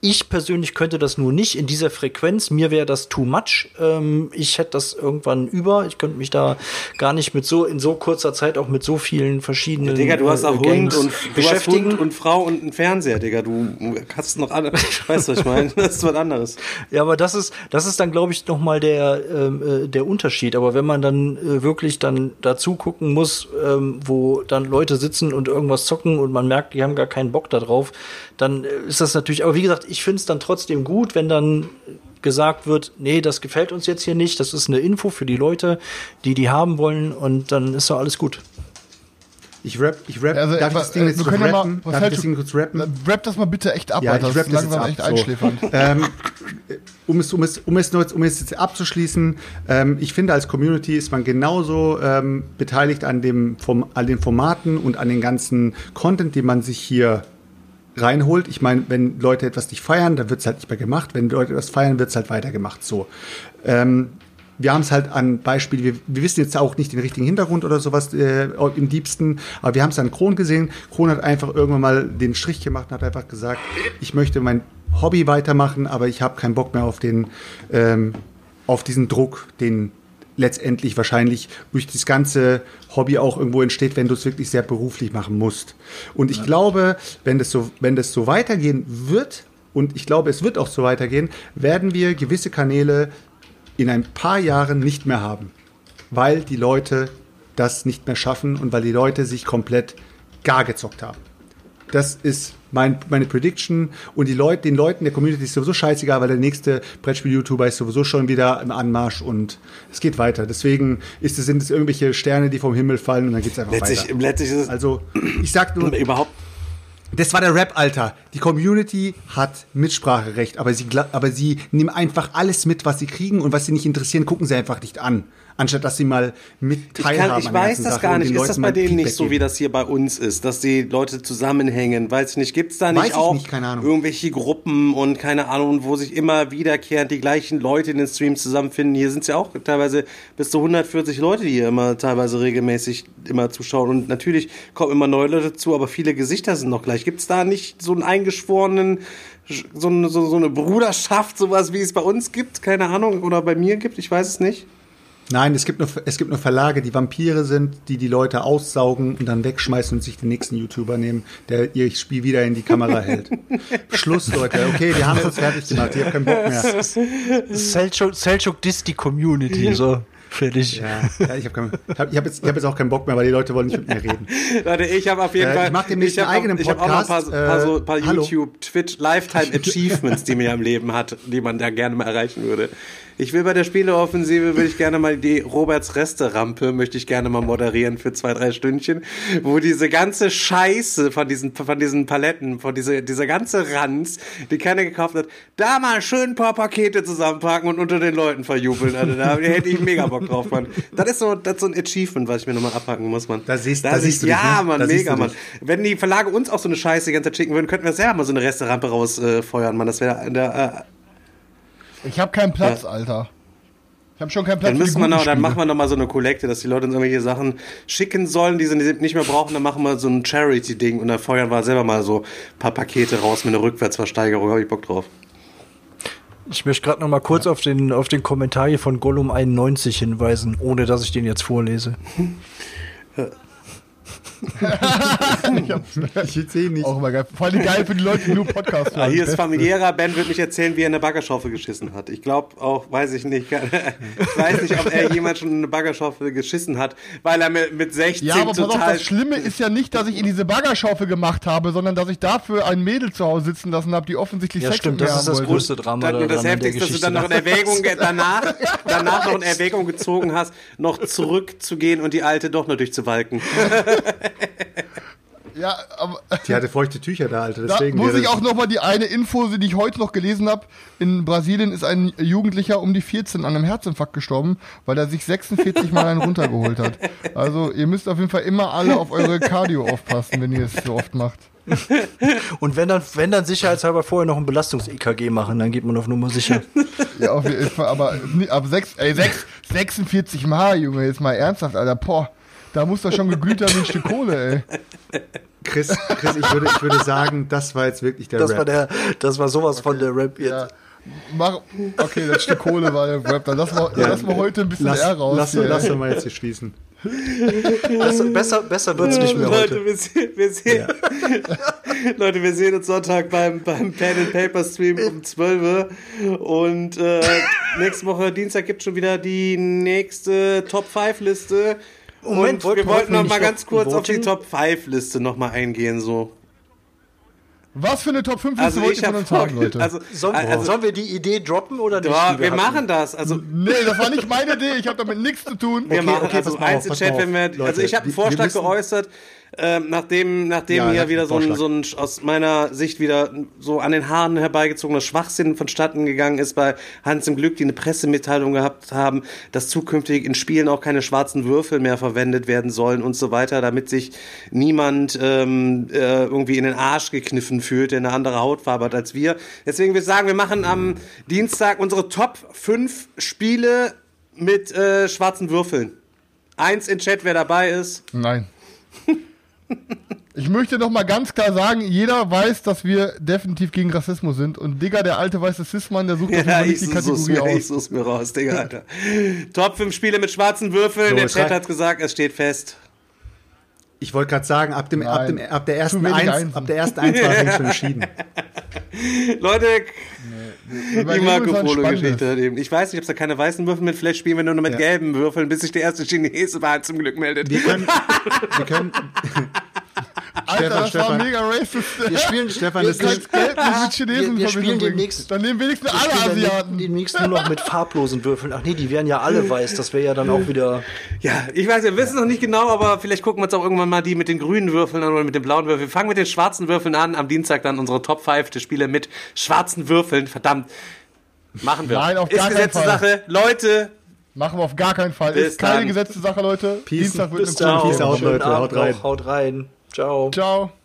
Ich persönlich könnte das nur nicht in dieser Frequenz. Mir wäre das too much. Ähm, ich hätte das irgendwann über. Ich könnte mich da gar nicht mit so in so kurzer Zeit auch mit so vielen verschiedenen Digga, du hast äh, auch Hund Games und beschäftigen. Hund und Frau und einen Fernseher, Digga. Du hast noch alle. Weißt du, was ich meine? [laughs] Das ist was anderes. Ja, aber das ist, das ist dann, glaube ich, noch mal der, ähm, äh, der Unterschied. Aber wenn man dann äh, wirklich dann dazu gucken muss, ähm, wo dann Leute sitzen und irgendwas zocken und man merkt, die haben gar keinen Bock darauf, dann äh, ist das natürlich, aber wie gesagt, ich finde es dann trotzdem gut, wenn dann gesagt wird, nee, das gefällt uns jetzt hier nicht, das ist eine Info für die Leute, die die haben wollen und dann ist doch alles gut. Ich rap, ich rap, Also, darf ich äh, das Ding jetzt kurz mal- rappen? was Darf ich das Ding kurz rappen? Rap das mal bitte echt ab, Ja, Alter. ich Das rap ist das jetzt ab. echt So. einschläfernd. [laughs] ähm, um, es, um, es, um, es nur, um es jetzt abzuschließen, ähm, ich finde, als Community ist man genauso ähm, beteiligt an, dem, Form, an den Formaten und an den ganzen Content, den man sich hier reinholt. Ich meine, wenn Leute etwas nicht feiern, dann wird es halt nicht mehr gemacht. Wenn Leute etwas feiern, wird es halt weitergemacht. So. Ähm, wir haben es halt an Beispiel, wir, wir wissen jetzt auch nicht den richtigen Hintergrund oder sowas äh, im Diebsten, aber wir haben es an Kron gesehen. Kron hat einfach irgendwann mal den Strich gemacht und hat einfach gesagt, ich möchte mein Hobby weitermachen, aber ich habe keinen Bock mehr auf den, ähm, auf diesen Druck, den letztendlich wahrscheinlich durch das ganze Hobby auch irgendwo entsteht, wenn du es wirklich sehr beruflich machen musst. Und ich glaube, wenn das so, wenn das so weitergehen wird, und ich glaube, es wird auch so weitergehen, werden wir gewisse Kanäle in ein paar Jahren nicht mehr haben, weil die Leute das nicht mehr schaffen und weil die Leute sich komplett gar gezockt haben. Das ist mein, meine Prediction. Und die Leute, den Leuten der Community ist sowieso scheißegal, weil der nächste Brettspiel-YouTuber ist sowieso schon wieder im Anmarsch und es geht weiter. Deswegen ist es, sind es irgendwelche Sterne, die vom Himmel fallen und dann geht es einfach Letztlich, weiter. letztlich ist es Also, ich sag nur, überhaupt. das war der Rap, Alter. Die Community hat Mitspracherecht, aber sie, aber sie nehmen einfach alles mit, was sie kriegen und was sie nicht interessieren, gucken sie einfach nicht an. Anstatt dass sie mal mit Ich, teilhaben. kann, ich an der weiß das Sache gar nicht. Ist das bei denen nicht so, wie geben. das hier bei uns ist, dass die Leute zusammenhängen? Weiß ich nicht. Gibt es da nicht Weiß ich auch nicht, irgendwelche Gruppen und keine Ahnung, wo sich immer wiederkehrend die gleichen Leute in den Streams zusammenfinden? Hier sind es ja auch teilweise bis zu 140 Leute, die hier immer teilweise regelmäßig immer zuschauen. Und natürlich kommen immer neue Leute zu, aber viele Gesichter sind noch gleich. Gibt es da nicht so einen eingeschworenen, so eine, so, so eine Bruderschaft, sowas wie es bei uns gibt? Keine Ahnung. Oder bei mir gibt? Ich weiß es nicht. Nein, es gibt, nur, es gibt nur Verlage, die Vampire sind, die die Leute aussaugen und dann wegschmeißen und sich den nächsten YouTuber nehmen, der ihr Spiel wieder in die Kamera hält. [laughs] Schluss, Leute. Okay, wir haben es uns fertig gemacht. Ich habe keinen Bock mehr. Selchuk, Selchuk disst die Community, so. Fertig. Ja, ja ich habe hab, ich hab jetzt, ich hab jetzt auch keinen Bock mehr, weil die Leute wollen nicht mit mir reden. Leute, ich habe auf jeden Äh, Fall. ich mach demnächst hab einen eigenen auch, Ich habe auch noch ein paar, Podcast, paar, so, äh, paar. YouTube, Twitch, Lifetime Achievements, die man ja im Leben hat, die man da gerne mal erreichen würde. Ich will bei der Spieleoffensive, würde ich gerne mal die Roberts Reste-Rampe, möchte ich gerne mal moderieren für zwei, drei Stündchen, wo diese ganze Scheiße von diesen, von diesen Paletten, von dieser, dieser ganze Ranz, die keiner gekauft hat, da mal schön ein paar Pakete zusammenpacken und unter den Leuten verjubeln. Also da hätte ich mega Bock drauf, Mann. Das ist so, das ist so ein Achievement, was ich mir nochmal abhaken muss, Mann. Da siehst- da da siehst siehst du dich, Ja, ne? Mann, Da siehst mega, Mann. Wenn die Verlage uns auch so eine Scheiße die ganze Zeit schicken würden, könnten wir selber mal so eine Resterampe rausfeuern, äh, Mann. Das wäre der, Ich habe keinen Platz, Alter. Ich habe schon keinen Platz Dann müssen wir noch, dann machen wir noch mal so eine Kollekte, dass die Leute uns irgendwelche Sachen schicken sollen, die sie nicht mehr brauchen. Dann machen wir so ein Charity-Ding und dann feuern wir selber mal so ein paar Pakete raus mit einer Rückwärtsversteigerung. Habe ich Bock drauf. Ich möchte gerade noch mal kurz auf, den, auf den Kommentar hier von Gollum91 hinweisen, ohne dass ich den jetzt vorlese. [laughs] Ich [laughs] sehe nicht. Auch immer geil. Vor allem geil für die Leute, die nur Podcast Ah, hören. hier ist familiärer. Ben wird mich erzählen, wie er eine Baggerschaufel geschissen hat. Ich glaube auch, weiß ich nicht. [laughs] Ich weiß nicht, ob er jemand schon eine Baggerschaufel geschissen hat, weil er mit, mit 16 Ja, aber pass auf, das Schlimme ist ja nicht, dass ich in diese Baggerschaufel gemacht habe, sondern dass ich dafür ein Mädel zu Hause sitzen lassen habe, die offensichtlich Ja, Sex stimmt, mit mir das ist das wollte. größte Drama das der Heftigste, dass du dann noch in. Erwägung danach, [laughs] danach noch in Erwägung gezogen hast, noch zurückzugehen und die alte doch noch durchzuwalken. [laughs] Ja, aber Die hatte feuchte Tücher da, Alter. da Deswegen muss wäre ich auch noch mal die eine Info, die ich heute noch gelesen habe. In Brasilien ist ein Jugendlicher um die 14 an einem Herzinfarkt gestorben, weil er sich 46 Mal einen runtergeholt hat. Also ihr müsst auf jeden Fall immer alle auf eure Cardio aufpassen, wenn ihr es so oft macht. Und wenn dann, wenn dann sicherheitshalber vorher noch ein Belastungs-EKG machen, dann geht man auf Nummer sicher. [laughs] Ja, auf jeden Fall, aber ab 6, ey, 6, 46 Mal, Junge, jetzt mal ernsthaft, Alter, boah. Da muss doch schon geglüht haben wie ein Stück Kohle, ey. Chris, Chris ich, würde, ich würde sagen, das war jetzt wirklich der Das Rap. war der, das war sowas von der Rap jetzt. Ja. Mach, okay, das Stück Kohle war der Rap. Dann lassen wir, lassen wir heute ein bisschen lass, R raus. lass, hier, lass mal jetzt hier schließen. Besser, besser, besser wird's nicht mehr Leute, heute. wir sehen, wir sehen, Leute, wir sehen uns Sonntag beim, beim Pen and Paper Stream um 12 Uhr. Und äh, [laughs] nächste Woche, Dienstag, gibt schon wieder die nächste Top 5 Liste. Moment, und wir wollten- wir noch mal ganz kurz auf die? Top 5 Liste noch mal eingehen, so. Was für eine Top 5 Also wollt ich ihr von uns haben, [laughs] Leute? also, Sollen, also, sollen wir die Idee droppen oder nicht? ja, die wir hatten? machen das. Also nee, das war nicht meine Idee. Ich habe damit nichts zu tun. Wir Okay, machen okay, also auf, Einzelchat, pass wenn mal wir, auf, Leute. also ich habe einen Wir- wir Vorschlag müssen- geäußert, ähm, nachdem, nachdem Ja, hier wieder so ein, so ein aus meiner Sicht wieder so an den Haaren herbeigezogener Schwachsinn vonstatten gegangen ist bei Hans im Glück, die eine Pressemitteilung gehabt haben, dass zukünftig in Spielen auch keine schwarzen Würfel mehr verwendet werden sollen und so weiter, damit sich niemand ähm, äh, irgendwie in den Arsch gekniffen fühlt, der eine andere Hautfarbe hat als wir. Deswegen würde ich sagen, wir machen am Dienstag unsere Top 5 Spiele mit äh, schwarzen Würfeln. Eins in Chat, wer dabei ist. Nein. Ich möchte noch mal ganz klar sagen, jeder weiß, dass wir definitiv gegen Rassismus sind. Und Digga, der alte weiße Cis-Mann, der sucht auf Ja, ich nicht die Kategorie mir, ich aus. such's mir raus, Digga, Alter. Top 5 Spiele mit schwarzen Würfeln. So, der Chat hat gesagt, es steht fest. Ich wollte gerade sagen, ab, dem, ab, dem, ab, der ersten wenig Eins, Einsen. ab der ersten Eins war es schon entschieden. [laughs] Leute, Wir die Marco Polo-Geschichte eben. Ich weiß nicht, ob es da keine weißen Würfel mit. Vielleicht spielen wir nur noch mit Ja. gelben Würfeln, bis sich der erste Chinese bei zum Glück meldet. Wir können, [laughs] wir können Alter, das Stefan. war mega racist. Wir spielen, Stefan, wir, ist- kannst Geld nicht mit Chinesen wir, wir spielen demnächst, Dann nehmen wenigstens wir alle Asiaten. demnächst nur noch mit farblosen Würfeln. Ach nee, die wären ja alle weiß. Das wäre ja dann auch wieder. Ja, ich weiß, wir wissen noch nicht genau, aber vielleicht gucken wir uns auch irgendwann mal die mit den grünen Würfeln an oder mit den blauen Würfeln. Wir fangen mit den schwarzen Würfeln an. Am Dienstag dann unsere Top 5 der Spiele mit schwarzen Würfeln. Verdammt. Machen wir. Nein, auf Ist gar keinen Gesetzessache. Leute, Machen wir auf gar keinen Fall. Bis Ist keine dann. gesetzte Sache, Leute. Peace. Dienstag wird Bis eine coole Peace out, Leute. Haut rein. Haut rein. Ciao. Ciao.